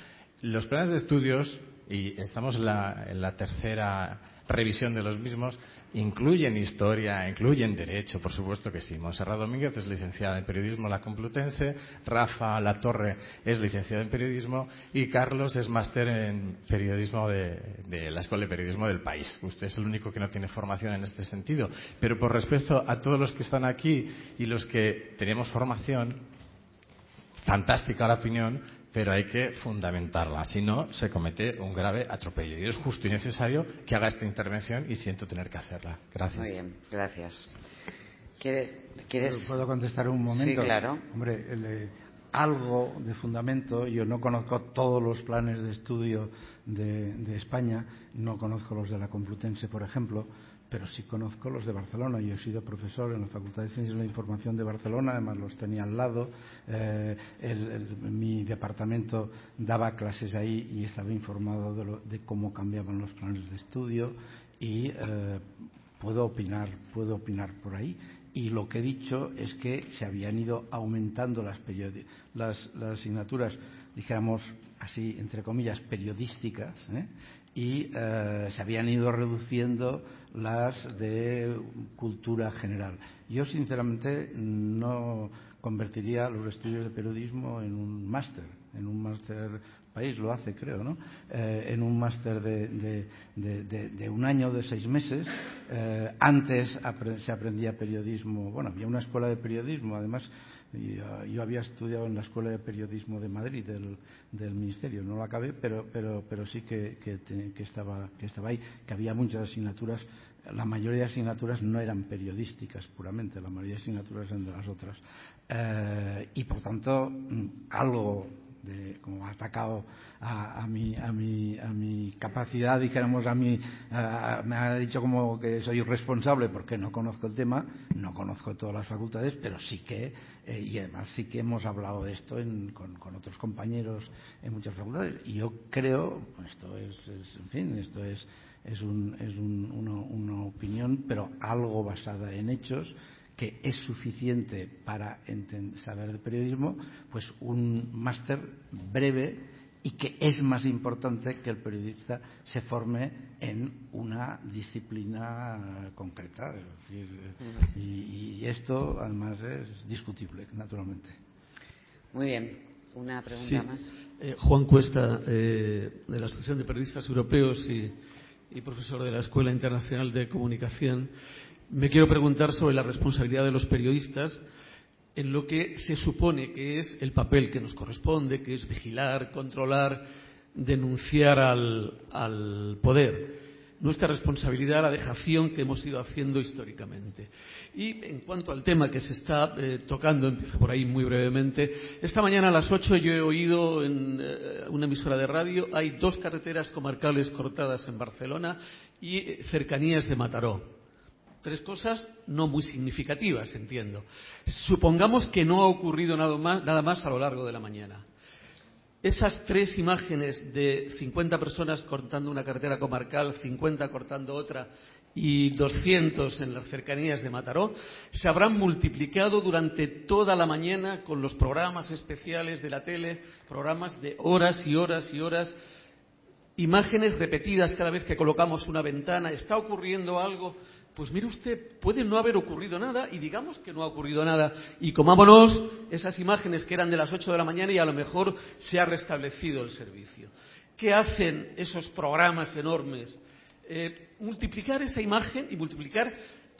Los planes de estudios, y estamos en la, en la tercera revisión de los mismos, incluyen historia, incluyen derecho, por supuesto que sí. Monserrat Domínguez es licenciada en periodismo la Complutense, Rafa Latorre es licenciado en periodismo y Carlos es máster en periodismo de, de, la Escuela de Periodismo del país. Usted es el único que no tiene formación en este sentido. Pero por respeto a todos los que están aquí y los que tenemos formación, fantástica la opinión, pero hay que fundamentarla. Si no, se comete un grave atropello. Y es justo y necesario que haga esta intervención y siento tener que hacerla. Gracias. Muy bien, gracias. ¿Quieres? ¿Puedo contestar un momento? Sí, claro. Hombre, el, eh, algo de fundamento. Yo no conozco todos los planes de estudio de, de España, no conozco los de la Complutense, por ejemplo pero sí conozco los de Barcelona. Yo he sido profesor en la Facultad de Ciencias de la Información de Barcelona, además los tenía al lado. Eh, el, mi departamento daba clases ahí y estaba informado de, lo, de cómo cambiaban los planes de estudio y eh, puedo opinar, puedo opinar por ahí. Y lo que he dicho es que se habían ido aumentando las, las, las asignaturas, dijéramos así, entre comillas, periodísticas, ¿eh? y se habían ido reduciendo las de cultura general. Yo, sinceramente, no convertiría los estudios de periodismo en un máster, en un máster país lo hace, creo, ¿no? Eh, en un máster de, de, de, de, un año, de seis meses. Eh, antes se aprendía periodismo, bueno, había una escuela de periodismo, además, uh, yo había estudiado en la Escuela de Periodismo de Madrid del, del Ministerio, no lo acabé, pero, pero, pero sí que, que, que, estaba, que estaba ahí, que había muchas asignaturas la mayoría de asignaturas no eran periodísticas puramente, la mayoría de asignaturas eran de las otras. Eh, y por tanto, algo de, como atacado a, a, mi, a, mi, a mi capacidad, dijéramos, a mi, a, me ha dicho como que soy responsable porque no conozco el tema, no conozco todas las facultades, pero sí que, eh, y además sí que hemos hablado de esto en, con, otros compañeros en muchas facultades. Y yo creo, esto es, es en fin, esto es, es, un, es un, una, una opinión, pero algo basada en hechos, que es suficiente para saber de periodismo, pues un máster breve y que es más importante que el periodista se forme en una disciplina concreta. Es decir, y, y esto además es discutible, naturalmente. Muy bien. Una pregunta sí. más. Eh, Juan Cuesta, eh, de la Asociación de Periodistas Europeos y, y profesor de la Escuela Internacional de Comunicación. Me quiero preguntar sobre la responsabilidad de los periodistas en lo que se supone que es el papel que nos corresponde, que es vigilar, controlar, denunciar al, al poder. Nuestra responsabilidad, la dejación que hemos ido haciendo históricamente. Y en cuanto al tema que se está eh, tocando, empiezo por ahí muy brevemente. Esta mañana a las 8 yo he oído en eh, una emisora de radio, hay dos carreteras comarcales cortadas en Barcelona y eh, cercanías de Mataró tres cosas no muy significativas, entiendo. Supongamos que no ha ocurrido nada más, nada más a lo largo de la mañana. Esas tres imágenes de 50 personas cortando una carretera comarcal, 50 cortando otra y 200 en las cercanías de Mataró, se habrán multiplicado durante toda la mañana con los programas especiales de la tele, programas de horas y horas y horas, imágenes repetidas cada vez que colocamos una ventana. ¿Está ocurriendo algo? Pues mire usted, puede no haber ocurrido nada y digamos que no ha ocurrido nada. Y comámonos esas imágenes que eran de las 8 de la mañana y a lo mejor se ha restablecido el servicio. ¿Qué hacen esos programas enormes? Eh, multiplicar esa imagen y multiplicar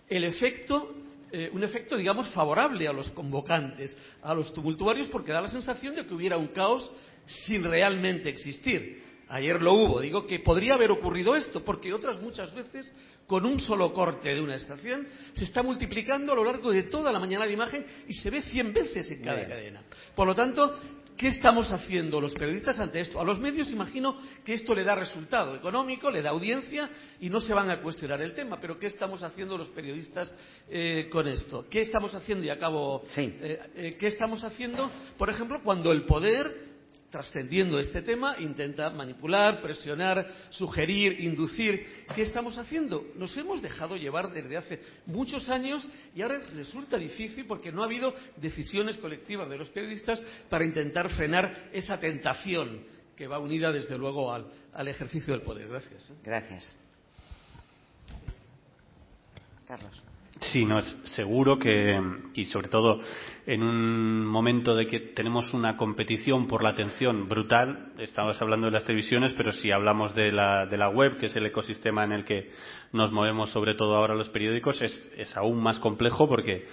el efecto, eh, un efecto, digamos, favorable a los convocantes, a los tumultuarios, porque da la sensación de que hubiera un caos sin realmente existir. Ayer lo hubo. Digo que podría haber ocurrido esto, porque otras muchas veces, con un solo corte de una estación, se está multiplicando a lo largo de toda la mañana de imagen y se ve cien veces en cada Bien. cadena. Por lo tanto, ¿qué estamos haciendo los periodistas ante esto? A los medios imagino que esto le da resultado económico, le da audiencia y no se van a cuestionar el tema. Pero ¿qué estamos haciendo los periodistas eh, con esto? ¿Qué estamos haciendo? Y acabo. Sí. Eh, eh, ¿Qué estamos haciendo, por ejemplo, cuando el poder trascendiendo este tema, intenta manipular, presionar, sugerir, inducir. ¿Qué estamos haciendo? Nos hemos dejado llevar desde hace muchos años y ahora resulta difícil porque no ha habido decisiones colectivas de los periodistas para intentar frenar esa tentación que va unida, desde luego, al, ejercicio del poder. Gracias. Gracias. Carlos. Sí, no, es seguro que, y sobre todo en un momento de que tenemos una competición por la atención brutal, estamos hablando de las televisiones, pero si hablamos de la, de la web, que es el ecosistema en el que nos movemos sobre todo ahora los periódicos, es, es aún más complejo porque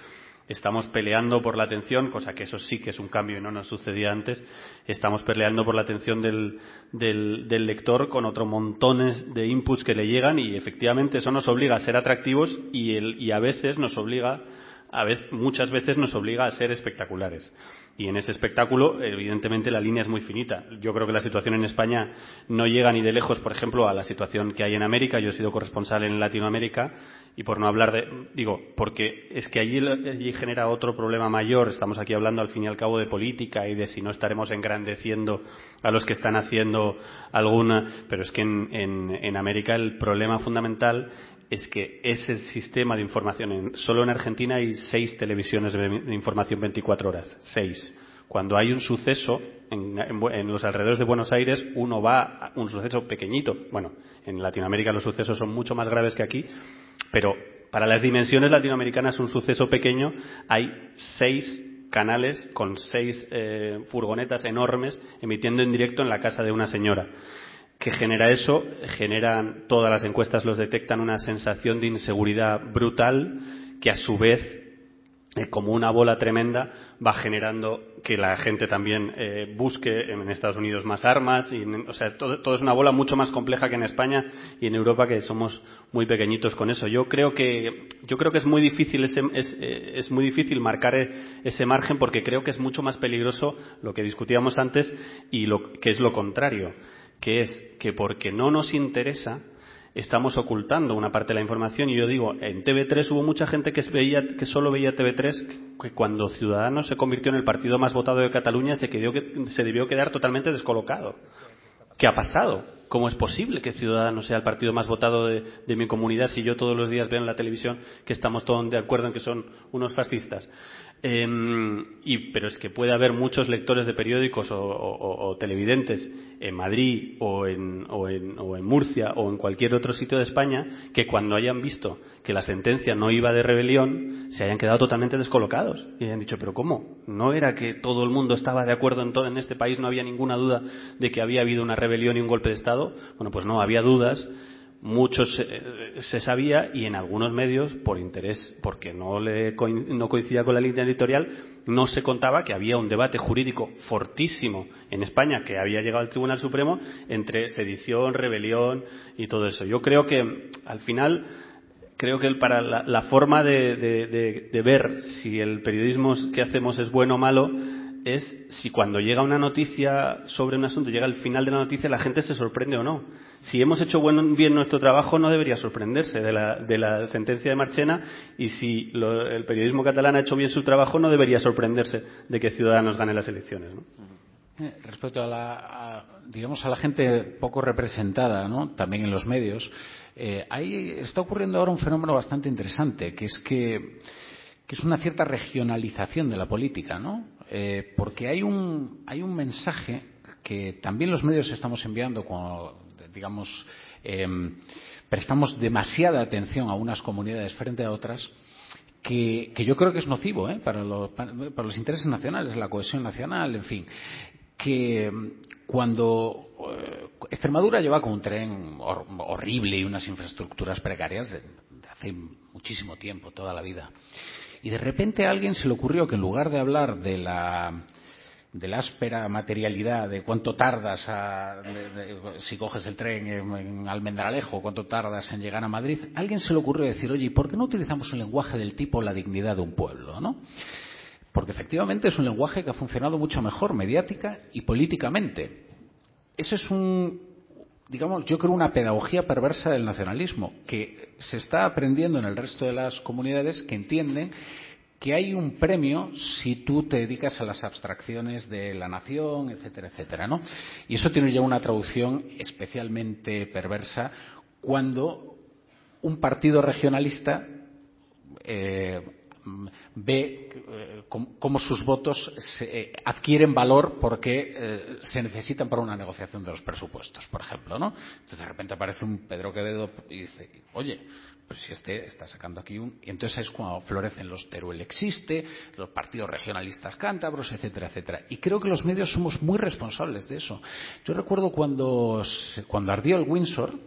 estamos peleando por la atención, cosa que eso sí que es un cambio y no nos sucedía antes, estamos peleando por la atención del, del, del, lector con otros montones de inputs que le llegan y efectivamente eso nos obliga a ser atractivos y, el, y a veces nos obliga a veces, muchas veces nos obliga a ser espectaculares. Y en ese espectáculo, evidentemente, la línea es muy finita. Yo creo que la situación en España no llega ni de lejos, por ejemplo, a la situación que hay en América. Yo he sido corresponsal en Latinoamérica y por no hablar de, digo, porque es que allí, allí genera otro problema mayor. Estamos aquí hablando al fin y al cabo de política y de si no estaremos engrandeciendo a los que están haciendo alguna, pero es que en, en, América el problema fundamental es que ese sistema de información, solo en Argentina hay seis televisiones de, de, información 24 horas, seis. Cuando hay un suceso en, en, en, los alrededores de Buenos Aires, uno va a un suceso pequeñito. Bueno, en Latinoamérica los sucesos son mucho más graves que aquí, pero para las dimensiones latinoamericanas un suceso pequeño hay seis canales con seis eh, furgonetas enormes emitiendo en directo en la casa de una señora. ¿Qué genera eso? Generan, todas las encuestas los detectan, una sensación de inseguridad brutal que a su vez, como una bola tremenda, va generando que la gente también eh, busque en Estados Unidos más armas. Y, o sea, todo, todo, es una bola mucho más compleja que en España y en Europa, que somos muy pequeñitos con eso. Yo creo que, yo creo que es muy difícil ese, es, es muy difícil marcar ese margen porque creo que es mucho más peligroso lo que discutíamos antes y lo que es lo contrario que es que porque no nos interesa estamos ocultando una parte de la información y yo digo, en TV3 hubo mucha gente que, veía, que solo veía TV3 que cuando Ciudadanos se convirtió en el partido más votado de Cataluña se, quedó, se debió quedar totalmente descolocado. ¿Qué ha pasado? ¿Cómo es posible que Ciudadanos sea el partido más votado de, de, mi comunidad si yo todos los días veo en la televisión que estamos todos de acuerdo en que son unos fascistas? Y, pero es que puede haber muchos lectores de periódicos o, televidentes en Madrid o en Murcia o en cualquier otro sitio de España que cuando hayan visto que la sentencia no iba de rebelión se hayan quedado totalmente descolocados y hayan dicho, pero ¿cómo? ¿No era que todo el mundo estaba de acuerdo en todo en este país? ¿No había ninguna duda de que había habido una rebelión y un golpe de Estado? Bueno, pues no, había dudas muchos se sabía y en algunos medios por interés porque no le no coincidía con la línea editorial no se contaba que había un debate jurídico fortísimo en España que había llegado al Tribunal Supremo entre sedición, rebelión y todo eso. Yo creo que al final creo que para la, forma de, de ver si el periodismo que hacemos es bueno o malo es si cuando llega una noticia sobre un asunto, llega al final de la noticia, la gente se sorprende o no. Si hemos hecho buen, bien nuestro trabajo, no debería sorprenderse de la, de la sentencia de Marchena y si lo, el periodismo catalán ha hecho bien su trabajo, no debería sorprenderse de que Ciudadanos gane las elecciones. ¿no? Respecto a la, digamos, a la gente poco representada, ¿no? también en los medios, eh, ahí está ocurriendo ahora un fenómeno bastante interesante, que es que, que es una cierta regionalización de la política, ¿no? Eh, porque hay un, hay un mensaje que también los medios estamos enviando digamos, eh, prestamos demasiada atención a unas comunidades frente a otras, que, yo creo que es nocivo ¿eh? para, los, intereses nacionales, la cohesión nacional, en fin, que cuando eh, Extremadura lleva con un tren hor horrible y unas infraestructuras precarias de hace muchísimo tiempo, toda la vida. Y de repente a alguien se le ocurrió que en lugar de hablar de la de la áspera materialidad de cuánto tardas si coges el tren en, en Almendralejo, cuánto tardas en llegar a Madrid, a alguien se le ocurrió decir, oye, ¿y por qué no utilizamos un lenguaje del tipo la dignidad de un pueblo, no? Porque efectivamente es un lenguaje que ha funcionado mucho mejor mediática y políticamente. Eso es un, digamos, yo creo una pedagogía perversa del nacionalismo, que se está aprendiendo en el resto de las comunidades que entienden que hay un premio si tú te dedicas a las abstracciones de la nación, etcétera, etcétera, ¿no? Y eso tiene ya una traducción especialmente perversa cuando un partido regionalista eh, ve eh, cómo sus votos eh, adquieren valor porque eh, se necesitan para una negociación de los presupuestos, por ejemplo, ¿no? Entonces de repente aparece un Pedro Quevedo y dice, oye, pues si este está sacando aquí un... Y entonces es cuando florecen los Teruel existe, los partidos regionalistas cántabros, etcétera, etcétera. Y creo que los medios somos muy responsables de eso. Yo recuerdo cuando ardió el Windsor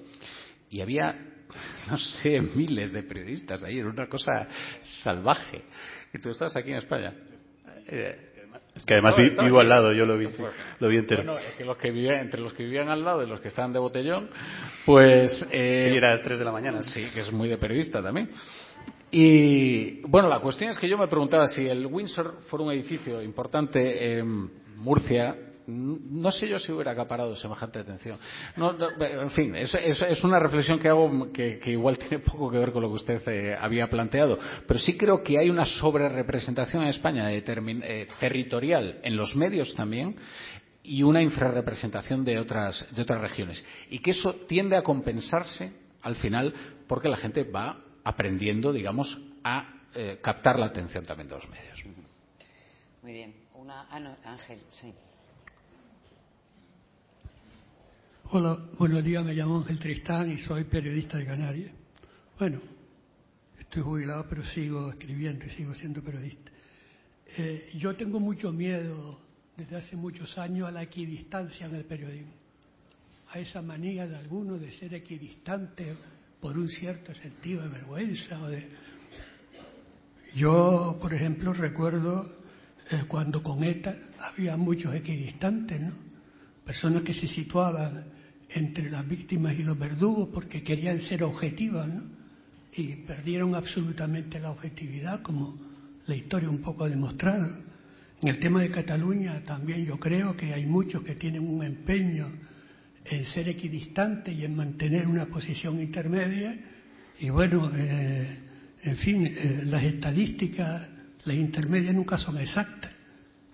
y había no sé, miles de periodistas ahí, era una cosa salvaje. Y tú estás aquí en España. Eh, es que además no, vivo al lado, yo lo vi, sí, lo vi entero. Bueno, es que los que vivían, entre los que vivían al lado y los que estaban de botellón, pues... Eh, sí, era a las 3 de la mañana. Sí, que es muy de periodista también. Y bueno, la cuestión es que yo me preguntaba si el Windsor fuera un edificio importante en Murcia, no sé yo si hubiera acaparado semejante atención. No, en fin, es, es, es, una reflexión que hago que, que, igual tiene poco que ver con lo que usted eh, había planteado, pero sí creo que hay una sobrerepresentación en España eh, territorial en los medios también y una infrarrepresentación de otras, de otras regiones. Y que eso tiende a compensarse al final porque la gente va aprendiendo, digamos, a eh, captar la atención también de los medios. Muy bien. Una, ah, Ángel, sí. Hola, buenos días, me llamo Ángel Tristán y soy periodista de Canarias. Bueno, estoy jubilado, pero sigo escribiendo y sigo siendo periodista. Eh, yo tengo mucho miedo desde hace muchos años a la equidistancia en el periodismo, a esa manía de algunos de ser equidistante por un cierto sentido de vergüenza o de... Yo, por ejemplo, recuerdo eh, cuando con ETA había muchos equidistantes, ¿no? Personas que se situaban entre las víctimas y los verdugos porque querían ser objetivas, ¿no? Y perdieron absolutamente la objetividad, como la historia un poco ha demostrado. En el tema de Cataluña también yo creo que hay muchos que tienen un empeño en ser equidistantes y en mantener una posición intermedia. Y bueno, eh, en fin, eh, las estadísticas, las intermedias nunca son exactas.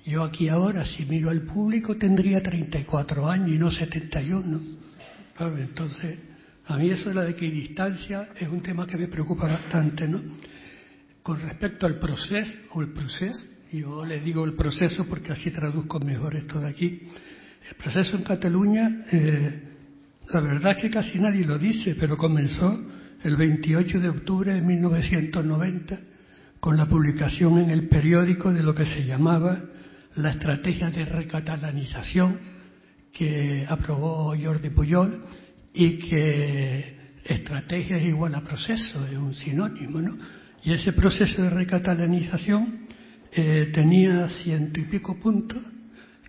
Yo aquí ahora, si miro al público, tendría 34 años y no 71. ¿sabe? Entonces, a mí eso de la equidistancia es un tema que me preocupa bastante, ¿no? Con respecto al proceso, o el proceso, yo le digo el proceso porque así traduzco mejor esto de aquí. El proceso en Cataluña, eh, la verdad es que casi nadie lo dice, pero comenzó el 28 de octubre de 1990 con la publicación en el periódico de lo que se llamaba la estrategia de recatalanización que aprobó Jordi Puyol y que estrategia es igual a proceso, es un sinónimo, ¿no? Y ese proceso de recatalanización eh, tenía ciento y pico puntos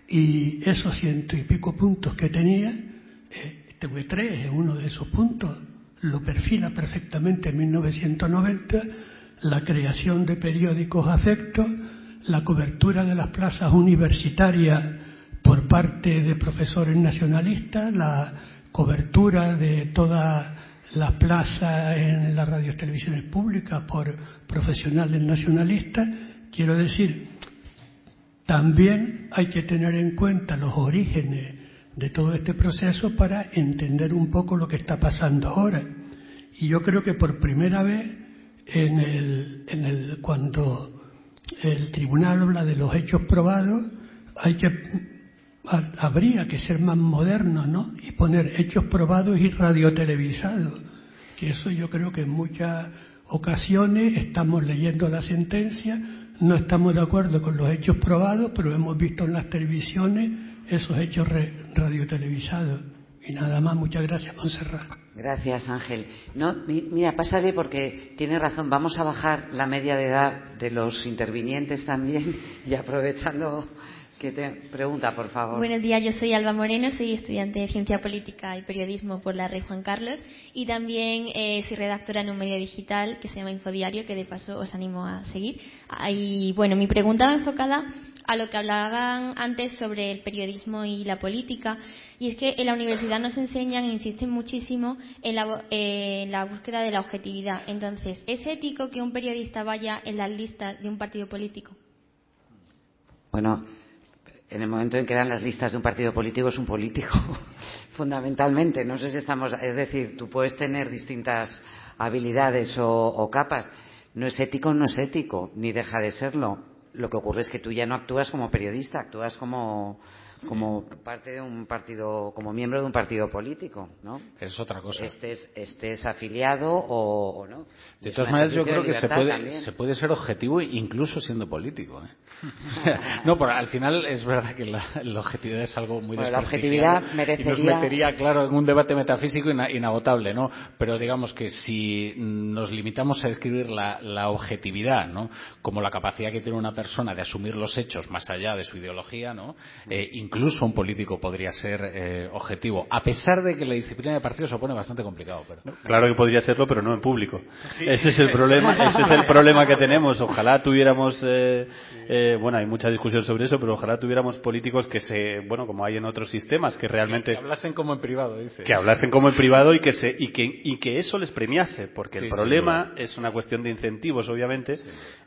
y esos ciento y pico puntos que tenía, eh, TV3 es uno de esos puntos, lo perfila perfectamente en 1990, la creación de periódicos afectos, la cobertura de las plazas universitarias por parte de profesores nacionalistas, la cobertura de toda la plaza en las radios y televisiones públicas por profesionales nacionalistas. Quiero decir, también hay que tener en cuenta los orígenes de todo este proceso para entender un poco lo que está pasando ahora. Y yo creo que por primera vez, en el, en el, cuando el tribunal habla de los hechos probados, hay que, habría que ser más moderno, ¿no? Y poner hechos probados y radiotelevisados. Que eso yo creo que en muchas ocasiones estamos leyendo la sentencia, no estamos de acuerdo con los hechos probados, pero hemos visto en las televisiones esos hechos radiotelevisados. Y nada más, muchas gracias, Monserrat. Gracias, Ángel. No, mira, pásale porque tiene razón. Vamos a bajar la media de edad de los intervinientes también y aprovechando que te pregunta, por favor. Buenos días, yo soy Alba Moreno, soy estudiante de Ciencia Política y Periodismo por la Rey Juan Carlos y también eh, soy redactora en un medio digital que se llama Infodiario, que de paso os animo a seguir. Y bueno, mi pregunta va enfocada a lo que hablaban antes sobre el periodismo y la política. Y es que en la universidad nos enseñan e insisten muchísimo en la, eh, la búsqueda de la objetividad. Entonces, ¿es ético que un periodista vaya en las listas de un partido político? Bueno, en el momento en que dan las listas de un partido político es un político, fundamentalmente. No sé si estamos. Es decir, tú puedes tener distintas habilidades o, o capas. No es ético, no es ético, ni deja de serlo. Lo que ocurre es que tú ya no actúas como periodista, actúas como como parte de un partido, como miembro de un partido político, ¿no? Es otra cosa. Estés, estés afiliado o, o no. De todas maneras, yo creo que se puede, también. se puede ser objetivo incluso siendo político. no, pero al final es verdad que la, la objetividad es algo muy Bueno, la objetividad Y merecería- nos metería, claro, en un debate metafísico ina- inagotable, ¿no? Pero digamos que si nos limitamos a describir la, la objetividad, ¿no? Como la capacidad que tiene una persona de asumir los hechos más allá de su ideología, ¿no? Eh, incluso un político podría ser eh, objetivo, a pesar de que la disciplina de partido se pone bastante complicado. Pero... Claro que podría serlo, pero no en público. Sí. Ese es el problema, ese es el problema que tenemos. Ojalá tuviéramos, eh, eh, bueno, hay mucha discusión sobre eso, pero ojalá tuviéramos políticos que se, bueno, como hay en otros sistemas, que realmente Que hablasen como en privado, dice. que hablasen como en privado y que se y que y que eso les premiase, porque Sí, el problema es una cuestión de incentivos, obviamente.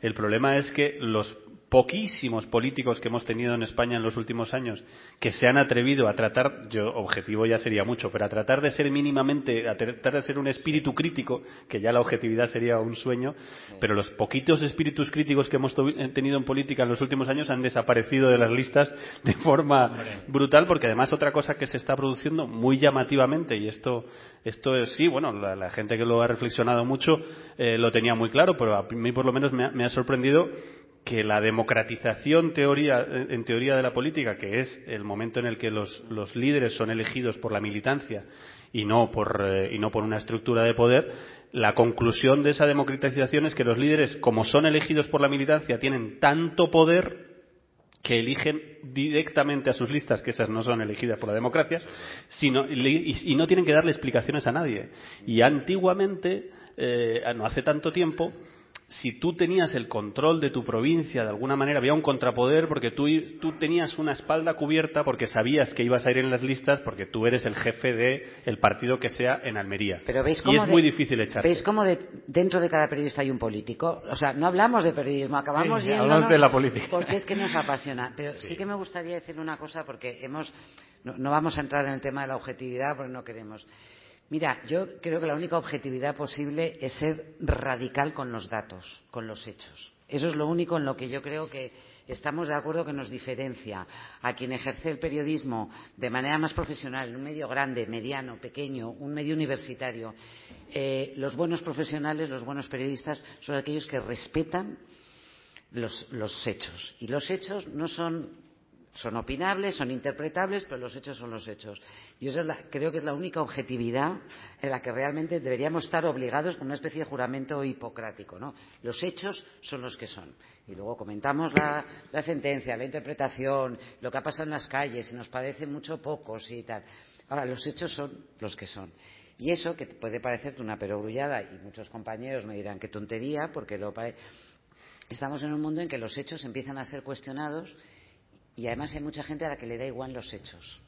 El problema es que los poquísimos políticos que hemos tenido en España en los últimos años que se han atrevido a tratar, yo objetivo ya sería mucho, pero a tratar de ser mínimamente, a tratar de ser un espíritu crítico, que ya la objetividad sería un sueño, pero los poquitos espíritus críticos que hemos tenido en política en los últimos años han desaparecido de las listas de forma brutal, porque además otra cosa que se está produciendo muy llamativamente, y esto, esto es, sí, bueno, la, la gente que lo ha reflexionado mucho eh, lo tenía muy claro, pero a mí por lo menos me ha, me ha sorprendido que la democratización teoría, en teoría de la política, que es el momento en el que los, los líderes son elegidos por la militancia y no por, eh, y no por una estructura de poder, la conclusión de esa democratización es que los líderes, como son elegidos por la militancia, tienen tanto poder que eligen directamente a sus listas, que esas no son elegidas por la democracia, sino, y, y no tienen que darle explicaciones a nadie. Y antiguamente, eh, no hace tanto tiempo, si tú tenías el control de tu provincia, de alguna manera había un contrapoder porque tú, tú tenías una espalda cubierta porque sabías que ibas a ir en las listas porque tú eres el jefe de el partido que sea en Almería. Pero veis y cómo es de- muy difícil echarte. ¿Veis cómo de- dentro de cada periodista hay un político? O sea, no hablamos de periodismo, acabamos Sí, hablamos de la política. porque es que nos apasiona. Pero sí. que me gustaría decir una cosa porque hemos no, no vamos a entrar en el tema de la objetividad porque no queremos. Mira, yo creo que la única objetividad posible es ser radical con los datos, con los hechos. Eso es lo único en lo que yo creo que estamos de acuerdo que nos diferencia a quien ejerce el periodismo de manera más profesional, en un medio grande, mediano, pequeño, un medio universitario. Eh, los buenos profesionales, los buenos periodistas son aquellos que respetan los, los hechos. Y los hechos no son son opinables, son interpretables, pero los hechos son los hechos. Y esa creo que es la única objetividad en la que realmente deberíamos estar obligados con una especie de juramento hipocrático. ¿no? Los hechos son los que son. Y luego comentamos la, sentencia, la interpretación, lo que ha pasado en las calles, si nos parece mucho poco, tal. Ahora, los hechos son los que son. Y eso, que puede parecerte una perogrullada, y muchos compañeros me dirán qué tontería, porque estamos en un mundo en que los hechos empiezan a ser cuestionados y además hay mucha gente a la que le da igual los hechos.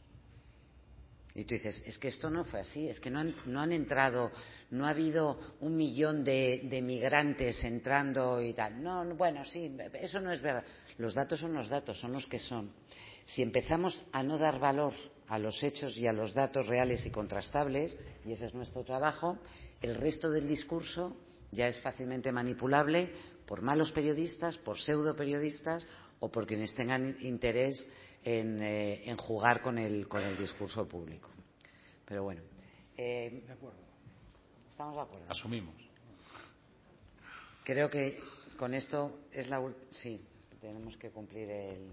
Y tú dices, es que esto no fue así, es que no han, no han entrado, no ha habido un millón de, migrantes entrando y tal. No, no, bueno, sí, eso no es verdad. Los datos son los datos, son los que son. Si empezamos a no dar valor a los hechos y a los datos reales y contrastables, y ese es nuestro trabajo, el resto del discurso ya es fácilmente manipulable por malos periodistas, por pseudo periodistas o por quienes tengan interés en, eh, en jugar con el, con el discurso público. Pero bueno. Eh, Estamos de acuerdo. Asumimos. Creo que con esto es la ul- sí, tenemos que cumplir el.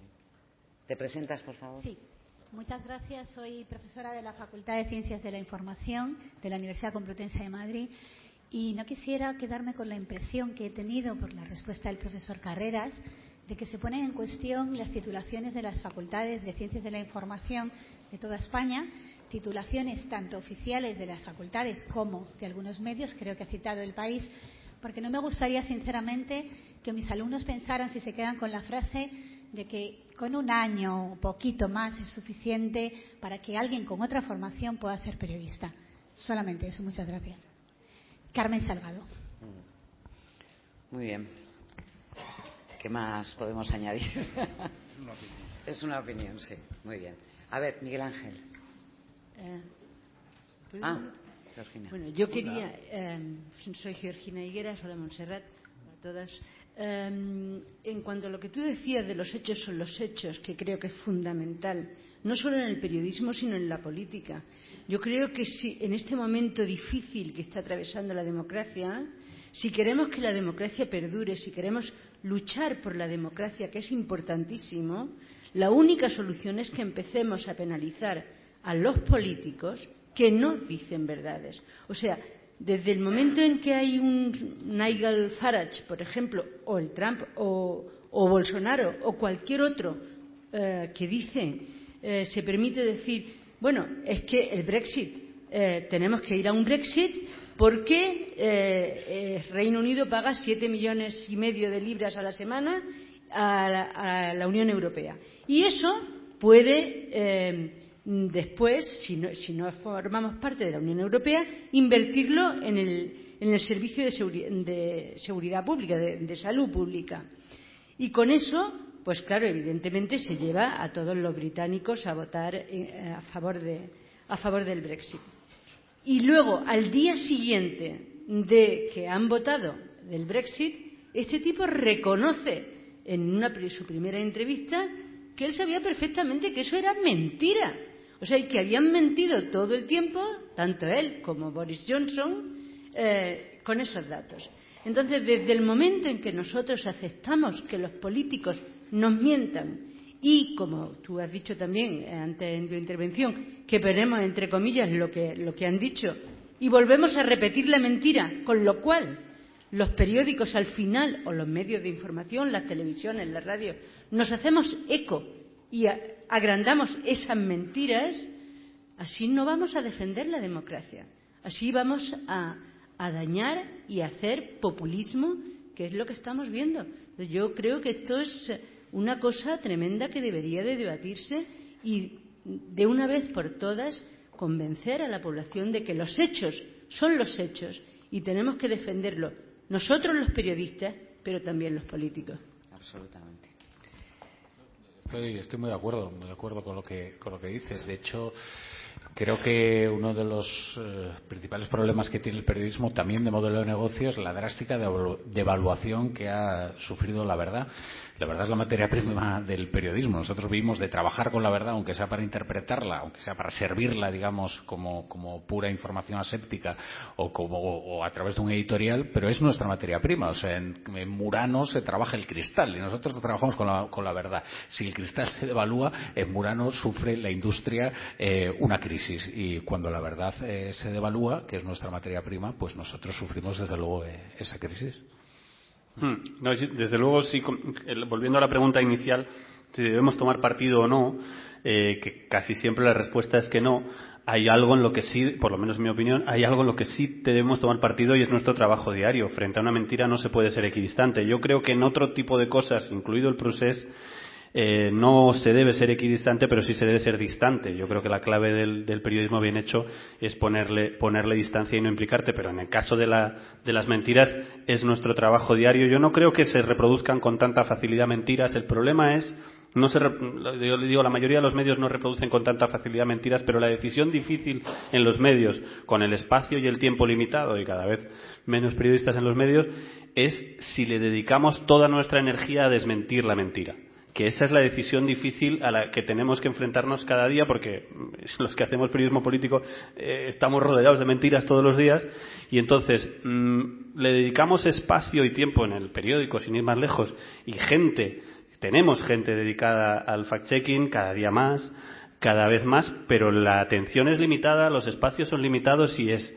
¿Te presentas, por favor? Sí. Muchas gracias. Soy profesora de la Facultad de Ciencias de la Información de la Universidad Complutense de Madrid y no quisiera quedarme con la impresión que he tenido por la respuesta del profesor Carreras de que se ponen en cuestión las titulaciones de las facultades de Ciencias de la Información de toda España, titulaciones tanto oficiales de las facultades como de algunos medios, creo que ha citado el país, porque no me gustaría sinceramente que mis alumnos pensaran, si se quedan con la frase, de que con un año o poquito más es suficiente para que alguien con otra formación pueda ser periodista. Solamente eso, muchas gracias. Carmen Salgado. Muy bien. ¿Qué más podemos añadir? es una opinión, sí. Muy bien. A ver, Miguel Ángel. Eh. Ah, Georgina. Bueno, yo quería, eh, soy Georgina Higueras, hola Montserrat, a todas. Eh, en cuanto a lo que tú decías de los hechos son los hechos, que creo que es fundamental, no solo en el periodismo, sino en la política. Yo creo que si, en este momento difícil que está atravesando la democracia, si queremos que la democracia perdure, si queremos luchar por la democracia, que es importantísimo, la única solución es que empecemos a penalizar a los políticos que no dicen verdades. O sea, desde el momento en que hay un Nigel Farage, por ejemplo, o el Trump, o, Bolsonaro, o cualquier otro eh, que dice, eh, se permite decir, bueno, es que el Brexit, eh, tenemos que ir a un Brexit porque eh, eh, Reino Unido paga siete millones y medio de libras a la semana a la, Unión Europea. Y eso puede eh, después, si no, formamos parte de la Unión Europea, invertirlo en el, en el servicio de, seguri de seguridad pública, de, de, salud pública. Y con eso, pues claro, evidentemente se lleva a todos los británicos a votar a, favor de, a favor del Brexit. Y luego, al día siguiente de que han votado del Brexit, este tipo reconoce en una, su primera entrevista que él sabía perfectamente que eso era mentira. O sea, que habían mentido todo el tiempo, tanto él como Boris Johnson, eh, con esos datos. Entonces, desde el momento en que nosotros aceptamos que los políticos nos mientan y, como tú has dicho también antes en tu intervención, que ponemos entre comillas lo que, lo que han dicho y volvemos a repetir la mentira, con lo cual los periódicos al final, o los medios de información, las televisiones, la radio, nos hacemos eco y agrandamos esas mentiras, así no vamos a defender la democracia. Así vamos a, a dañar y a hacer populismo, que es lo que estamos viendo. Yo creo que esto es una cosa tremenda que debería de debatirse y de una vez por todas convencer a la población de que los hechos son los hechos y tenemos que defenderlo nosotros los periodistas, pero también los políticos. Absolutamente. Estoy, estoy muy de acuerdo, muy de acuerdo con lo que, con lo que dices. De hecho, Creo que uno de los eh, principales problemas que tiene el periodismo, también de modelo de negocio, es la drástica devaluación que ha sufrido la verdad. La verdad es la materia prima del periodismo. Nosotros vivimos de trabajar con la verdad, aunque sea para interpretarla, aunque sea para servirla, digamos, como, pura información aséptica o, a través de un editorial, pero es nuestra materia prima. O sea, en, Murano se trabaja el cristal y nosotros trabajamos con la, con la verdad. Si el cristal se devalúa, en Murano sufre la industria eh, una crisis y cuando la verdad eh, se devalúa, que es nuestra materia prima, pues nosotros sufrimos desde luego eh, esa crisis. No, desde luego, volviendo a la pregunta inicial, si debemos tomar partido o no, eh, que casi siempre la respuesta es que no, hay algo en lo que sí, por lo menos en mi opinión, hay algo en lo que sí debemos tomar partido y es nuestro trabajo diario. Frente a una mentira no se puede ser equidistante. Yo creo que en otro tipo de cosas, incluido el procés, eh, no se debe ser equidistante, pero sí se debe ser distante. Yo creo que la clave del, del, periodismo bien hecho es ponerle, ponerle distancia y no implicarte, pero en el caso de, la, de las mentiras es nuestro trabajo diario. Yo no creo que se reproduzcan con tanta facilidad mentiras. El problema es no se, yo le digo, la mayoría de los medios no reproducen con tanta facilidad mentiras, pero la decisión difícil en los medios, con el espacio y el tiempo limitado y cada vez menos periodistas en los medios, es si le dedicamos toda nuestra energía a desmentir la mentira que esa es la decisión difícil a la que tenemos que enfrentarnos cada día porque los que hacemos periodismo político eh, estamos rodeados de mentiras todos los días. Y entonces mmm, le dedicamos espacio y tiempo en el periódico sin ir más lejos y gente tenemos gente dedicada al fact-checking cada día más cada vez más pero la atención es limitada los espacios son limitados y es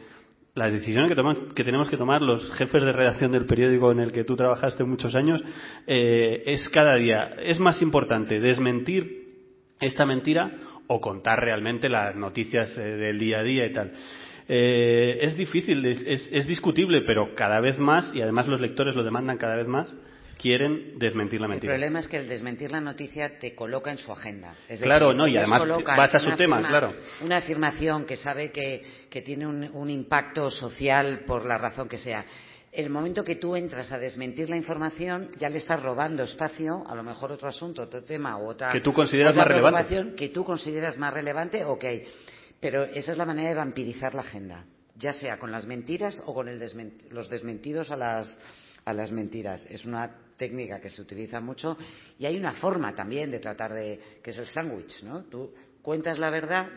la decisión que, toman, que, tenemos que tomar los jefes de redacción del periódico en el que tú trabajaste muchos años eh, es cada día. Es más importante desmentir esta mentira o contar realmente las noticias eh, del día a día y tal. Eh, es difícil, es, es, es, discutible, pero cada vez más, y además los lectores lo demandan cada vez más, quieren desmentir la mentira. El problema es que el desmentir la noticia te coloca en su agenda. Es claro, decir, no, y además vas a su tema, claro. Una afirmación que sabe que, que tiene un, un impacto social por la razón que sea. El momento que tú entras a desmentir la información ya le estás robando espacio a lo mejor otro asunto otro tema o otra que tú consideras más relevante. que tú consideras más relevante ok. Pero esa es la manera de vampirizar la agenda ya sea con las mentiras o con los desmentidos a las a las mentiras. Es una técnica que se utiliza mucho y hay una forma también de tratar de que es el sándwich no tú cuentas la verdad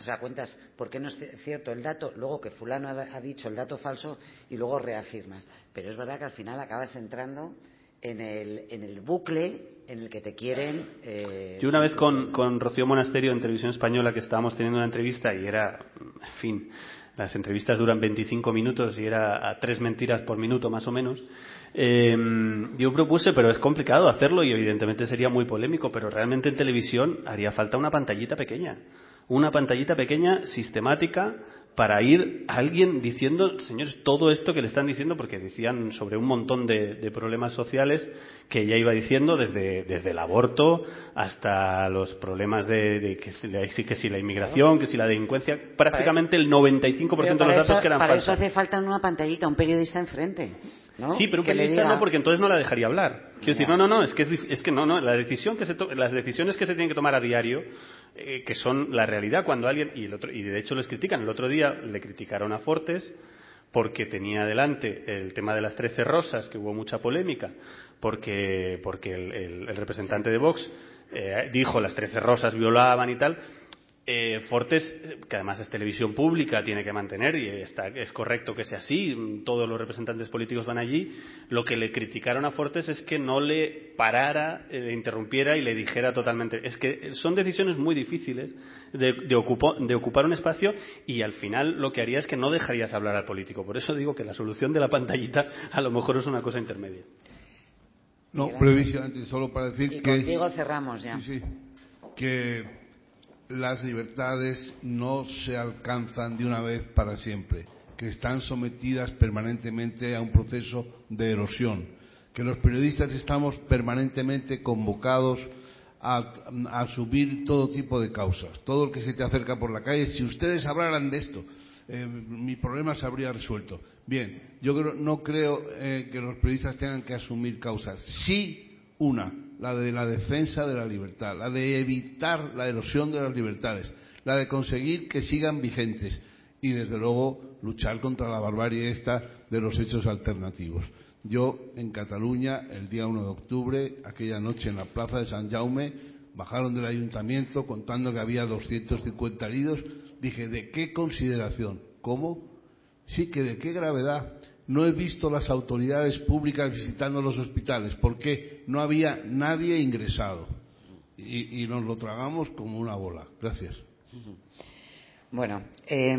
o sea, cuentas por qué no es cierto el dato, luego que fulano ha dicho el dato falso y luego reafirmas. Pero es verdad que al final acabas entrando en el, bucle en el que te quieren. Eh, Yo una vez con, con Rocío Monasterio en Televisión Española que estábamos teniendo una entrevista y era, en fin, las entrevistas duran 25 minutos y era a tres mentiras por minuto más o menos. Eh, yo propuse, pero es complicado hacerlo y evidentemente sería muy polémico, pero realmente en televisión haría falta una pantallita pequeña una pantallita pequeña, sistemática, para ir a alguien diciendo, señores, todo esto que le están diciendo, porque decían sobre un montón de, de problemas sociales que ella iba diciendo, desde, desde el aborto hasta los problemas de, de que, si, que si la inmigración, que si la delincuencia, prácticamente el 95% de los datos eso, que eran para falsos. eso hace falta una pantallita, un periodista enfrente. ¿No? Sí, pero un periodista diga- no, porque entonces no la dejaría hablar. Quiero decir, no, no, no, es que, es, que no, no, la decisión que se to- las decisiones que se tienen que tomar a diario, eh, que son la realidad cuando alguien, y, el otro, y de hecho les critican, el otro día le criticaron a Fortes porque tenía delante el tema de las trece rosas, que hubo mucha polémica, porque, porque el, el- el representante de Vox eh, dijo las trece rosas violaban y tal. Eh, Fortes, que además es televisión pública, tiene que mantener, y está, es correcto que sea así, todos los representantes políticos van allí, lo que le criticaron a Fortes es que no le parara, eh, le interrumpiera y le dijera totalmente. Es que son decisiones muy difíciles de, de, ocupo- de ocupar un espacio y al final lo que haría es que no dejarías hablar al político. Por eso digo que la solución de la pantallita a lo mejor es una cosa intermedia. No, brevísimamente, solo para decir Y que... contigo cerramos ya. Sí, sí. Que las libertades no se alcanzan de una vez para siempre, que están sometidas permanentemente a un proceso de erosión, que los periodistas estamos permanentemente convocados a, a todo tipo de causas, todo el que se te acerca por la calle. Si ustedes hablaran de esto, eh, mi problema se habría resuelto. Bien, yo creo- no creo eh, que los periodistas tengan que asumir causas. Sí, una, la de la defensa de la libertad, la de evitar la erosión de las libertades, la de conseguir que sigan vigentes y, desde luego, luchar contra la barbarie esta de los hechos alternativos. Yo, en Cataluña, el día 1 de octubre, aquella noche en la plaza de San Jaume, bajaron del ayuntamiento contando que había 250 heridos. Dije, ¿de qué consideración? ¿Cómo? Sí, que de qué gravedad. No he visto las autoridades públicas visitando los hospitales. ¿Por qué? No había nadie ingresado. Y, y nos lo tragamos como una bola. Gracias. Bueno, eh,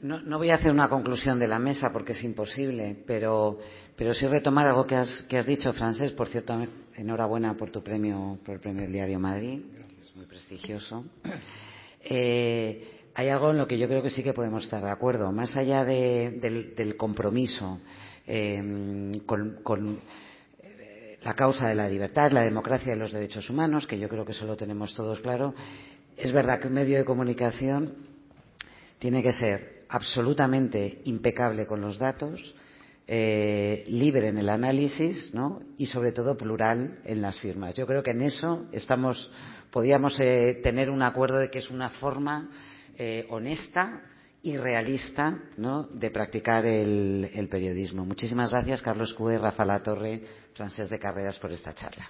no, no voy a hacer una conclusión de la mesa porque es imposible, pero, pero sí retomar algo que has, que has dicho, Francés. Por cierto, enhorabuena por tu premio, por el premio del Diario Madrid, es muy prestigioso. Eh, hay algo en lo que yo creo que sí que podemos estar de acuerdo, más allá de- del, compromiso eh, con, eh, la causa de la libertad, la democracia y los derechos humanos, que yo creo que eso lo tenemos todos claro. Es verdad que un medio de comunicación tiene que ser absolutamente impecable con los datos, eh, libre en el análisis y sobre todo plural en las firmas. Yo creo que en eso estamos, podíamos eh, tener un acuerdo de que es una forma honesta y realista de practicar el, periodismo. Muchísimas gracias, Carlos Cue, Rafa La Torre, Francés de Carreras, por esta charla.